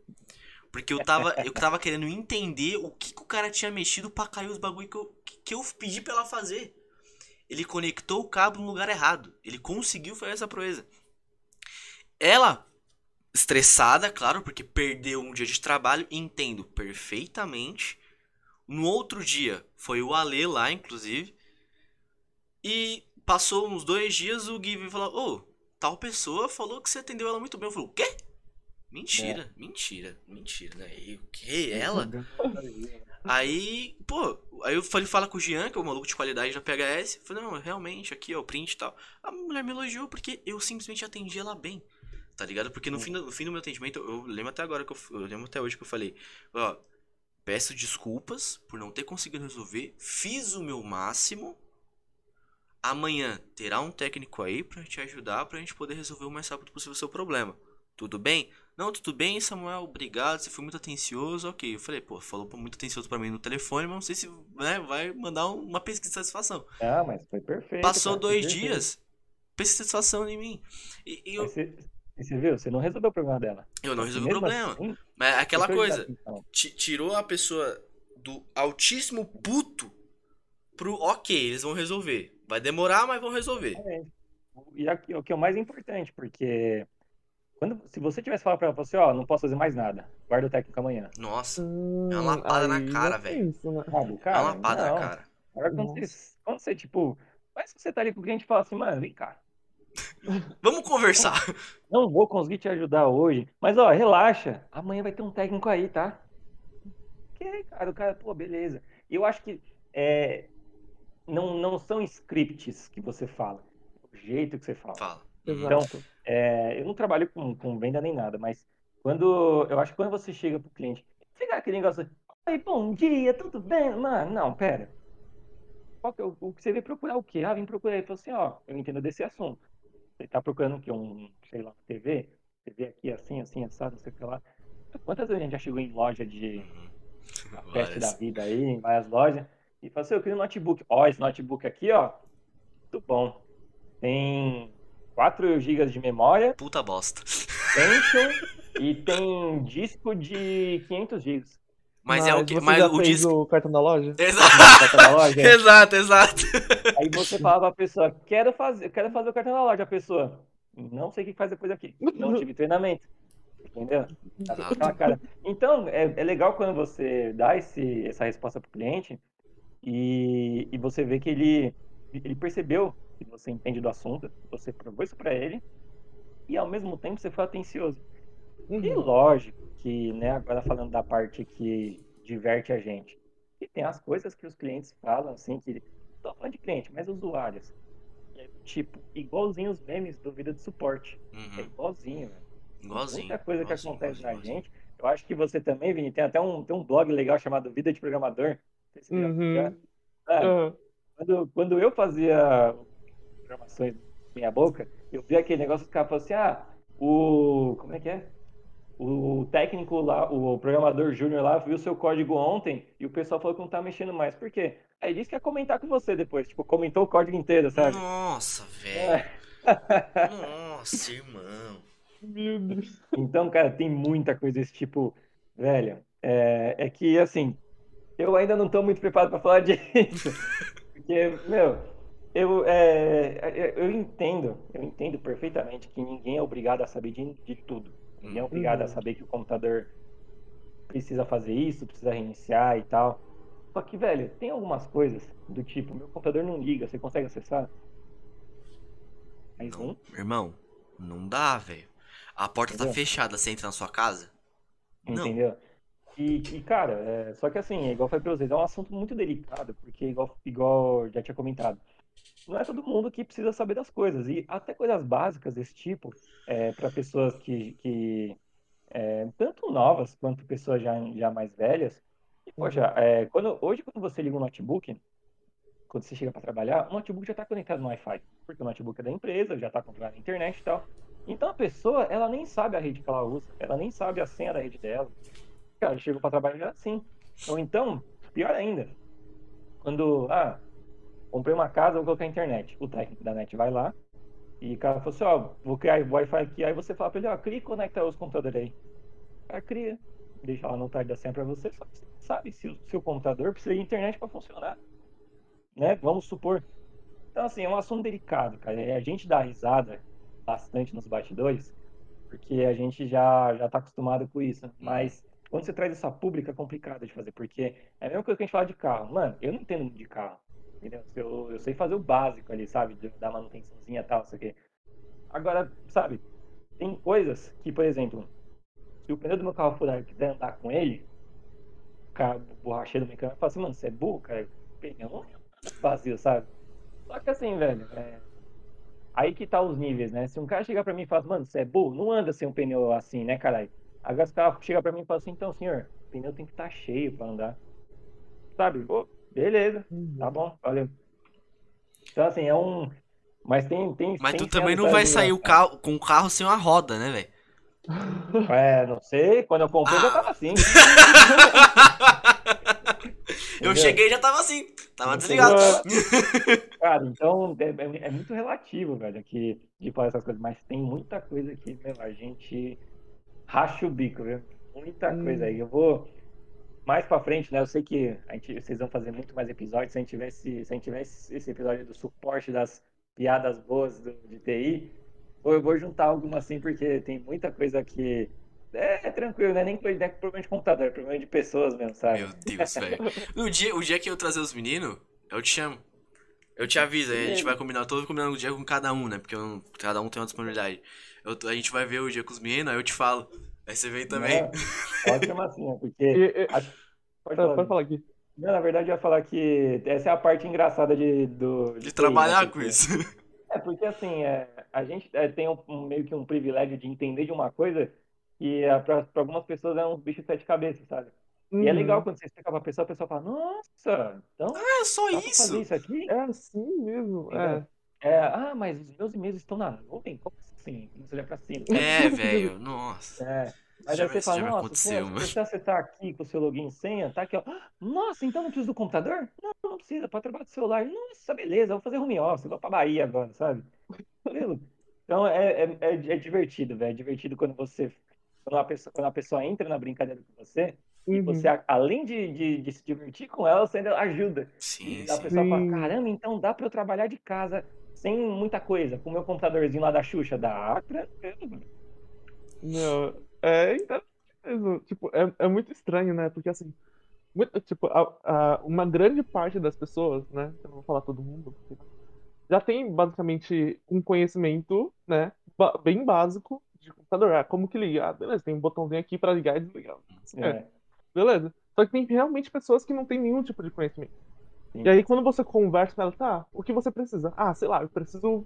Porque eu tava, eu tava querendo entender o que, que o cara tinha mexido pra cair os bagulho que eu, que eu pedi pra ela fazer. Ele conectou o cabo no lugar errado. Ele conseguiu fazer essa proeza. Ela, estressada, claro, porque perdeu um dia de trabalho, entendo perfeitamente. No outro dia, foi o Ale lá, inclusive. E passou uns dois dias, o Gui veio falar: Ô, tal pessoa falou que você atendeu ela muito bem. Eu falei: O quê? Mentira, mentira, mentira, né? E o quê? Ela? Aí, pô, aí eu falei, fala com o Jean, que é o maluco de qualidade da PHS. Falei, não, realmente, aqui, ó, o print e tal. A mulher me elogiou porque eu simplesmente atendi ela bem. Tá ligado? Porque no, fim, do, no fim do meu atendimento, eu lembro até agora que eu, eu lembro até hoje que eu falei, ó, peço desculpas por não ter conseguido resolver, fiz o meu máximo. Amanhã terá um técnico aí pra te ajudar pra gente poder resolver o mais rápido possível o seu problema. Tudo bem? Não, tudo bem, Samuel, obrigado, você foi muito atencioso, ok. Eu falei, pô, falou muito atencioso pra mim no telefone, mas não sei se né, vai mandar uma pesquisa de satisfação. Ah, mas foi perfeito. Passou cara, dois perfeito. dias, pesquisa de satisfação em mim. E, e eu, você, você viu? Você não resolveu o problema dela. eu não resolvi o problema. assim, Mas é aquela coisa, atenção. ti- tirou a pessoa do altíssimo puto pro ok, eles vão resolver. Vai demorar, mas vão resolver. Exatamente. E aqui, o que é o mais importante, porque quando, se você tivesse falado pra ela, você, ó, não posso fazer mais nada, guarda o técnico amanhã. Nossa, Hum, É uma lapada na aí cara, é velho. né? É uma lapada na não. cara. Agora, quando você, quando você, tipo, mas se você tá ali com o cliente e fala assim, mano, vem cá, Vamos conversar. não vou conseguir te ajudar hoje, mas ó, relaxa, amanhã vai ter um técnico aí, tá? Ok, cara, o cara, pô, beleza. Eu acho que é, não, não são scripts que você fala, é o jeito que você fala. Fala. Então. É, eu não trabalho com, com venda nem nada, mas quando eu acho que quando você chega pro cliente, fica aquele negócio, oi, bom dia, tudo bem? Mano, não, pera. Qual que é o, o que você veio procurar o quê? Ah, vim procurar. Ele falou assim, ó, eu entendo desse assunto. Você tá procurando o quê? Um, sei lá, TV? TV aqui assim, assim, assado, não sei o que lá. Quantas vezes a gente já chegou em loja de Uhum. peste da vida aí, em várias lojas, e falou assim, eu queria um notebook. Ó, esse notebook aqui, ó, muito bom. Tem 4 GB de memória, Puta bosta. E tem disco de 500 GB. Mas, é o que. você Mas já o fez disco. o cartão da loja? Exato, na loja? exato, exato. Aí você fala pra pessoa, quero fazer, quero fazer o cartão da loja. A pessoa, não sei o que faz depois aqui. Não tive treinamento. Entendeu? Tá. Então, é, é legal quando você dá esse, essa resposta pro cliente e, e você vê que ele, ele percebeu que você entende do assunto, você provou isso pra ele e ao mesmo tempo você foi atencioso. E Uhum. lógico que, né, agora falando da parte que diverte a gente, e tem as coisas que os clientes falam, assim, que. Não tô falando de cliente, mas usuários. Que é, tipo, igualzinho os memes do vida de suporte. É Uhum. igualzinho, velho. Igualzinho. Muita coisa que igualzinho, acontece na igualzinho, gente. Eu acho que você também, Vini, tem até um, tem um blog legal chamado Vida de Programador. Uhum. Ah, Ah, quando, quando eu fazia programações meia boca, eu via aquele negócio que caras falavam assim, ah, o. Como é que é? O técnico lá, o programador júnior lá, viu seu código ontem e o pessoal falou que não tá mexendo mais. Por quê? Aí disse que ia comentar com você depois, tipo, comentou o código inteiro, sabe? Nossa, É. velho. Nossa, irmão. meu Deus. Então, cara, tem muita coisa desse tipo, velho. É, é que, assim, eu ainda não tô muito preparado pra falar disso. Porque, meu, eu, é, eu entendo, eu entendo perfeitamente que ninguém é obrigado a saber de, de tudo. Ninguém é obrigado a Uhum. saber que o computador precisa fazer isso, precisa reiniciar e tal. Só que, velho, tem algumas coisas do tipo, meu computador não liga, você consegue acessar? Não, irmão, não dá, velho. A porta tá Entendeu? fechada, você entra na sua casa? Não. E, e, cara, é, só que assim, é igual eu falei pra vocês, é um assunto muito delicado, porque igual, igual já tinha comentado, não é todo mundo que precisa saber das coisas. E até coisas básicas desse tipo, é, para pessoas que, que é, tanto novas quanto pessoas já, já mais velhas. E, poxa, é, quando, hoje quando você liga um notebook, quando você chega para trabalhar, o notebook já está conectado no Wi-Fi, porque o notebook é da empresa, já está conectado na internet e tal. Então a pessoa, ela nem sabe a rede que ela usa, ela nem sabe a senha da rede dela. Cara, chegou para trabalhar assim. Ou então, pior ainda, quando, ah, comprei uma casa, vou colocar internet. O técnico da net vai lá e o cara falou assim, ó, vou criar Wi-Fi aqui. Aí você fala pra ele, ó, cria e conecta os computadores aí. O cara cria. deixar lá no tarde da senha pra você, só que sabe se o seu computador precisa de internet para funcionar. Né? Vamos supor. Então, assim, é um assunto delicado, cara. A gente dá risada bastante nos bastidores, porque a gente já, já tá acostumado com isso. Mas quando você traz essa pública, é complicado de fazer, porque é a mesma coisa que a gente fala de carro. Mano, eu não entendo de carro. Entendeu? Eu, eu sei fazer o básico ali, sabe? Da manutençãozinha e tal, isso aqui. Agora, sabe, tem coisas que, por exemplo, se o pneu do meu carro furar e quiser andar com ele, o cara, borracheiro do mecânico fala assim, mano, você é burro, cara? Pneu não é vazio, sabe? Só que assim, velho, é... aí que tá os níveis, né? Se um cara chegar pra mim e falar, mano, você é burro, não anda sem um pneu assim, né, caralho? Agora se o cara chega pra mim e fala assim, então, senhor, o pneu tem que estar tá cheio pra andar. Sabe? Pô, beleza, Uhum. tá bom, valeu. Então, assim, é um. Mas tem. tem Mas tem tu também não vai sair o carro, com o carro sem uma roda, né, velho? É, não sei. Quando eu comprei, Ah. já tava assim. Eu Entendeu? cheguei e já tava assim, tava desligado. Cara, então é, é- é muito relativo, velho, aqui de falar essas coisas. Mas tem muita coisa que, meu, a gente racha o bico, viu? Muita Hum. coisa aí. Eu vou mais pra frente, né? Eu sei que a gente, vocês vão fazer muito mais episódios. Se a gente tivesse, se a gente tivesse esse episódio do suporte das piadas boas do, de TI, ou eu vou juntar alguma assim, porque tem muita coisa que. É, é tranquilo, né? Nem é problema de computador, é problema de pessoas mesmo, sabe? Meu Deus, velho. No dia, o dia que eu trazer os meninos, eu te chamo. Eu te aviso, aí a gente vai combinar, tô combinando o dia com cada um, né? Porque eu cada um tem uma disponibilidade. Eu a gente vai ver o dia com os meninos, aí eu te falo. Aí você vem também. Não, pode chamar assim, né? Porque. E- e- acho- Pode ah, falar. pode falar aqui. Não, na verdade, eu ia falar que essa é a parte engraçada de, do, De TI, trabalhar né? com Porque- isso. É, porque assim, é, a gente é, tem um, meio que um privilégio de entender de uma coisa que é, para algumas pessoas é um bicho de sete cabeças, sabe? E é Uhum. legal quando você explica pra pessoa, a pessoa fala, nossa, então É só dá pra fazer isso. isso aqui? É assim mesmo. É. É, ah, mas os meus e-mails estão na nuvem? Como assim? Você olha pra cima. É, velho. Nossa. É. Mas Já aí você fala, nossa, aconteceu, pô, mano. se você tá aqui com o seu login e senha, tá aqui, ó. Nossa, então não precisa do computador? Não, não precisa, pode trabalhar do celular. Nossa, beleza, eu vou fazer home office, vou pra Bahia agora, sabe? Então é, é, é, é divertido, velho. É divertido quando você. Quando a, pessoa, quando a pessoa entra na brincadeira com você, e Uhum. você, a- além de, de, de se divertir com ela, você ainda ajuda. Sim, E a sim. pessoa fala, caramba, então dá pra eu trabalhar de casa sem muita coisa, com o meu computadorzinho lá da Xuxa. Dá, tranquilo. Não, é, então, mesmo, tipo, é, é muito estranho, né? Porque assim, muito- tipo, a- a- uma grande parte das pessoas, né? Eu não vou falar todo mundo, porque já tem basicamente um conhecimento, né? ba- bem básico de computador. Ah, como que liga? Ah, beleza, tem um botãozinho aqui pra ligar e desligar. É. beleza. Só que tem realmente pessoas que não têm nenhum tipo de conhecimento. Sim. E aí, quando você conversa com ela, tá, o que você precisa? Ah, sei lá, eu preciso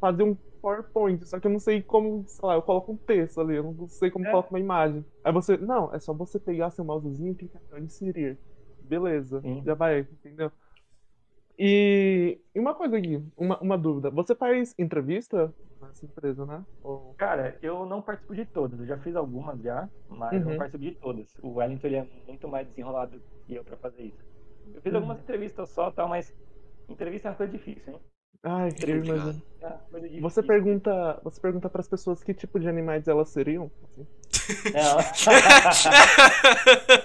fazer um PowerPoint, só que eu não sei como, sei lá, eu coloco um texto ali, eu não sei como É. coloco uma imagem. Aí você, não, é só você pegar seu mousezinho e clicar em inserir. Beleza, Sim. já vai, entendeu? E, uma coisa aqui, uma, uma dúvida. Você faz entrevista nessa empresa, né? Ou... Cara, eu não participo de todas. Eu já fiz algumas já, mas eu não Uhum. participo de todas. O Wellington ele é muito mais desenrolado que eu pra fazer isso. Eu fiz algumas entrevistas só, tal, mas entrevista é uma coisa difícil, hein? Ai, eu Entrevista imagino. é uma coisa difícil. Você pergunta, você pergunta para as pessoas que tipo de animais elas seriam? assim? Não.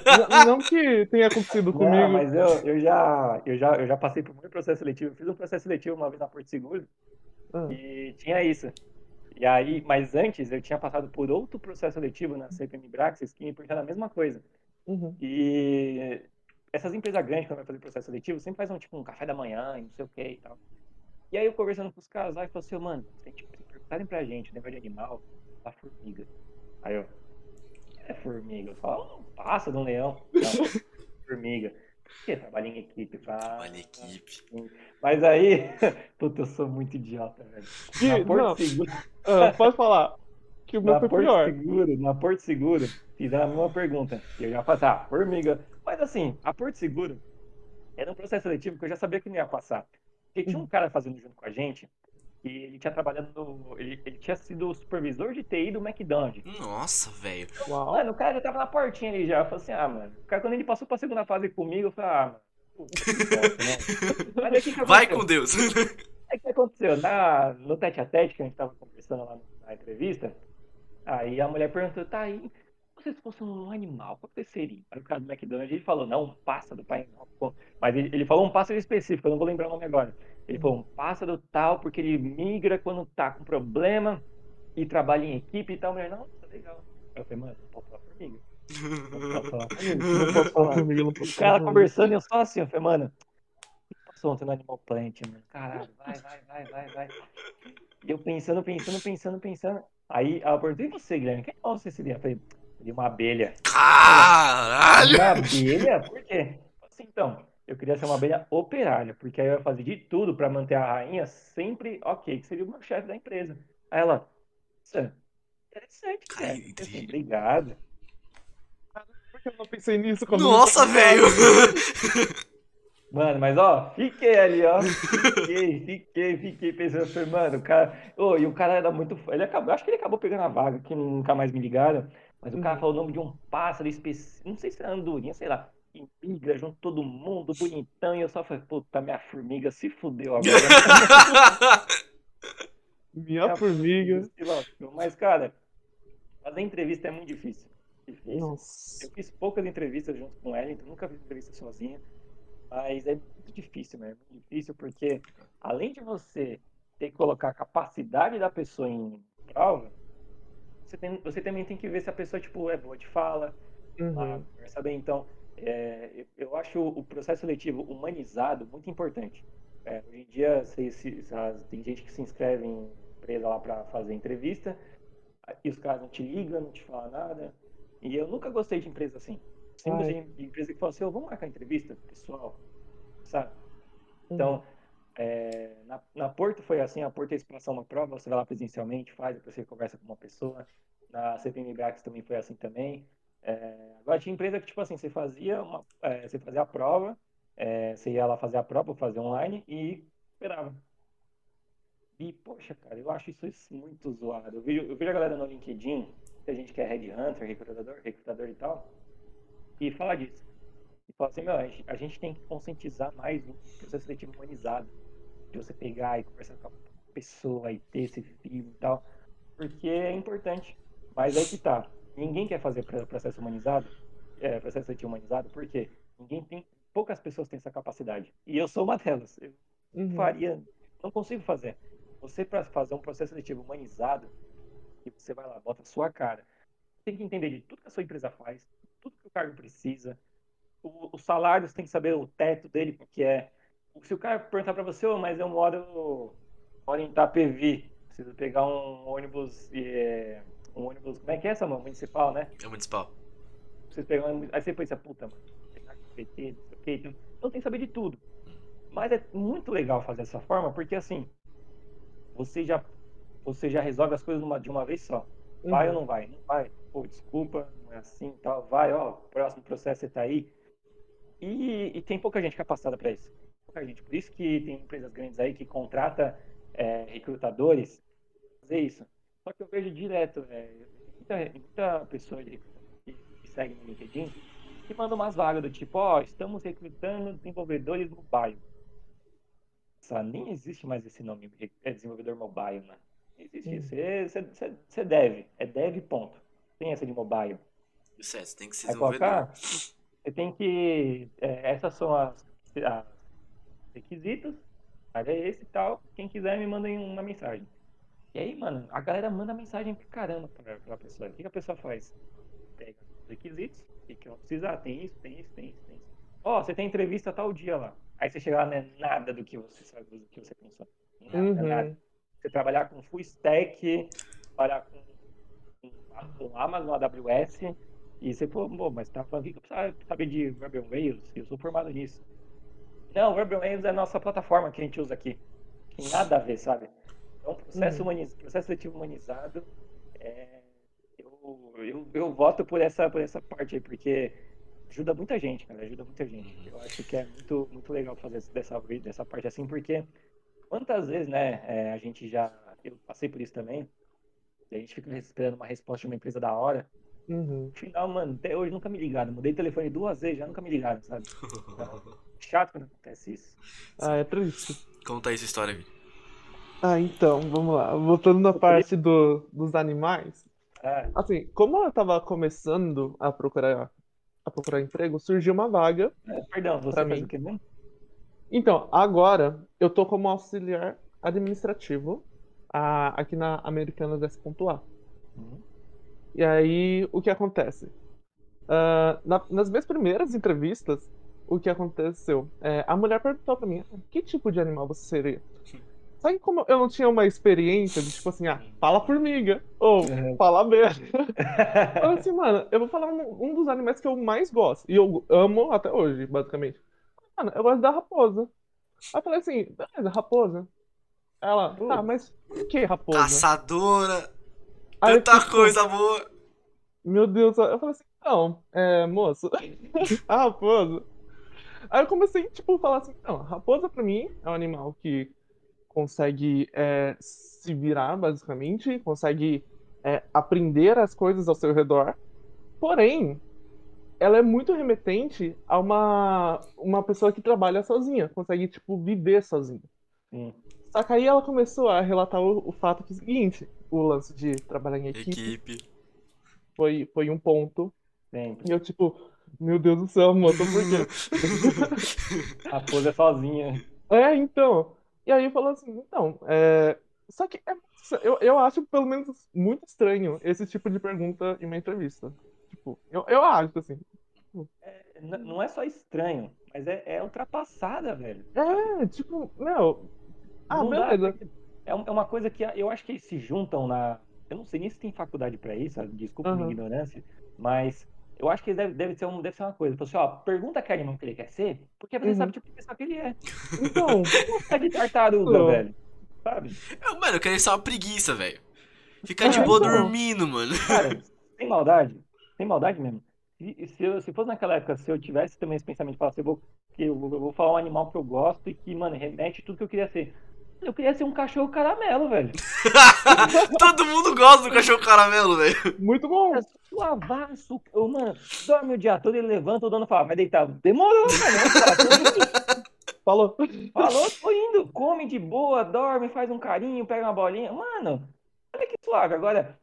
Não, que tenha acontecido comigo. Não, mas eu, eu, já, eu, já, eu já passei por muito processo seletivo. Eu fiz um processo seletivo uma vez na Porto Seguro Ah, e tinha isso. E aí, mas antes eu tinha passado por outro processo seletivo na CPM Braxis que me perguntava a mesma coisa. uhum. E essas empresas grandes, quando vai fazer processo seletivo, sempre fazem tipo um café da manhã e não sei o que e tal. E aí eu conversando com os caras lá e falei assim, "Ô, mano, se tipo, perguntarem pra gente, negócio de animal, a formiga. Aí eu, é formiga. Eu falo, não, passa de um leão. Não, formiga. Porque trabalha em equipe. Trabalha em equipe. Mas aí, puta, eu sou muito idiota, velho. Que- Na Porto não. Seguro, Ah, pode falar. Que o meu na foi Porto pior. Seguro, na Porto Seguro, fizeram a mesma pergunta. E eu já falei, ah, formiga. Mas assim, a Porto Seguro era um processo seletivo que eu já sabia que não ia passar. Porque tinha um cara fazendo junto com a gente, e ele tinha trabalhado no. Ele, ele tinha sido o supervisor de TI do McDonald's. Nossa, velho. Uau. Mano, o cara já tava na portinha ali já. Eu falei assim, ah, mano. O cara, quando ele passou pra segunda fase comigo, eu falei, ah, mano. né? Mas que que Vai com Deus. Aí o que aconteceu? Na, no tete a tete que a gente tava conversando lá na entrevista, aí a mulher perguntou, tá aí, se você fosse um animal, qual que seria? Aí o cara do McDonald's ele falou, não, um pássaro, pai. não. Mas ele, ele falou um pássaro específico, eu não vou lembrar o nome agora. Ele falou um pássaro tal, porque ele migra quando tá com problema e trabalha em equipe e tal. Mulher, não, tá legal. Eu falei, mano, não posso falar formiga. Não posso falar formiga. Não posso falar O cara conversando e eu só assim, eu falei, mano, o que passou ontem no Animal Planet, mano? Caralho, vai, vai, vai, vai, vai. E eu pensando, pensando, pensando, pensando. Aí ela perguntou, e você, Guilherme, que animal você seria? Eu falei, seria uma abelha. Caralho! Uma abelha? Por quê? Assim, então, eu queria ser uma abelha operária, porque aí eu ia fazer de tudo pra manter a rainha sempre ok, que seria o meu chefe da empresa. Aí ela, é interessante, cara. Ai, assim. Obrigado. Por que eu não pensei nisso quando Nossa, velho! Mano, mas ó, fiquei ali, ó. Fiquei, fiquei, fiquei pensando, falei, mano, o cara. Ô, e o cara era muito. Ele acabou, acho que ele acabou pegando a vaga, que nunca mais me ligaram. Mas o cara Uhum. falou o nome de um pássaro específico. Não sei se era andorinha, sei lá. E migra junto todo mundo, bonitão. E eu só falei, puta, minha formiga se fudeu agora. Minha formiga. Se lascou. Mas, cara, fazer entrevista é muito difícil. Difícil. Nossa. Eu fiz poucas entrevistas junto com o Wellington, nunca fiz entrevista sozinha, mas é muito difícil, né? É muito difícil porque, além de você ter que colocar a capacidade da pessoa em prova, você, tem, você também tem que ver se a pessoa, tipo, é boa de fala, Uhum. conversa bem. Então, é, eu, eu acho o processo seletivo humanizado muito importante. É, hoje em dia, se- se- as- tem gente que se inscreve em empresa lá para fazer entrevista, e os caras não te ligam, não te falam nada. E eu nunca gostei de empresa assim. Sempre gostei de empresa que fala assim, "Ô, vamos marcar entrevista, pessoal, sabe? Uhum. É, na, na Porto foi assim, a Porto eles passam uma prova, você vai lá presencialmente, faz, depois você conversa com uma pessoa. Na CPM também foi assim também. É, agora tinha empresa que, tipo assim, você fazia, uma, é, você fazia a prova, é, você ia lá fazer a prova, fazer online e esperava. E, poxa, cara, eu acho isso muito zoado. Eu vejo, eu vejo a galera no LinkedIn, tem gente que é headhunter, recrutador, recrutador e tal, e fala disso. E fala assim, meu, a gente, a gente tem que conscientizar mais o processo seletivo humanizado. De você pegar e conversar com a pessoa e ter esse feeling e tal. Porque é importante. Mas aí que tá. Ninguém quer fazer pro- processo humanizado, é, processo seletivo humanizado, porque ninguém tem, poucas pessoas têm essa capacidade. E eu sou uma delas. Eu Uhum. faria, não consigo fazer. Você para fazer um processo seletivo humanizado, que você vai lá, bota a sua cara, tem que entender de tudo que a sua empresa faz, tudo que o cargo precisa, o, os salários tem que saber o teto dele, porque é. Se o cara perguntar para você, "Ô, mas eu moro, moro em Itapevi, preciso pegar um ônibus, é, um ônibus, como é que é essa, mano? Municipal, né? É municipal. Vocês pegam, um ônibus- aí você pensa, puta, mano, pegar PT, não sei o quê, então, então tem que saber de tudo. Mas é muito legal fazer dessa forma, porque assim, você já, você já resolve as coisas numa- de uma vez só. Vai Uhum. ou não vai? Não vai. Pô, desculpa, não é assim e tal. Vai, ó, próximo processo você tá aí. E, e tem pouca gente capacitada para isso. Pouca gente. Por isso que tem empresas grandes aí que contrata é, recrutadores fazer isso. Só que eu vejo direto, é, muita, muita pessoa de que, que segue no LinkedIn que manda umas vagas do tipo, ó, estamos recrutando desenvolvedores mobile. Nossa, nem existe mais esse nome, é desenvolvedor mobile, mano. Não existe isso. Você- deve. É dev, ponto. Tem essa de mobile. Isso é, você tem que ser desenvolvedor. colocar, você tem que. é, essas são as, as requisitos. Olha esse e tal. Quem quiser me manda uma mensagem. E aí, mano, a galera manda mensagem pra caramba pra, pra pessoa. O que, que a pessoa faz? Pega os requisitos, o que, que ela precisa? Ah, tem isso, tem isso, tem isso, tem isso. Ó, você tem entrevista tal dia lá. Aí você chega lá, não é nada do que você sabe, do que você pensou. Nada, Uhum. nada. Você trabalhar com full stack, trabalhar com, com, com Amazon, AWS, e você falou, pô, mas tá falando que eu precisava saber de Web on Rails, eu sou formado nisso. Não, Web on Rails é a nossa plataforma que a gente usa aqui. Tem nada a ver, sabe? Então, processo, Uhum. humaniz... processo seletivo humanizado, é, eu, eu, eu voto por essa, por essa parte aí, porque ajuda muita gente, cara, ajuda muita gente. Eu acho que é muito, muito legal fazer dessa, dessa parte assim, porque quantas vezes, né, é, a gente já, eu passei por isso também, e a gente fica esperando uma resposta de uma empresa da hora, Uhum. no final, mano, até hoje nunca me ligaram, mudei de telefone duas vezes, já nunca me ligaram, sabe? Então, chato quando acontece isso. Ah, é triste. Conta aí essa história, Vini. Ah, então, vamos lá. Voltando na parte do, dos animais. É, Assim, como eu tava começando a procurar, a procurar emprego, surgiu uma vaga. é, perdão, você mim. mesmo? Então, agora eu tô como auxiliar administrativo a- aqui na Americanas S.A. Uhum. E aí, o que acontece? Ah, na- nas minhas primeiras entrevistas, o que aconteceu? É, a mulher perguntou pra mim, que tipo de animal você seria? Sabe como eu não tinha uma experiência de tipo assim, ah, fala formiga, ou Uhum. fala abelha. Eu falei assim, mano, eu vou falar um, um dos animais que eu mais gosto, e eu amo até hoje, basicamente. Mano, eu gosto da raposa. Aí eu falei assim, beleza, raposa. Ela, tá, mas por que raposa? Caçadora, Aí tanta fiquei, coisa boa. Meu Deus, eu falei assim, não, é, moço, a raposa. Aí eu comecei, tipo, a falar assim, não, a raposa pra mim é um animal que consegue é, se virar, basicamente, consegue é, aprender as coisas ao seu redor, porém, ela é muito remetente a uma, uma pessoa que trabalha sozinha, consegue, tipo, viver sozinha. Sim. Só que aí ela começou a relatar o, o fato que é o seguinte, o lance de trabalhar em equipe Equipe. foi, foi um ponto Sempre. e eu, tipo, meu Deus do céu, moço, por quê? A raposa é sozinha. É, então. E aí falou assim, então, é... Só que é... eu, eu acho, pelo menos, muito estranho esse tipo de pergunta em uma entrevista. Tipo, eu, eu acho, assim. N- não é só estranho, mas é, é ultrapassada, velho. É, tipo, meu. Ah, Não dá, beleza. porque É é uma coisa que eu acho que eles se juntam na. Eu não sei nem se tem faculdade pra isso, desculpa a minha ignorância, mas eu acho que deve, deve, ser, um, deve ser uma coisa. Tipo assim, ó, pergunta que animal que ele quer ser, porque você Uhum. sabe tipo de pessoa que ele é. Então, Tá de tartaruga, velho. Sabe? Eu, mano, eu queria ser uma preguiça, velho. Ficar de É, boa então. dormindo, mano. Cara, sem maldade, sem maldade mesmo. Se, se, eu- se fosse naquela época, se eu tivesse também esse pensamento de falar assim, eu vou, que eu, vou- eu vou falar um animal que eu gosto e que, mano, remete tudo que eu queria ser. Eu queria ser um cachorro caramelo, velho. Todo mundo gosta do cachorro caramelo, velho. muito bom. Suavaço. Mano, dorme o dia todo, ele levanta, o dono fala, vai deitar. Demorou, mano. Falou. Falou, tô indo. Come de boa, dorme, faz um carinho, pega uma bolinha. Mano, olha que suave. Agora,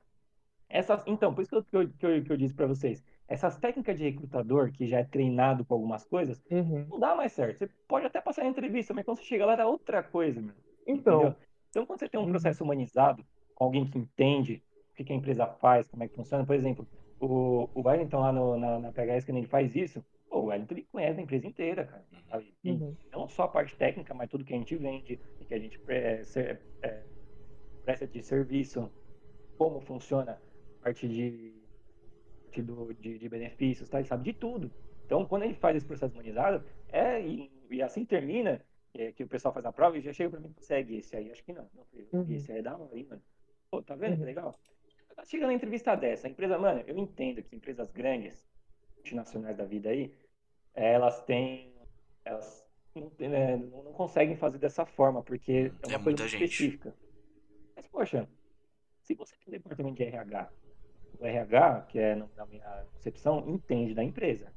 essas. Então, por isso que eu, que eu, que eu, disse pra vocês. Essas técnicas de recrutador, que já é treinado com algumas coisas, Uhum. não dá mais certo. Você pode até passar na entrevista, mas quando você chega lá, era outra coisa, meu. Então, Entendeu? Então, quando você tem um Uhum. processo humanizado, com alguém que entende o que a empresa faz, como é que funciona, por exemplo, o, o Wellington lá no, na, na PHS, quando ele faz isso, pô, o Wellington ele conhece a empresa inteira, cara. sabe? E uhum. não só a parte técnica, mas tudo que a gente vende, e que a gente pre- ser- é, presta de serviço, como funciona a parte de, parte do- de, de benefícios, tá? ele sabe de tudo. Então, quando ele faz esse processo humanizado, é, e, e assim termina, é, que o pessoal faz a prova e já chega pra mim, segue esse aí, acho que não. não Uhum. Esse aí é da hora, hein, mano. Pô, tá vendo que Uhum. legal? Chega na entrevista dessa, a empresa, mano, eu entendo que empresas grandes, multinacionais da vida aí, elas têm, elas não, tem- né, não- não conseguem fazer dessa forma, porque é uma É coisa específica. Mas, poxa, se você tem um departamento de RH, o RH, que é, na na minha concepção, entende da empresa.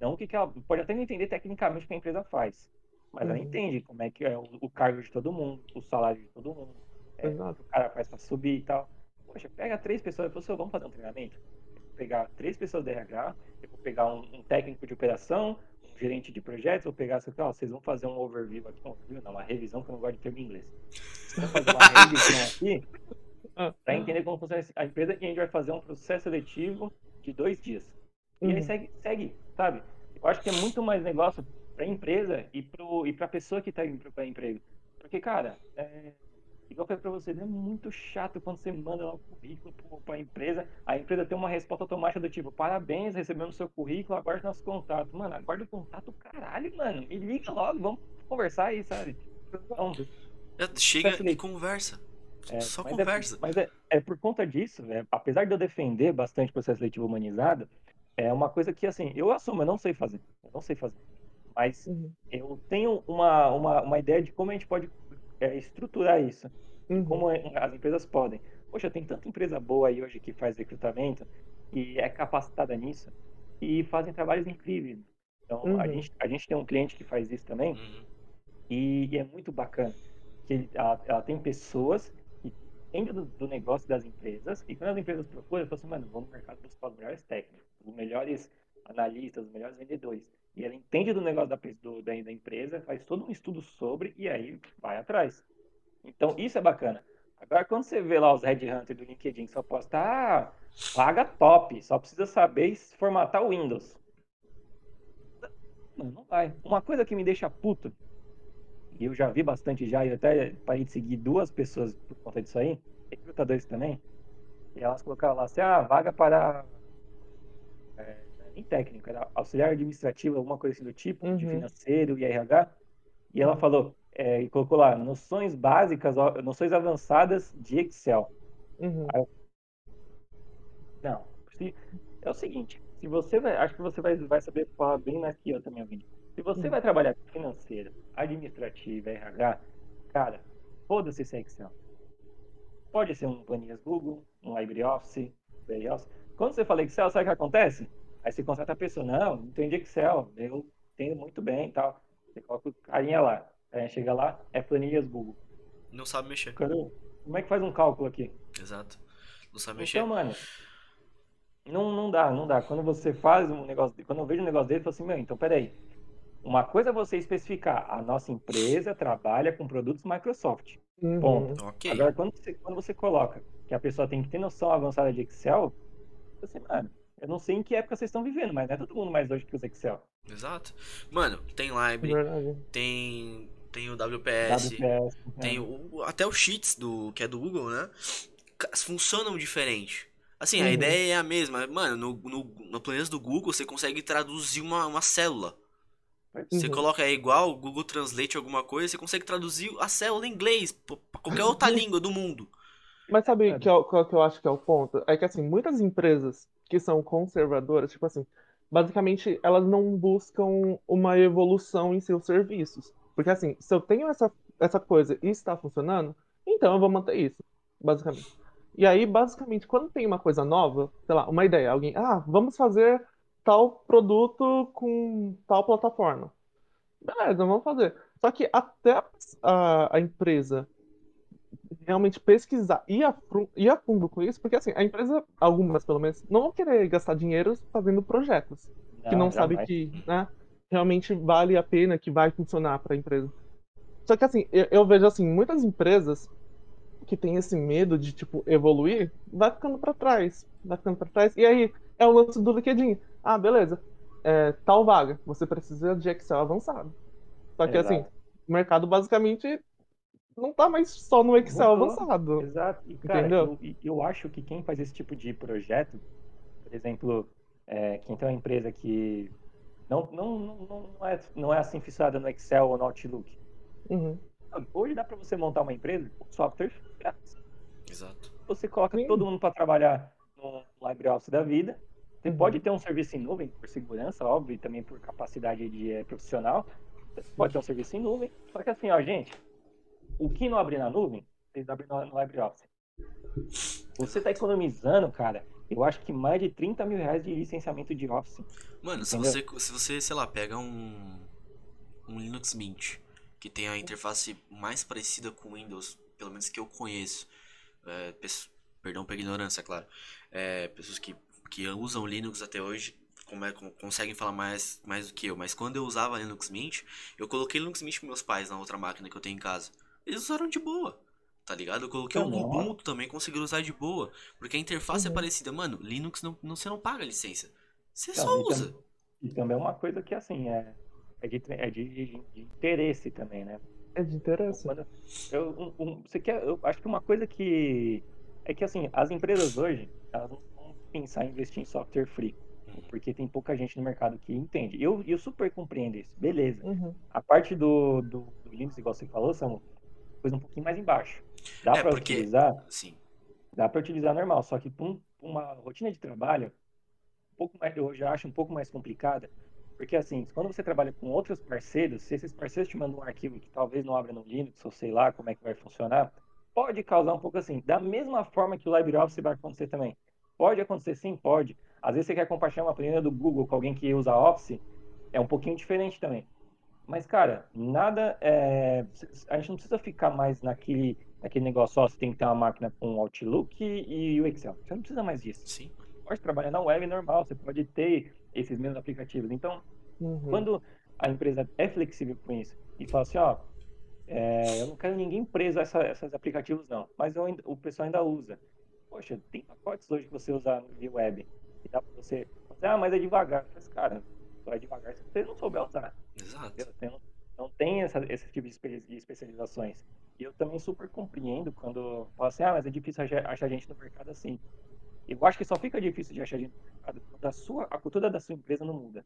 Não o que, que ela pode até não entender tecnicamente o que a empresa faz, mas ela Uhum. entende como é que é o, o cargo de todo mundo, o salário de todo mundo, é, o que o cara faz para subir e tal. Poxa, pega três pessoas, pessoal, vamos fazer um treinamento? Eu vou pegar três pessoas da RH, eu vou pegar um, um técnico de operação, um gerente de projetos, vou pegar, assim, ó, vocês vão fazer um overview aqui, um overview, não, uma revisão, que eu não gosto de termo em inglês. Vamos fazer uma revisão aqui Ah, para entender como funciona a empresa e a gente vai fazer um processo seletivo de dois dias. E aí Uhum. segue, segue, sabe? Eu acho que é muito mais negócio para a empresa e para a pessoa que está indo procurar emprego. Porque, cara, é, igual eu falei para você, é muito chato quando você manda lá o currículo para a empresa, a empresa tem uma resposta automática do tipo, parabéns, recebemos seu currículo, aguarde nosso contato. Mano, aguarde o contato, caralho, mano. Me liga logo, vamos conversar aí, sabe? Então, Já Chega Facilita. e conversa. é, Só mas conversa. É, mas é, é por conta disso, né, apesar de eu defender bastante o processo seletivo humanizado, é uma coisa que, assim, eu assumo, eu não sei fazer. Eu não sei fazer. Mas Uhum. eu tenho uma, uma, uma ideia de como a gente pode é, estruturar isso. Uhum. Como é- as empresas podem. Poxa, tem tanta empresa boa aí hoje que faz recrutamento e é capacitada nisso e fazem trabalhos incríveis. Então, a, Uhum. gente, a gente tem um cliente que faz isso também Uhum. e, e é muito bacana. Que ele- ela, ela tem pessoas que entende do, do, negócio das empresas, e quando as empresas procuram, fala assim, mano, vamos no mercado buscar os melhores técnicos, os melhores analistas, os melhores vendedores. E ela entende do negócio da, do, da, da empresa, faz todo um estudo sobre, e aí vai atrás. Então, isso é bacana. Agora, quando você vê lá os Red Hunter do LinkedIn, só posta, ah, paga top, só precisa saber formatar o Windows. Não, não vai. Uma coisa que me deixa puto, e eu já vi bastante já, e até parei de seguir duas pessoas por conta disso aí, recrutadores também, e elas colocaram lá assim, ah, vaga para é, em técnico, era auxiliar administrativo, alguma coisa assim do tipo, uhum. de financeiro e RH, e ela falou, é, e colocou lá, noções básicas, noções avançadas de Excel. Uhum. Eu... Não, é o seguinte, se você vai, acho que você vai, vai saber falar bem aqui, ó, também, ouvindo. Se você vai trabalhar com financeira, administrativa, RH, cara, foda-se esse Excel. Pode ser um planilhas Google, um LibreOffice, LibreOffice. Quando você fala Excel, sabe o que acontece? Aí você contrata a pessoa, não, não entende Excel, eu entendo muito bem e tal. Você coloca o carinha lá. Aí chega lá, é planilhas Google. Não sabe mexer. Como é que faz um cálculo aqui? Exato. Não sabe mexer. Então, mano, não, não dá, não dá. Quando você faz um negócio, quando eu vejo um negócio dele, eu falo assim, meu, então peraí. Uma coisa é você especificar, a nossa empresa trabalha com produtos Microsoft. Uhum. Ponto. Okay. Agora, quando você, quando você coloca que a pessoa tem que ter noção avançada de Excel, você, mano, eu não sei em que época vocês estão vivendo, mas não é todo mundo mais hoje que usa Excel. Exato. Mano, tem Library, é tem tem o WPS, WPS tem é. o, até o Sheets do que é do Google, né? Funcionam diferente. Assim, uhum. a ideia é a mesma. Mano, no, no, no planeta do Google você consegue traduzir uma, uma célula. Uhum. Você coloca é igual o Google Translate alguma coisa, você consegue traduzir a célula em inglês, pra qualquer outra língua do mundo. Mas sabe é. que, é, qual que eu acho que é o ponto? É que assim, muitas empresas que são conservadoras, tipo assim, basicamente elas não buscam uma evolução em seus serviços. Porque assim, se eu tenho essa, essa coisa e está funcionando, então eu vou manter isso, basicamente. E aí, basicamente, quando tem uma coisa nova, sei lá, uma ideia, alguém, ah, vamos fazer tal produto com tal plataforma. Beleza, vamos fazer. Só que até a, a empresa realmente pesquisar e a, ir a fundo com isso, porque assim, a empresa, algumas pelo menos, não vão querer gastar dinheiro fazendo projetos não, que não sabe que né, realmente vale a pena, que vai funcionar para a empresa. Só que assim, eu, eu, vejo assim, muitas empresas que têm esse medo de tipo evoluir, vai ficando para trás, vai ficando para trás. E aí é o lance do LinkedIn. Ah, beleza. É, tal vaga, você precisa de Excel avançado. Só que assim, Exato. assim, o mercado basicamente não tá mais só no Excel avançado. Exato. E, cara, entendeu? Eu, eu, acho que quem faz esse tipo de projeto, por exemplo, é, quem tem uma empresa que não, não, não, não, é, não é assim fissada no Excel ou no Outlook. Uhum. Hoje dá para você montar uma empresa com software grátis. Exato. Você coloca Sim. todo mundo para trabalhar no LibreOffice da vida. Você uhum. pode ter um serviço em nuvem por segurança, óbvio, e também por capacidade de é, profissional. Você pode ter um serviço em nuvem. Só que assim, ó, gente, o que não abrir na nuvem, vocês abrem no, LibreOffice. Você está economizando, cara, eu acho que mais de 30 mil reais de licenciamento de Office. Mano, se você, se você, sei lá, pega um, um Linux Mint, que tem a interface mais parecida com o Windows, pelo menos que eu conheço, é, perdão pela ignorância, é claro, é, pessoas que, que usam Linux até hoje como é, conseguem falar mais, mais do que eu, mas quando eu usava Linux Mint, eu coloquei Linux Mint com meus pais na outra máquina que eu tenho em casa. Eles usaram de boa. Tá ligado? Eu coloquei o um Ubuntu também, consegui usar de boa. Porque a interface é uhum. é parecida. Mano, Linux não, não, você não paga licença. Você não, só usa. e também é uma coisa que, assim, é, é, de, é de, de, de interesse também, né? É de interesse. Quando, eu, um, você quer, eu acho que uma coisa que. É que, assim, as empresas hoje, elas não vão pensar em investir em software free porque tem pouca gente no mercado que entende. Eu, eu super compreendo isso, beleza. Uhum. A parte do, do, do Linux, igual você falou, Samu, coisa um pouquinho mais embaixo. Dá é, para porque... utilizar? Sim. Dá para utilizar normal, só que com uma rotina de trabalho, um pouco mais, eu já acho um pouco mais complicada, porque assim, quando você trabalha com outros parceiros, se esses parceiros te mandam um arquivo que talvez não abra no Linux, ou sei lá como é que vai funcionar, pode causar um pouco assim, da mesma forma que o LibreOffice vai acontecer também. Pode acontecer sim, pode. Às vezes você quer compartilhar uma planilha do Google com alguém que usa Office, é um pouquinho diferente também. Mas, cara, nada. É... A gente não precisa ficar mais naquele, aquele negócio, ó, você tem que ter uma máquina com o Outlook e, o Excel. Você não precisa mais disso. Sim. Você pode trabalhar na web normal, você pode ter esses mesmos aplicativos. Então, Uhum. quando a empresa é flexível com isso e fala assim, ó, é, eu não quero ninguém preso a essa, esses aplicativos não, mas eu o pessoal ainda usa. Poxa, tem pacotes hoje que você usa via web e dá pra você, ah, mas é devagar. Mas, cara, só é devagar se você não souber usar. Exato. entendeu? Tem- não tem essa, esse tipo de espe- de especializações. E eu também super compreendo quando fala assim, ah, mas é difícil achar, gente no mercado assim. Eu acho que só fica difícil de achar gente no mercado quando a, sua, a cultura da sua empresa não muda.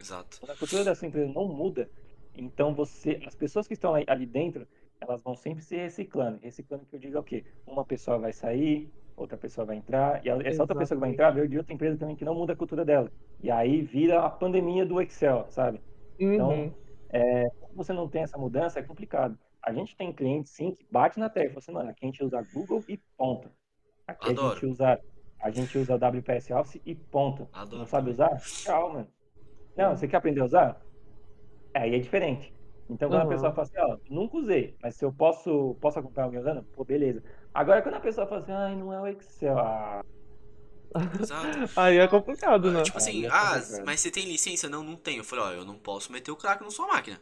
Exato. Quando a cultura da sua empresa não muda, então você, as pessoas que estão ali dentro, elas vão sempre se reciclando. Reciclando que eu digo é o quê? Uma pessoa vai sair, outra pessoa vai entrar, e essa outra pessoa que vai entrar veio de outra empresa também que não muda a cultura dela. E aí vira a pandemia do Excel, sabe? Então, Uhum. Quando você não tem essa mudança, é complicado. A gente tem clientes, sim, que bate na terra e fala assim, mano, aqui a gente usa Google e ponto. Aqui a Adoro. gente usa a gente usa WPS Office e ponto. Adoro Não sabe usar? Tchau, mano. Não, você quer aprender a usar? Aí é diferente. Então quando Uhum. a pessoa fala assim, ó, nunca usei, mas se eu posso, posso acompanhar alguém usando, pô, beleza. Agora quando a pessoa fala assim, ai, não é o Excel, ah, Exato. Aí é complicado, né? Tipo assim, é ah, mas você tem licença? Não, não tenho. Eu falei, ó, eu não posso meter o crack na sua máquina.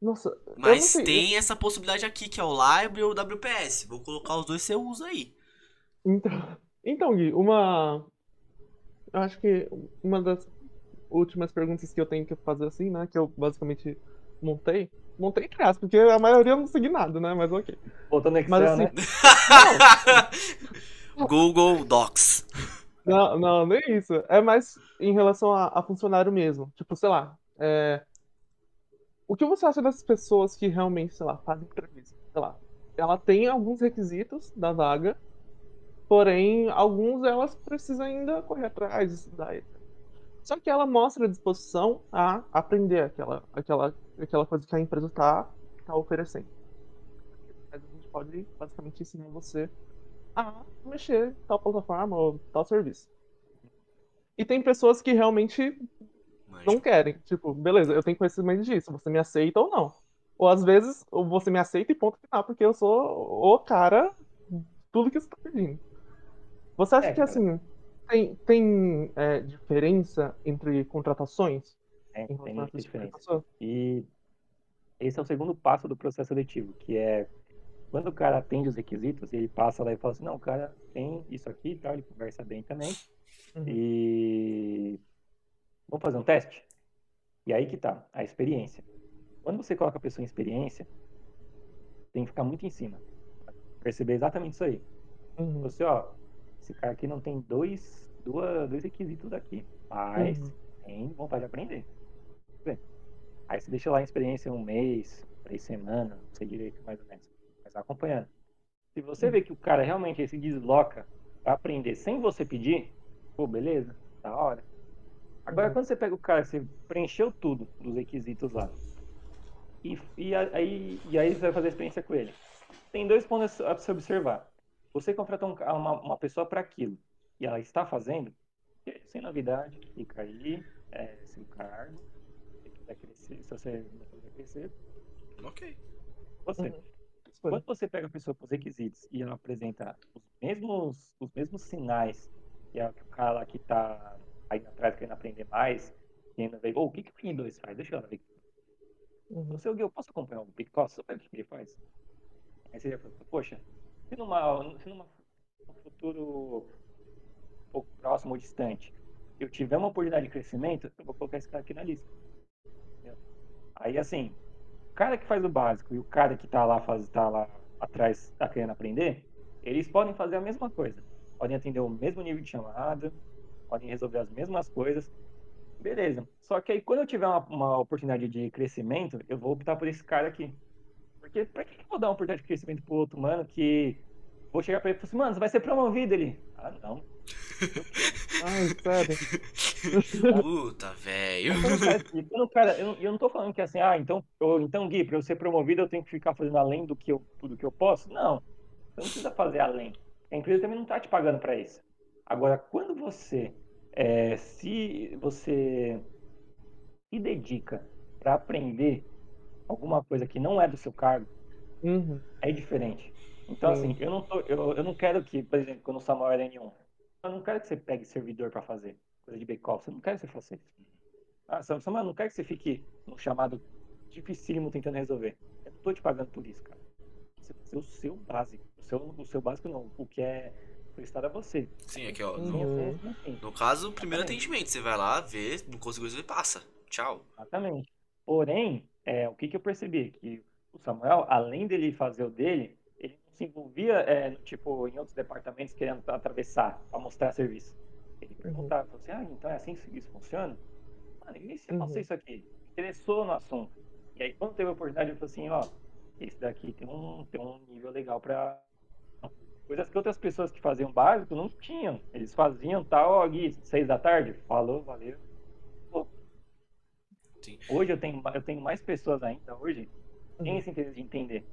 Nossa, Mas tem essa possibilidade aqui, que é o Library ou o WPS. Vou colocar os dois, você usa aí. Então, então, Gui, uma. Eu acho que uma das últimas perguntas que eu tenho que fazer assim, né? Que eu basicamente montei. Montei entre aspas, porque a maioria eu não segui nada, né? Mas ok. voltando no Excel, Mas assim, né? Google Docs. Não, não, nem isso. É mais em relação a, a funcionário mesmo. Tipo, sei lá. é, O que você acha dessas pessoas que realmente, sei lá, fazem entrevista? Sei lá. Ela tem alguns requisitos da vaga, porém, alguns elas precisam ainda correr atrás, estudar. Só que ela mostra disposição a aprender aquela, aquela, aquela coisa que a empresa está tá oferecendo. A gente pode basicamente ensinar você a mexer em tal plataforma ou tal serviço. E tem pessoas que realmente Mas, não querem. Tipo, beleza, eu tenho conhecimento disso, você me aceita ou não. Ou às vezes, ou você me aceita e ponto final, porque eu sou o cara, tudo que você tá pedindo. Você acha É, que, assim, tem, tem é, diferença entre contratações? Tem, Em tem muita diferença. E esse é o segundo passo do processo seletivo, que é quando o cara atende os requisitos, ele passa lá e fala assim, não, o cara tem isso aqui e tal, ele conversa bem também. Uhum. E vamos fazer um teste? E aí que tá, a experiência. Quando você coloca a pessoa em experiência, tem que ficar muito em cima. Perceber exatamente isso aí. Uhum. Você, ó, esse cara aqui não tem dois, duas, dois requisitos aqui, mas Uhum. tem vontade de aprender. Aí você deixa lá em experiência um mês, três semanas, não sei direito mais ou menos, vai acompanhando. Se você vê que o cara realmente se desloca pra aprender sem você pedir, pô, beleza, da hora. Agora Uhum. quando você pega o cara, você preencheu tudo dos requisitos lá, e, e aí, e aí você vai fazer a experiência com ele. Tem dois pontos a se observar. Você contratou um uma, uma pessoa para aquilo e ela está fazendo, sem novidade, fica aí, é seu cargo. Se quiser crescer, se você não quiser crescer, ok. você. Uhum. Quando você pega a pessoa com os requisitos e ela apresenta os mesmos, os mesmos sinais que, a, que o cara lá que tá aí atrás querendo aprender mais, querendo ver, "Ô, o que, que o 2 faz? Deixa eu ver. Uhum. Você, Gui, eu posso acompanhar o Big? Só ver o que ele faz. Aí você já fala, poxa, se numa, se numa um futuro um pouco próximo ou distante, eu tiver uma oportunidade de crescimento, eu vou colocar esse cara aqui na lista. Entendeu? Aí assim, o cara que faz o básico e o cara que tá lá, faz, tá lá atrás, tá querendo aprender, eles podem fazer a mesma coisa. Podem atender o mesmo nível de chamada, podem resolver as mesmas coisas, Beleza. Só que aí quando eu tiver uma, uma oportunidade de crescimento, eu vou optar por esse cara aqui. Porque pra que eu vou dar uma oportunidade de crescimento pro outro mano que vou chegar pra ele e falar assim, mano, você vai ser promovido ele. Ah, não. Ai, sério. Puta, velho. Cara- o cara, eu, não- eu não tô falando que é assim, ah, então, eu, então Gui, pra eu ser promovido eu tenho que ficar fazendo além do que eu, do que eu posso? Não. Você não precisa fazer além. A empresa também não tá te pagando pra isso. Agora, quando você é, se você se dedica pra aprender alguma coisa que não é do seu cargo, Uhum. é diferente. Então, Sim. assim, eu não, tô, eu, eu não quero que, por exemplo, quando o Samuel era N1, eu não quero que você pegue servidor pra fazer coisa de back-office. Eu não quero que você faça isso. Ah, Samuel, eu não quero que você fique num chamado dificílimo tentando resolver. Eu não tô te pagando por isso, cara. Você fazer o seu básico. O seu, o seu básico não. O que é solicitado a você. Sim, aqui, ó. No, no caso, o primeiro Exatamente. atendimento. Você vai lá, vê, não conseguiu resolver, passa. Tchau. Exatamente. Porém, é, o que, que eu percebi? Que o Samuel, além dele fazer o dele, se envolvia é, tipo, em outros departamentos querendo atravessar para mostrar serviço. Ele perguntava, falou assim, ah, então é assim que isso funciona? Mano, e se eu Uhum. faço isso aqui? Interessou no assunto. E aí, quando teve a oportunidade, ele falou assim, ó, esse daqui tem um, tem um nível legal para Coisas que outras pessoas que faziam básico não tinham. Eles faziam tal, ó, Gui, seis da tarde? Falou, valeu. Hoje eu tenho, eu tenho mais pessoas ainda, hoje, que têm Uhum. esse interesse de entender.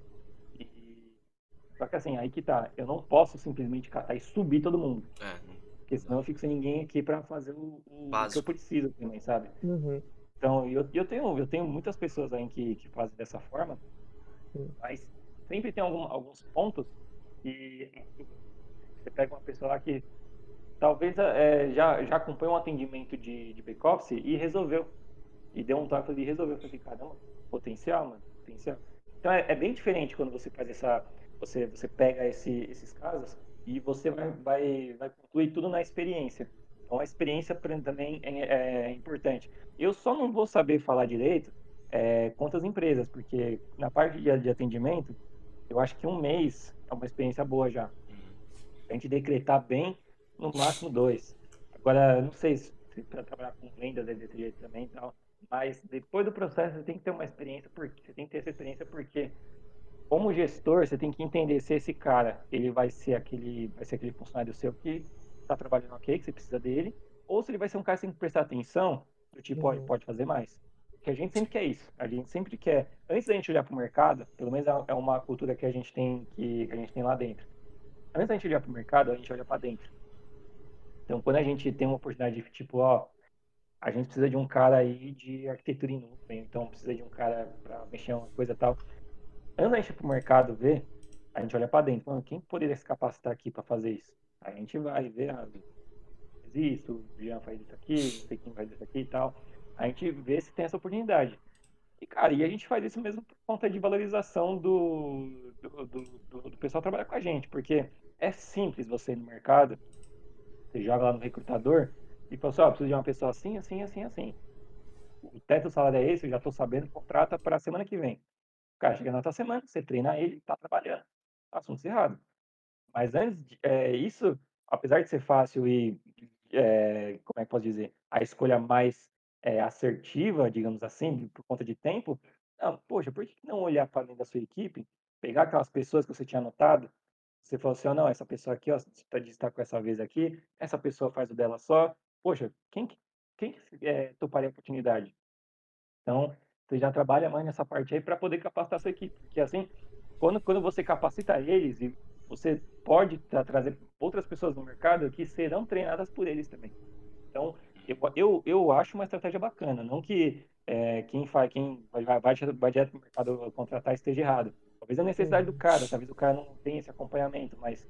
Só que assim, aí que tá. Eu não posso simplesmente catar e subir todo mundo. É, Porque senão eu fico sem ninguém aqui pra fazer o, o que eu preciso também, sabe? Uhum. Então, eu, eu, tenho, eu tenho muitas pessoas aí que, que fazem dessa forma, Sim. mas sempre tem algum, alguns pontos que você pega uma pessoa lá que talvez é, já, já acompanhou um atendimento de, de back-office e resolveu. E deu um toque e resolveu. Eu falei, caramba, potencial, mano, potencial. Então é, é bem diferente quando você faz essa. Você, você pega esse, esses casos e você vai, vai, vai concluir tudo na experiência. Então a experiência também é, é importante. Eu só não vou saber falar direito é, quantas empresas, porque na parte de, de atendimento, eu acho que um mês é uma experiência boa já. Uhum. A gente decretar bem, no máximo dois. Agora, não sei se para trabalhar com vendas é desse jeito também e tal, mas depois do processo você tem que ter uma experiência, porque você tem que ter essa experiência porque como gestor, você tem que entender se esse cara, ele vai ser aquele, vai ser aquele funcionário seu que está trabalhando ok, que você precisa dele, ou se ele vai ser um cara que você tem que prestar atenção, do tipo, Uhum. pode fazer mais. Porque a gente sempre quer isso. A gente sempre quer, antes da gente olhar para o mercado, pelo menos é- é uma cultura que a gente tem que, que a gente tem lá dentro. Antes da gente olhar para o mercado, a gente olha para dentro. Então, quando a gente tem uma oportunidade de tipo, ó, a gente precisa de um cara aí de arquitetura em nuvem, então precisa de um cara para mexer em uma coisa tal. Antes da gente ir pro mercado ver, a gente olha para dentro, quem poderia se capacitar aqui para fazer isso? A gente vai ver, ah, faz isso, o Jean faz isso aqui, não sei quem faz isso aqui e tal. A gente vê se tem essa oportunidade. E, cara, e a gente faz isso mesmo por conta de valorização do, do, do, do- pessoal que trabalha com a gente, porque é simples você ir no mercado, você joga lá no recrutador e fala assim, ó, preciso de uma pessoa assim, assim, assim, assim. O teto do salário é esse, eu já tô sabendo, contrata para semana que vem. O cara chega na outra semana, você treina ele, tá trabalhando. Assunto encerrado. Mas antes, de- é, isso, apesar de ser fácil e, é, como é que posso dizer, a escolha mais é, assertiva, digamos assim, por conta de tempo, não, poxa, por que não olhar para dentro da sua equipe, pegar aquelas pessoas que você tinha anotado, você falou assim, ó, não, essa pessoa aqui, ó, está destacou essa vez aqui, essa pessoa faz o dela só, poxa, quem, que- quem que, é, toparia a oportunidade? Então, você já trabalha mais nessa parte aí para poder capacitar a sua equipe, porque assim, quando, quando você capacita eles, e você pode tra- trazer outras pessoas no mercado que serão treinadas por eles também. Então, eu, eu, eu acho uma estratégia bacana, não que é, quem faz, quem vai, vai, vai direto para o mercado contratar esteja errado. Talvez a necessidade do cara, talvez o cara não tenha esse acompanhamento, mas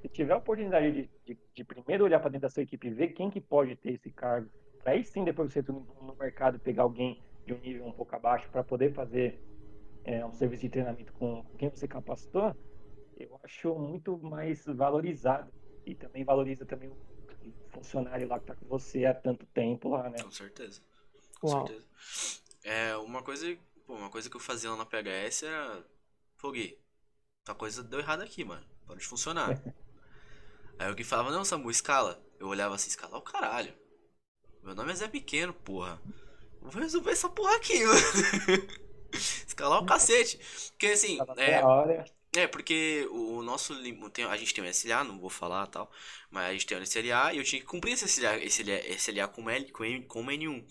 se tiver a oportunidade de, de, de primeiro olhar para dentro da sua equipe e ver quem que pode ter esse cargo, para aí sim depois você no, no mercado pegar alguém de um nível um pouco abaixo para poder fazer é, um serviço de treinamento com, com quem você capacitou, eu acho muito mais valorizado e também valoriza também o funcionário lá que está com você há tanto tempo lá, né? Com certeza. Com Uau. certeza. É, uma coisa, pô, uma coisa que eu fazia lá na PHS era. Pô, Gui, tua coisa deu errado aqui, mano. Pode funcionar. Aí o Gui falava, não, Samu, escala. Eu olhava assim, escalar o caralho. Meu nome é Zé Pequeno, porra. Vou resolver essa porra aqui, mano. escalar o cacete. Porque assim, é, é, porque o nosso a gente tem um SLA, não vou falar tal, mas a gente tem um SLA e eu tinha que cumprir esse SLA, esse SLA, SLA com, L, com, M- com uma N1.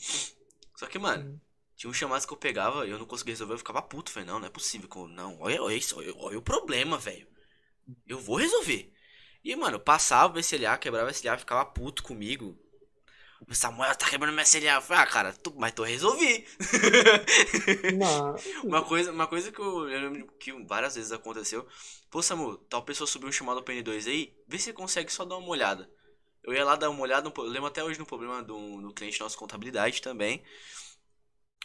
Só que, mano, Uhum. tinha um chamados que eu pegava e eu não conseguia resolver, eu ficava puto. Falei, não, não é possível. Não, olha, olha isso, olha, olha o problema, velho. Eu vou resolver. E, mano, eu passava o SLA, quebrava o SLA, ficava puto comigo. O Samuel tá quebrando minha falei, ah, cara, tu, mas tu resolvi. Não, Uma coisa, uma coisa que eu, eu lembro que várias vezes aconteceu. Pô, Samu, tal pessoa subiu um chamado PN2 aí, vê se consegue só dar uma olhada. Eu ia lá dar uma olhada, eu lembro até hoje no problema do, do cliente nosso contabilidade também.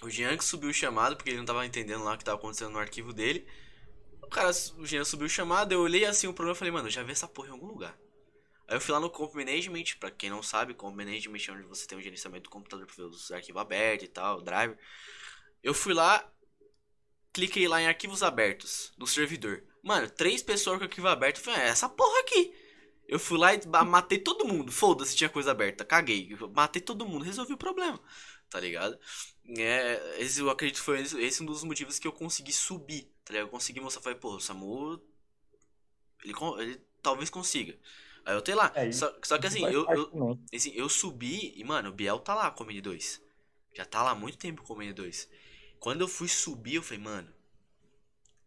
O Jean que subiu o chamado, porque ele não tava entendendo lá o que tava acontecendo no arquivo dele. O cara, o Jean subiu o chamado, eu olhei assim o problema e falei, mano, eu já vi essa porra em algum lugar. Aí eu fui lá no Comp Management, pra quem não sabe, Comp Management é onde você tem um gerenciamento do computador pra ver os arquivos abertos e tal, driver. Eu fui lá, cliquei lá em arquivos abertos no servidor. Mano, três pessoas com arquivo aberto. Eu falei, é essa porra aqui. Eu fui lá e matei todo mundo. Foda-se, tinha coisa aberta. Caguei. Matei todo mundo, resolvi o problema. Tá ligado? É, esse, eu acredito que foi esse, um dos motivos que eu consegui subir. Tá ligado? Eu consegui mostrar, falei, pô, o Samu. Ele, ele talvez consiga. Aí eu tenho lá. É, só, só que assim, eu, eu, assim, eu subi e, mano, o Biel tá lá com o N2. Já tá lá há muito tempo com o N2. Quando eu fui subir, eu falei, mano,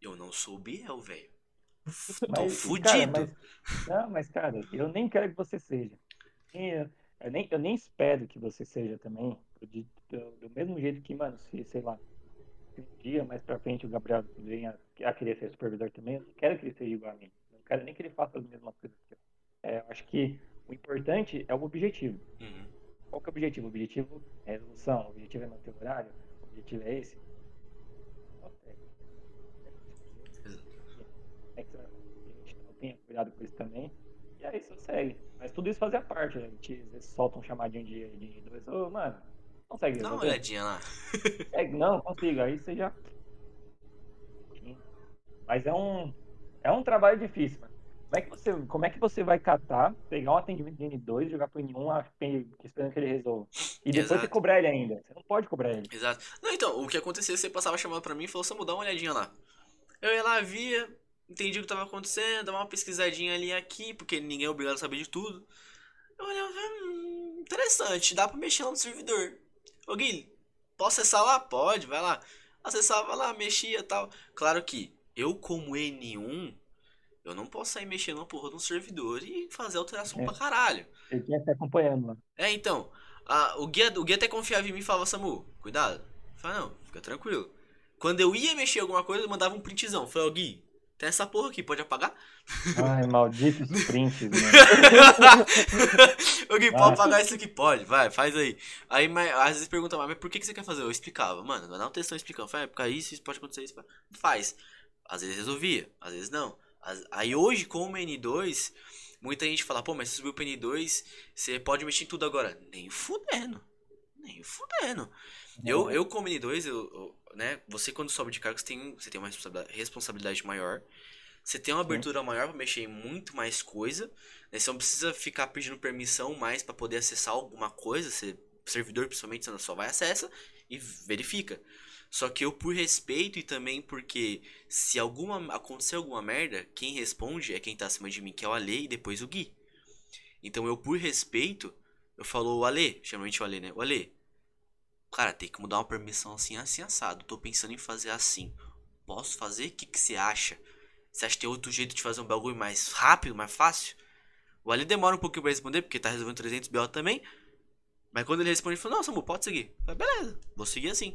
eu não sou o Biel, velho. Tô Mas, fudido. cara, mas- não, mas, cara, eu nem quero que você seja. Eu, eu nem, eu nem espero que você seja também. do, mesmo jeito que, mano, se, sei lá, um dia mais pra frente o Gabriel venha a querer ser supervisor também, eu não quero que ele seja igual a mim. Não quero nem que ele faça as mesmas coisas que eu. É, eu acho que o importante é o objetivo. Uhum. Qual que é o objetivo? O objetivo é resolução, o objetivo é manter o horário, o objetivo é esse. É que a gente não tenha cuidado com isso também. E aí você segue. Mas tudo isso fazia parte, né? A gente às vezes solta um chamadinho de, de dois. Ô, mano, consegue Dá uma olhadinha lá. Consegue? Não, consigo. Aí você já. Mas é um, é um trabalho difícil, mano. Como é, que você, como é que você vai catar, pegar um atendimento de N2, jogar pro N1, a- esperando que ele resolva? E depois Exato. você cobrar ele ainda. Você não pode cobrar ele. Exato. Não, então, o que acontecia, você passava chamando pra mim e falou, Samu, dá uma olhadinha lá. Eu ia lá, via, entendi o que tava acontecendo, dava uma pesquisadinha ali aqui, porque ninguém é obrigado a saber de tudo. Eu olhava, hum, interessante, dá pra mexer lá no servidor. Ô Gui, posso acessar lá? Pode, vai lá. Acessava lá, mexia e tal. Claro que eu, como N1, eu não posso sair mexendo na porra de um servidor e fazer alteração É. pra caralho. Ele tinha que acompanhando, mano. É, então, a- o, guia, o guia até confiava em mim e falava, Samu, cuidado. Eu falei, não, fica tranquilo. Quando eu ia mexer alguma coisa, eu mandava um printzão. Eu falei, ó, Gui, tem essa porra aqui, pode apagar? Ai, malditos prints, mano. Ô Gui, pode apagar isso aqui? Pode, vai, faz aí. Aí, mas, às vezes perguntava, mas por que, que você quer fazer? Eu explicava, mano, vai dar um textão explicando. Falei, é, por causa disso, isso pode acontecer, isso faz. Às vezes resolvia, às vezes não. Aí hoje, com o N2, muita gente fala, pô, mas você subiu o N2, você pode mexer em tudo agora. Nem fudendo. Nem fudendo. Eu, eu como N2, eu, eu, né, você quando sobe de cargo, você tem, você tem uma responsabilidade, maior. Você tem uma Sim. abertura maior pra mexer em muito mais coisa. Né? Você não precisa ficar pedindo permissão mais pra poder acessar alguma coisa. Você, servidor, principalmente, você só vai acessa e verifica. Só que eu, por respeito e também porque se alguma acontecer alguma merda, quem responde é quem tá acima de mim, que é o Ale e depois o Gui. Então eu, por respeito, eu falo o Ale, geralmente o Ale, né? O Ale, cara, tem que mudar uma permissão assim, assim, assado. Tô pensando em fazer assim. Posso fazer? O que, que você acha? Você acha que tem outro jeito de fazer um bagulho mais rápido, mais fácil? O Ali demora um pouquinho pra responder, porque tá resolvendo 300 BO também. Mas quando ele responde, ele fala, não, Samu, pode seguir. Eu falei, beleza, vou seguir assim.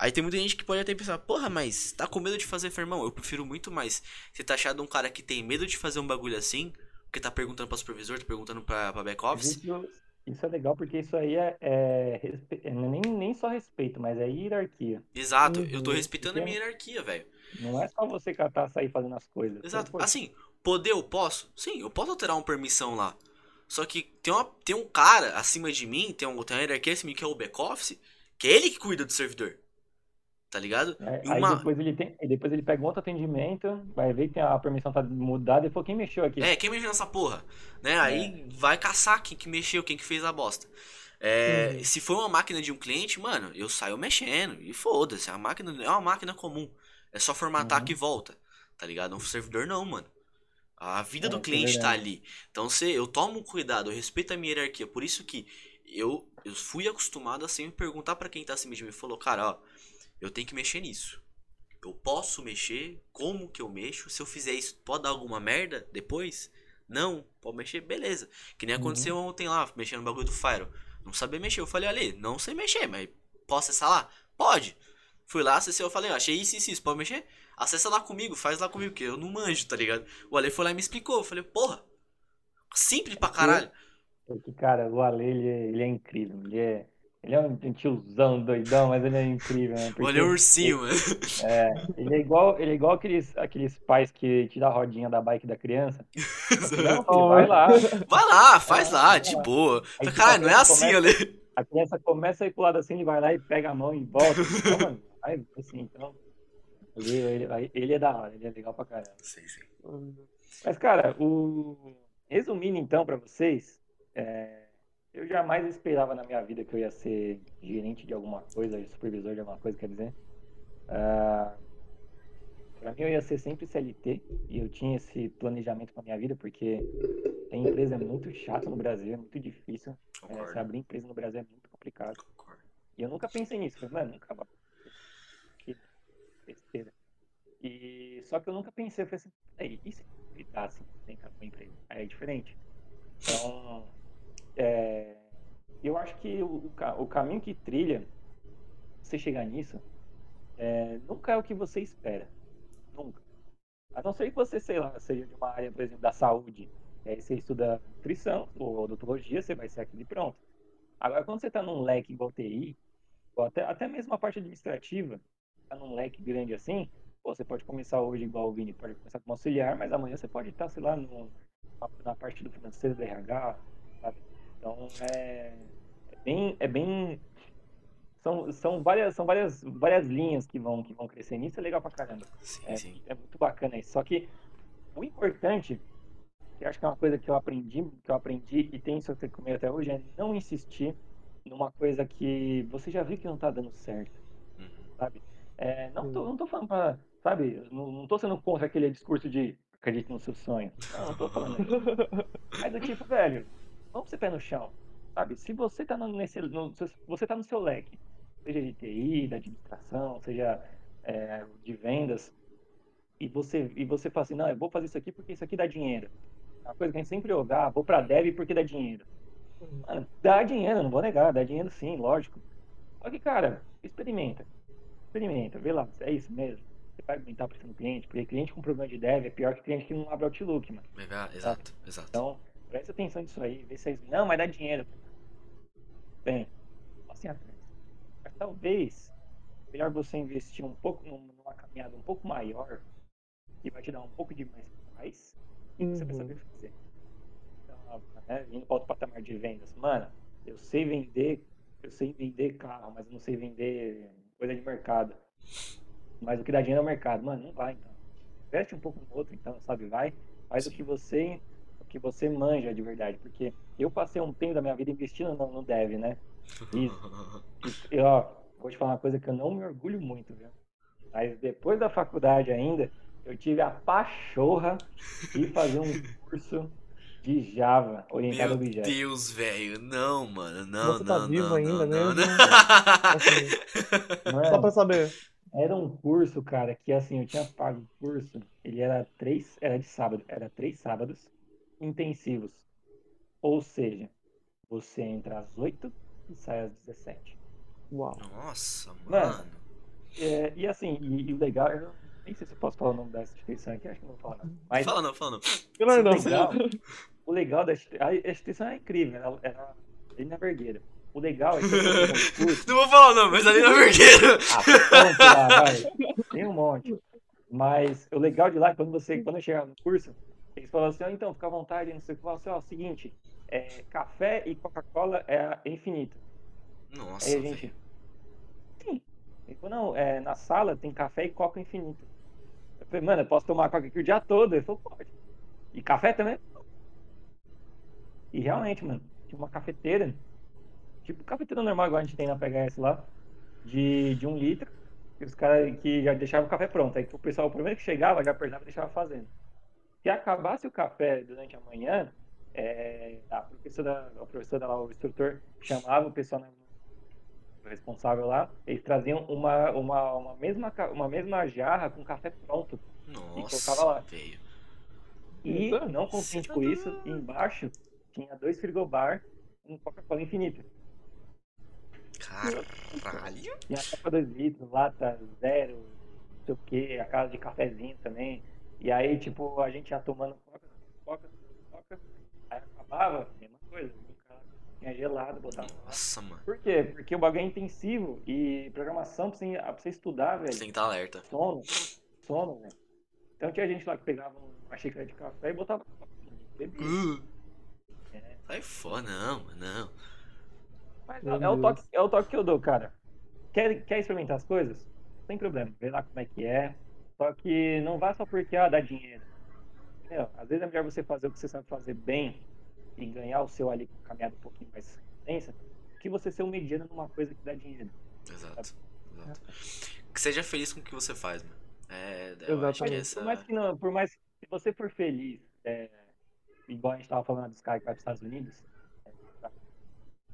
Aí tem muita gente que pode até pensar, porra, mas tá com medo de fazer firmão? Eu prefiro muito mais você tá achado um cara que tem medo de fazer um bagulho assim, porque tá perguntando pra supervisor, tá perguntando pra, pra back office. Isso, isso é legal porque isso aí é, é, é nem, nem só respeito, mas é hierarquia. Exato, eu tô Uhum, respeitando a minha hierarquia, velho. Não é só você catar, sair fazendo as coisas. Exato. Pô, Assim, poder eu posso? Sim, eu posso alterar uma permissão lá. Só que tem, uma, tem um cara acima de mim, tem, um, tem uma hierarquia acima de mim que é o back-office, que é ele que cuida do servidor. Tá ligado? É, E aí uma- depois ele tem, depois ele pega um outro atendimento, vai ver que a permissão tá mudada e falou quem mexeu aqui. É, quem mexeu nessa porra? Né? Aí vai caçar quem que mexeu, quem que fez a bosta. É, Uhum. Se for uma máquina de um cliente, mano, eu saio mexendo. E foda-se, a máquina é uma máquina comum. É só formatar Uhum. que volta. Tá ligado? Um servidor não, mano. A vida É, do é cliente tá ali. Então se eu tomo cuidado, eu respeito a minha hierarquia. Por isso que eu, eu fui acostumado a sempre perguntar pra quem tá acima de mim. Falou, cara, ó, eu tenho que mexer nisso. Eu posso mexer? Como que eu mexo? Se eu fizer isso, pode dar alguma merda depois? Não, pode mexer, beleza. Que nem Uhum. aconteceu ontem lá, mexendo no bagulho do Fire. Não sabia mexer. Eu falei, Ale, não sei mexer, mas posso acessar lá? Pode. Fui lá, acessei, eu falei, achei isso, isso, isso, pode mexer? Acessa lá comigo, faz lá comigo, que eu não manjo, tá ligado? O Ale foi lá e me explicou. Eu falei, porra, simples pra caralho. Porque, cara, o Ale, ele, é- ele é incrível. Ele é, ele é um tiozão doidão, mas ele é incrível, né? O Porque é um ursinho, mano. é, ele é igual, ele é igual aqueles, aqueles pais que tiram a rodinha da bike da criança. Não, filho, vai lá. Vai lá, faz É, lá, vai de lá. boa. Aí, tipo, Caralho, não é assim, Ale. A criança começa a ir pro lado assim, ele vai lá e pega a mão e volta. Então, mano, vai assim, então. Ele, ele, ele é da hora, ele é legal pra caramba. Sim, sim. Mas, cara, o... resumindo então pra vocês, é, eu jamais esperava na minha vida que eu ia ser gerente de alguma coisa, supervisor de alguma coisa, quer dizer. Ah, Pra mim eu ia ser sempre CLT e eu tinha esse planejamento pra minha vida porque ter empresa é muito chato no Brasil, é muito difícil. É, se abrir empresa no Brasil é muito complicado. concordo. E eu nunca pensei nisso. Falei, mano, nunca. Que besteira. E... Só que eu nunca pensei, eu falei assim, "Ei, e se eu evitasse tentar uma empresa? Aí é diferente. Então, é, eu acho que o, o ca- o caminho que trilha, você chegar nisso, é, nunca é o que você espera. Nunca. A não ser que você, sei lá, seja de uma área, por exemplo, da saúde. E você estuda nutrição ou odontologia, você vai ser aquilo e pronto. Agora, quando você está num leque igual TI, ou até, até mesmo a parte administrativa, está num leque grande assim, pô, você pode começar hoje igual o Vini, pode começar como auxiliar, mas amanhã você pode estar, sei lá, no, na, parte do financeiro, do RH? Então, é, é bem... É bem são, são, várias, são várias, várias linhas que vão, que vão crescer nisso, é legal pra caramba. Sim, É, sim. é muito bacana isso. Só que o importante, que acho que é uma coisa que eu aprendi, que eu aprendi e tem isso comigo até hoje, é não insistir numa coisa que você já viu que não tá dando certo, Uhum. sabe? É, não, tô, não tô falando pra, sabe, não, não tô sendo contra aquele discurso de acredite no seu sonho. Não, não tô falando isso. Mas do tipo, velho, vamos ser pé no chão, sabe? Se você tá no, nesse, no, se você tá no seu leque, seja de TI, da administração, seja é, de vendas, e você, e você fala assim, não, eu vou fazer isso aqui porque isso aqui dá dinheiro. É uma coisa que a gente sempre ouve, ah, vou pra dev porque dá dinheiro. Mano, dá dinheiro, não vou negar, dá dinheiro sim, lógico. Só que, cara, experimenta. Experimenta, vê lá, é isso mesmo. Você vai aguentar pra no cliente, porque cliente com problema de dev é pior que cliente que não abre Outlook, mano. É Exato, exato. Então, presta atenção nisso aí, vê se é isso. Não, mas dá dinheiro. Bem, assim atrás. Mas talvez, melhor você investir um pouco num- numa caminhada um pouco maior, que vai te dar um pouco de mais paz, e você vai Uhum. saber fazer. Então, né, indo para outro patamar de vendas. Mano, eu sei vender, eu sei vender carro, mas eu não sei vender coisa de mercado. Mas o que dá dinheiro é o mercado. Mano, não vai então. Investe um pouco no outro, então, sabe? Vai, faz o Sim. que você o que você manja de verdade. Porque eu passei um tempo da minha vida investindo no, no dev, né? E, e, ó, vou te falar uma coisa que eu não me orgulho muito, viu? Mas depois da faculdade ainda, eu tive a pachorra de fazer um curso de Java orientado a Meu. Deus, velho. Não, mano. Não, Você tá não, vivo não, ainda não, não, mesmo? não. Assim, Mano, só pra saber. Era um curso, cara, que assim, eu tinha pago o curso, ele era três, era de sábado, era três sábados intensivos. Ou seja, você entra às 8 e sai às 17. Uau. Nossa, Mano. mano. É, e assim, e, e o legal, eu nem sei se eu posso falar o nome dessa instituição aqui, acho que não vou falar. não. Mas Fala não, fala não. Melhor não. legal, o legal da instituição, a instituição é incrível, ela era ali na Vergueira. O legal é que um curso, Não vou falar não, mas ali na Vergueira. Ah, pronto lá, vai. Tem um monte. Mas o legal de lá é quando você, quando eu chegava no curso, eles falavam assim, ó, então, fica à vontade, não sei o que, falavam assim, ó, o seguinte, é, café e Coca-Cola é infinito. Nossa, Aí a gente, sim. Ele falou, não, é, na sala tem café e coca infinito. Eu falei, mano, eu posso tomar coca aqui o dia todo? Ele falou, pode. E café também? E realmente, mano, tinha uma cafeteira, tipo cafeteira normal, igual a gente tem na PHS lá, de, de um litro, e os caras que já deixavam o café pronto. Aí o pessoal, o primeiro que chegava, já apertava e deixava fazendo. Se acabasse o café durante a manhã, é, a professora, a professora lá, o instrutor, chamava o pessoal, o responsável lá, eles traziam uma, uma, uma, mesma, uma mesma jarra com café pronto. colocava Nossa, lá. velho. E, Eita. não contente com isso, embaixo tinha dois frigobar com Coca-Cola infinita. Caralho. Tinha a copa 2 litros, lata zero, não sei o que, a casa de cafezinho também. E aí, tipo, a gente ia tomando coca, coca, coca, aí acabava, mesma coisa. Tinha gelado, botava. Nossa, mano. Por quê? Porque o bagulho é intensivo e programação pra você, pra você estudar, velho. Você tem que estar alerta. Sono, sono, velho. Então tinha gente lá que pegava uma xícara de café e botava bebia. Uh. É. Sai fora, não, mano, não. Mas Meu é o, toque, é o toque que eu dou, cara. Quer, quer experimentar as coisas? Sem problema, vê lá como é que é. Só que não vá só porque ah, dá dinheiro. Entendeu? Às vezes é melhor você fazer o que você sabe fazer bem e ganhar o seu ali com caminhada um pouquinho mais intensa, que você ser um mediano numa coisa que dá dinheiro. Exato. Exato. Que seja feliz com o que você faz, mano. É, eu acho que Exatamente. essa. Por mais que não, por mais se você for feliz, é, igual a gente tava falando dos caras que vai para os Estados Unidos, é, pra-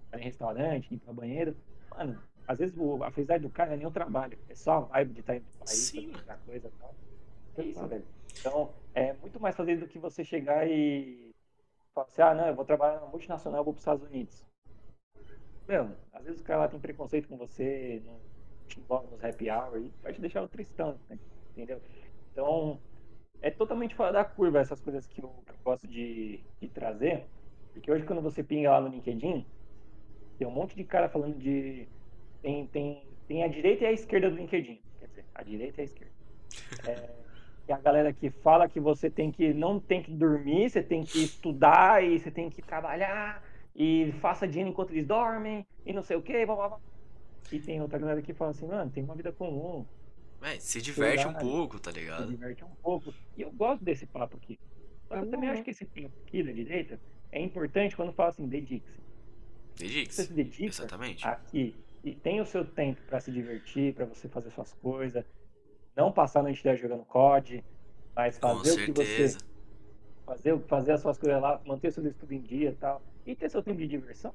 pra ir em restaurante, ir pra banheiro, mano, às vezes o- a felicidade do cara não é nem o trabalho, é só a vibe de estar indo pro país, Sim, fazer coisa e tal. É isso, velho. Então, é muito mais fazer do que você chegar e falar assim, ah, não, eu vou trabalhar na multinacional, eu vou pros Estados Unidos. Meu, às vezes o cara lá tem preconceito com você, não te envolve nos happy hour e vai te deixar tristão, né? entendeu? Então, é totalmente fora da curva essas coisas que eu, que eu gosto de, de trazer, porque hoje quando você pinga lá no LinkedIn, tem um monte de cara falando de... Tem, tem, tem a direita e a esquerda do LinkedIn, quer dizer, a direita e a esquerda. É, tem a galera que fala que você tem que não tem que dormir, você tem que estudar e você tem que trabalhar e faça dinheiro enquanto eles dormem e não sei o que, blá, blá, blá. E tem outra galera que fala assim, mano, tem uma vida comum, Véi, se diverte um Verdade. pouco, tá se ligado? diverte um pouco. E eu gosto desse papo aqui. Que eu também acho que esse papo aqui da direita é importante quando fala assim, dedique-se. Dedique-se. se dedica Exatamente. aqui e tem o seu tempo pra se divertir, pra você fazer suas coisas, não passar a noite inteira jogando COD, mas fazer o que você fazer, fazer as suas coisas lá, manter seus estudos em dia e tal, e ter seu tempo de diversão?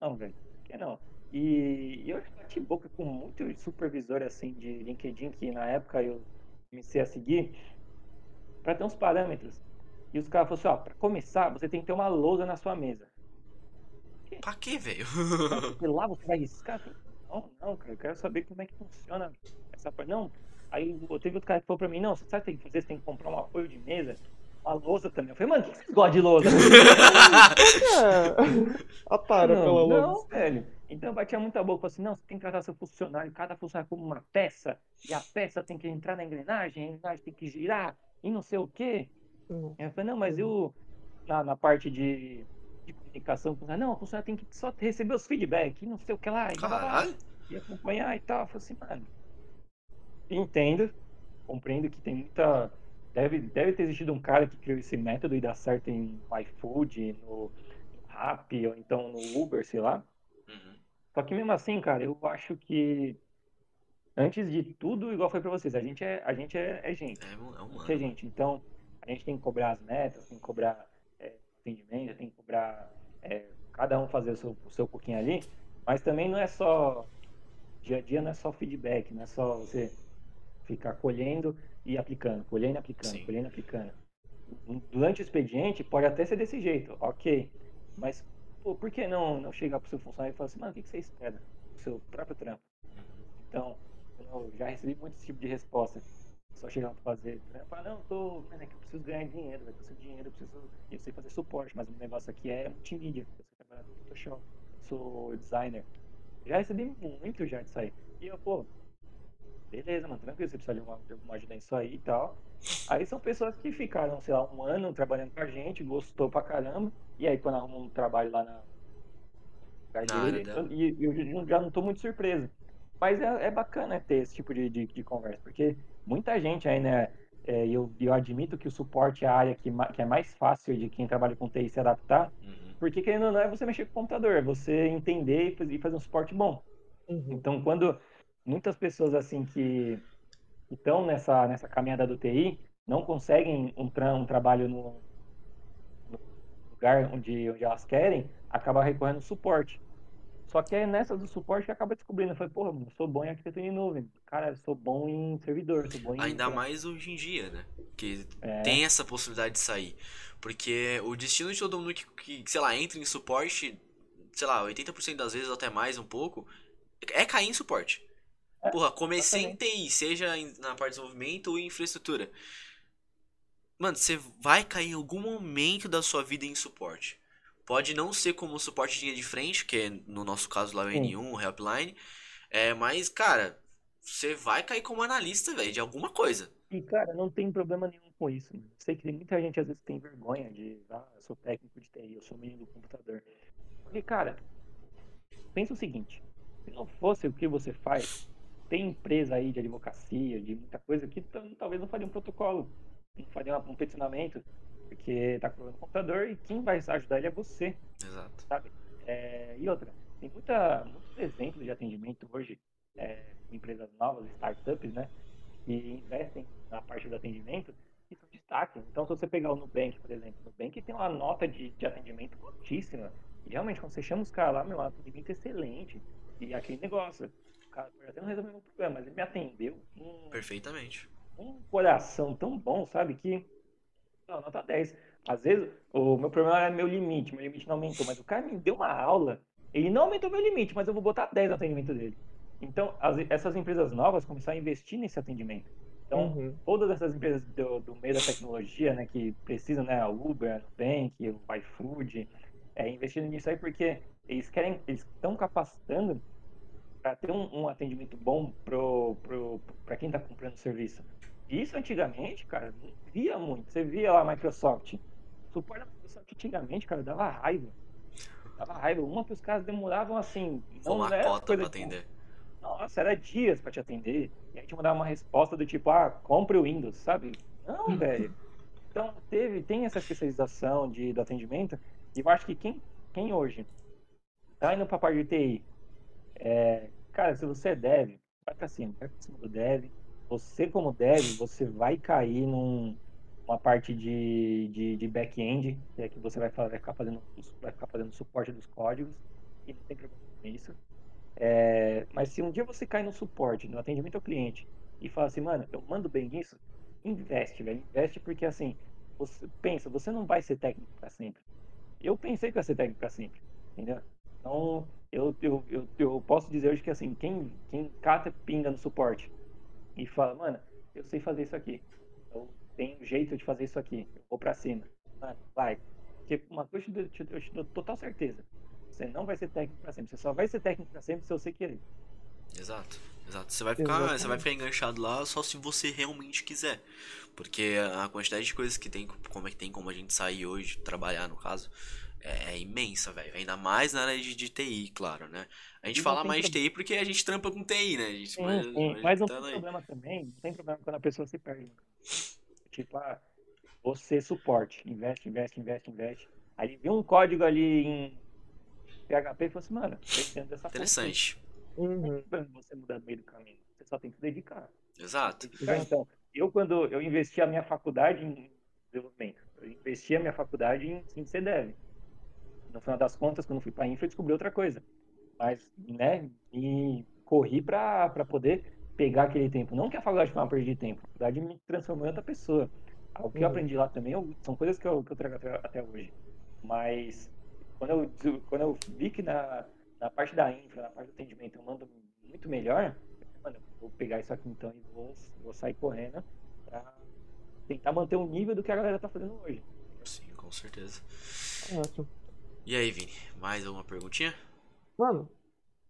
Não, velho, por que não? E, eu já bati boca com muito supervisor assim de LinkedIn que na época eu comecei a seguir para ter uns parâmetros. E os caras falaram assim, ó, pra começar, você tem que ter uma lousa na sua mesa. Pra quê, velho? Lá você vai riscar? Não, não, cara, eu quero saber como é que funciona essa parte. Não, aí eu- teve outro cara que falou pra mim, não, você sabe o que tem que fazer? Você tem que comprar um apoio de mesa, uma lousa também. Eu falei, mano, o que vocês gostam de lousa? É. Otário não, pela não, luz. velho. Então eu batia muita boca, falei assim, não, você tem que tratar seu funcionário, cada funcionário como uma peça, e a peça tem que entrar na engrenagem, a engrenagem tem que girar, e não sei o quê. Hum. Eu falei, não, mas eu, na, na parte de comunicação, com não, o funcionário tem que só receber os feedback, e não sei o que lá, e e acompanhar e tal. Eu falei assim, mano, entendo, compreendo que tem muita. Deve, deve ter existido um cara que criou esse método e dá certo em iFood, no, Rappi, ou então no Uber, sei lá. Uhum. Só que mesmo assim, cara, eu acho que antes de tudo, igual foi pra vocês, a gente é, a gente é, é gente, É, é a humano. gente é gente. Então, a gente tem que cobrar as metas, tem que cobrar é, atendimento, tem que cobrar é, cada um fazer o seu, o seu pouquinho ali, mas também não é só dia a dia, não é só feedback, não é só você ficar colhendo e aplicando, colhendo e aplicando, Sim. colhendo e aplicando. Durante o expediente pode até ser desse jeito, ok, mas pô, por que não, não chegar pro seu funcionário e falar assim, mano, o que que você espera do seu próprio trampo? Então, eu já recebi muito esse tipo de resposta. Só chegar pra fazer trampo, ah, não, tô, mano, é que eu preciso ganhar dinheiro, vai preciso de dinheiro, eu preciso, eu sei fazer suporte, mas o negócio aqui é multimídia, eu com Photoshop, sou designer. Já recebi muito já disso aí. E eu, pô, beleza, mano, tranquilo, você precisa de uma, de alguma ajuda nisso aí e tal. Aí são pessoas que ficaram, sei lá, um ano trabalhando com a gente, gostou pra caramba, e aí quando arrumam um trabalho lá na dele, eu- e eu, já- já não tô muito surpreso. Mas é, é bacana ter esse tipo de, de, de conversa, porque muita gente aí, né, é, eu, eu admito que o suporte é a área que, que é mais fácil de quem trabalha com TI se adaptar, Uhum. porque querendo ou não é você mexer com o computador, é você entender e faz- e fazer um suporte bom. Uhum. Então, quando muitas pessoas assim que estão nessa, nessa caminhada do TI não conseguem um, tra um trabalho no, no lugar onde, onde elas querem, acaba recorrendo ao suporte. Só que é nessa do suporte que acaba descobrindo. Falei, porra, mano, sou bom em arquitetura em nuvem. Cara, sou bom em servidor, sou bom em. Ainda mais hoje em dia, né? Que É. tem essa possibilidade de sair. Porque o destino de todo mundo que, que, sei lá, entra em suporte, sei lá, 80% das vezes, até mais um pouco, é cair em suporte. É, Porra, comecei em. TI, seja na parte de desenvolvimento ou em infraestrutura. Mano, você vai cair em algum momento da sua vida em suporte. Pode não ser como suporte de linha de frente, que é, no nosso caso lá o Sim. N1, o Helpline. É, mas, cara, você vai cair como analista, velho, de alguma coisa. E, cara, não tem problema nenhum com isso. mano. Sei que tem muita gente às vezes tem vergonha de, ah, eu sou técnico de TI, eu sou menino do computador. Porque, cara, pensa o seguinte, se não fosse o que você faz, tem empresa aí de advocacia, de muita coisa que talvez não faria um protocolo, não faria um peticionamento, porque tá colocando no computador e quem vai ajudar ele é você. Exato. sabe? É, e outra, tem muita, muitos exemplos de atendimento hoje, é, empresas novas, startups, né? Que investem na parte do atendimento e são destaques. Então, se você pegar o Nubank, por exemplo, o Nubank tem uma nota de, de atendimento altíssima. E realmente, quando você chama os caras lá, meu, o atendimento é excelente. E aquele negócio, o cara pode até não resolver meu problema, mas ele me atendeu com Perfeitamente. um coração tão bom, sabe? Que. Não, nota 10. Às vezes, o meu problema era meu limite, meu limite não aumentou, mas o cara me deu uma aula, ele não aumentou meu limite, mas eu vou botar 10 no atendimento dele. Então, as- essas empresas novas começaram a investir nesse atendimento. Então, Uhum. todas essas empresas do, do meio da tecnologia, né, que precisam, né, a Uber, a Nubank, o iFood, é, investindo nisso aí porque eles querem, eles estão capacitando para ter um, um atendimento bom pro, pro, para quem está comprando o serviço. Isso antigamente, cara, não via muito. Você via lá a Microsoft. Suporte da Microsoft antigamente, cara, dava raiva. Dava raiva. Uma que os caras demoravam assim. Com uma era cota coisa pra de- atender. nossa, era dias pra te atender. E aí te mandava uma resposta do tipo, ah, compre o Windows, sabe? Não, velho. Então, teve, tem essa especialização de, do atendimento. E eu acho que quem, quem hoje tá indo pra parte de TI, é, cara, se você é dev, vai pra cima, vai pra cima do dev. Você, como dev, você vai cair num, uma parte de, de, de back-end, que é que você vai, vai, ficar fazendo, vai ficar fazendo suporte dos códigos. E não tem problema com isso. É, mas se um dia você cai no suporte, no atendimento ao cliente, e fala assim, mano, eu mando bem nisso, investe, velho. Investe porque assim, você pensa, você não vai ser técnico para sempre. Eu pensei que ia ser técnico para sempre, entendeu? Então, eu, eu, eu, eu posso dizer hoje que assim, quem, quem cata pinga no suporte e fala, mano, eu sei fazer isso aqui. Eu tenho um jeito de fazer isso aqui. Eu vou pra cima. Mano, vai. Porque uma coisa eu te, eu te dou total certeza. Você não vai ser técnico pra sempre. Você só vai ser técnico pra sempre se você querer. Exato, exato. Você vai ficar, Exatamente. você vai ficar enganchado lá só se você realmente quiser. Porque a quantidade de coisas que tem, como é que tem como a gente sair hoje, trabalhar no caso, é imensa, velho. Ainda mais na área de, de TI, claro, né? A gente E fala mais de prob- TI porque a gente trampa com TI, né? A gente, Sim, mas- sim. mas não tá tem aí. problema também. Não tem problema quando a pessoa se perde. Tipo, ah, você suporte. Investe, investe, investe, investe. Aí viu um código ali em PHP e falou assim, mano, dessa. Interessante. Uhum. você mudar no meio do caminho. Você só tem que se dedicar. Exato. Dedicar, Então, eu quando eu investi a minha faculdade em desenvolvimento, eu investi a minha faculdade em, em CDEV. No final das contas, quando eu fui para infra, eu descobri outra coisa. Mas, né, e corri para poder pegar aquele tempo. Não que a faculdade foi uma perda de tempo, a faculdade me transformou em outra pessoa. O que eu Uhum. aprendi lá também eu- são coisas que eu, que eu trago até, até hoje. Mas quando eu, quando eu vi que na, na parte da infra, na parte do atendimento, eu mando muito melhor, mano, eu vou pegar isso aqui então e vou, vou sair correndo pra tentar manter o nível do que a galera tá fazendo hoje. Sim, com certeza. Ótimo. E aí, Vini, mais alguma perguntinha? Mano,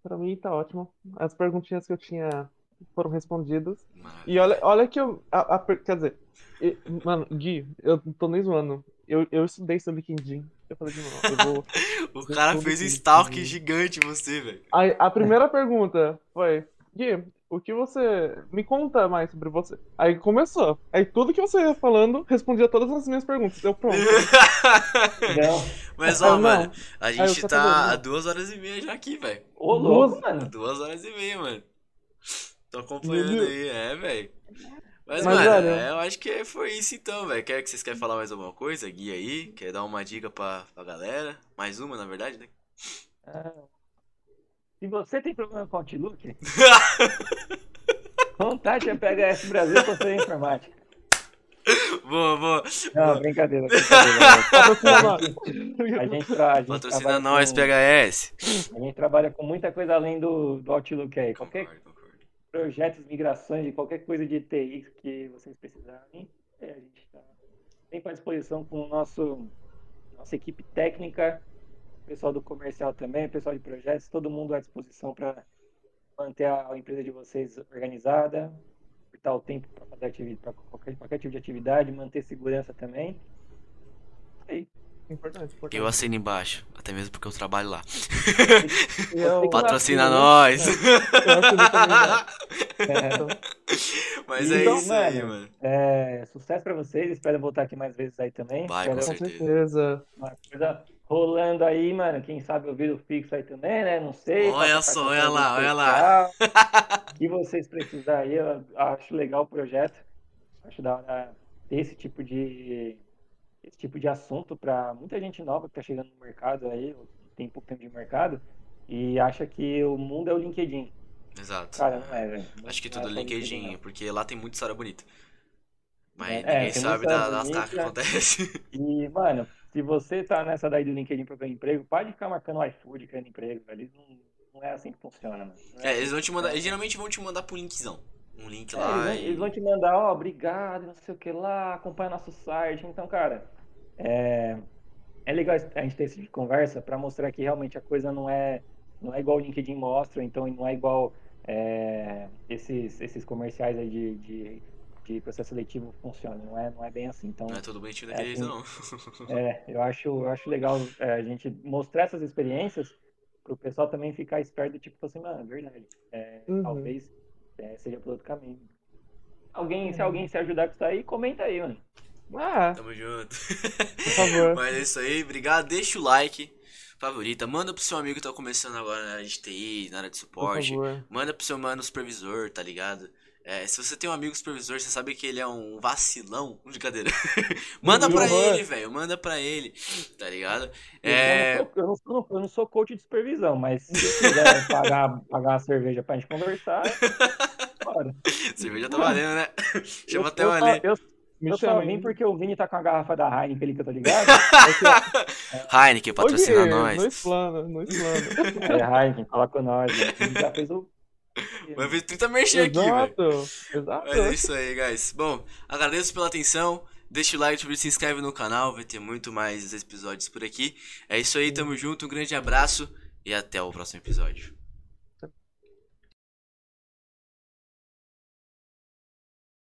pra mim tá ótimo. As perguntinhas que eu tinha foram respondidas. Maravilha. E olha, olha que eu. a- a quer dizer, e- mano, Gui, eu não tô nem zoando. Eu, eu estudei sobre LinkedIn. Eu falei, eu vou. O cara fez um stalk gigante em você, velho. Aí, a primeira pergunta foi: Gui, o que você. Me conta mais sobre você. Aí começou. Aí tudo que você ia falando respondia todas as minhas perguntas. Eu pronto. Mas ó, não. mano, a gente tá há duas horas e meia já aqui, velho. ô louco, Duas- mano. Duas horas e meia, mano. Tô acompanhando aí, é, velho. Mas, Mas, mano, velho, é, eu acho que foi isso então, velho. Quer que vocês querem falar mais alguma coisa? Guia aí? Quer dar uma dica pra, pra galera? Mais uma, na verdade, né? Ah, se você tem problema com Outlook, contate a PHS Brasil Consultoria Informática. Boa, boa. Não, brincadeira, brincadeira. Patrocina nós. A gente, tra- a gente Patrocina trabalha nós, com- PHS. A gente trabalha com muita coisa além do, do Outlook aí. Qualquer Concordo, concordo. Projetos, migrações, de qualquer coisa de TI que vocês precisarem, é, a gente está sempre à disposição com o nosso nossa equipe técnica, pessoal do comercial também, pessoal de projetos, todo mundo à disposição para manter a, empresa de vocês organizada, cortar o tempo para fazer atividade, para qualquer, qualquer tipo de atividade, manter segurança também. Aí, Importante, importante. Eu assino embaixo, até mesmo porque eu trabalho lá. Eu- Patrocina nós. eu também, né? é, Mas é Então, isso aí, mano, mano. é, sucesso para vocês, espero voltar aqui mais vezes aí também. Vai, Espero- com certeza. uma coisa rolando aí, mano. Quem sabe eu viro fixo aí também, né? Não sei. Olha só, pra olha lá, olha lá. O que vocês precisarem aí, eu acho legal o projeto. Acho da hora ter esse tipo de esse tipo de assunto para muita gente nova que tá chegando no mercado aí, tem pouco tempo de mercado e acha que o mundo é o LinkedIn. Exato. Cara, não é, velho. Acho que é tudo só LinkedIn, não. porque lá tem muita história bonita. Mas É, ninguém sabe da- das bonita. que acontece. E, mano, se você tá nessa daí do LinkedIn procurando emprego, pode ficar marcando iFood querendo emprego, velho. Não, não é assim que funciona, mano. Não É, eles vão te mandar. Eles geralmente vão te mandar pro linkzão. Um link É, lá eles, vão, e. eles vão te mandar, ó, obrigado, não sei o que lá, acompanha nosso site. Então, cara, é, é legal a gente ter esse tipo de conversa para mostrar que realmente a coisa não é, não é igual o LinkedIn mostra, então não é igual é, esses, esses comerciais aí de, de, de processo seletivo funcionam. Não é, não é bem assim. Então, Não é tudo bonitinho É, daquele jeito, não. é, eu acho, eu acho legal é, a gente mostrar essas experiências pro pessoal também ficar esperto, tipo assim, mano, é verdade. É, Uhum. Talvez é, seja por outro caminho. Alguém, se alguém se ajudar com isso aí, comenta aí, mano. Ah, Tamo junto. por favor. Mas é isso aí, obrigado. Deixa o like, favorita. Manda pro seu amigo que tá começando agora na área de TI, na área de Por suporte. favor. Manda pro seu mano supervisor, tá ligado? É, se você tem um amigo supervisor, você sabe que ele é um vacilão. Brincadeira. Manda pra Uhum. ele, velho. Manda pra ele, tá ligado? É. Eu, não sou, eu, não sou, eu não sou coach de supervisão, mas se quiser pagar, pagar uma cerveja pra gente conversar, bora. Cerveja tá valendo, né? Chama eu, até o Ale. eu, Me eu só vim porque o Vini tá com a garrafa da Heineken ali que eu tô ligado. Heineken, patrocina Gui, nós. No explano, no explano. É, Heineken, fala com nós. Né? A gente já fez o. Vai ver 30 merchan aqui, velho. Exato. Mas é isso aí, guys. Bom, agradeço pela atenção. Deixa o like, se inscreve no canal. Vai ter muito mais episódios por aqui. É isso aí, tamo junto. Um grande abraço e até o próximo episódio.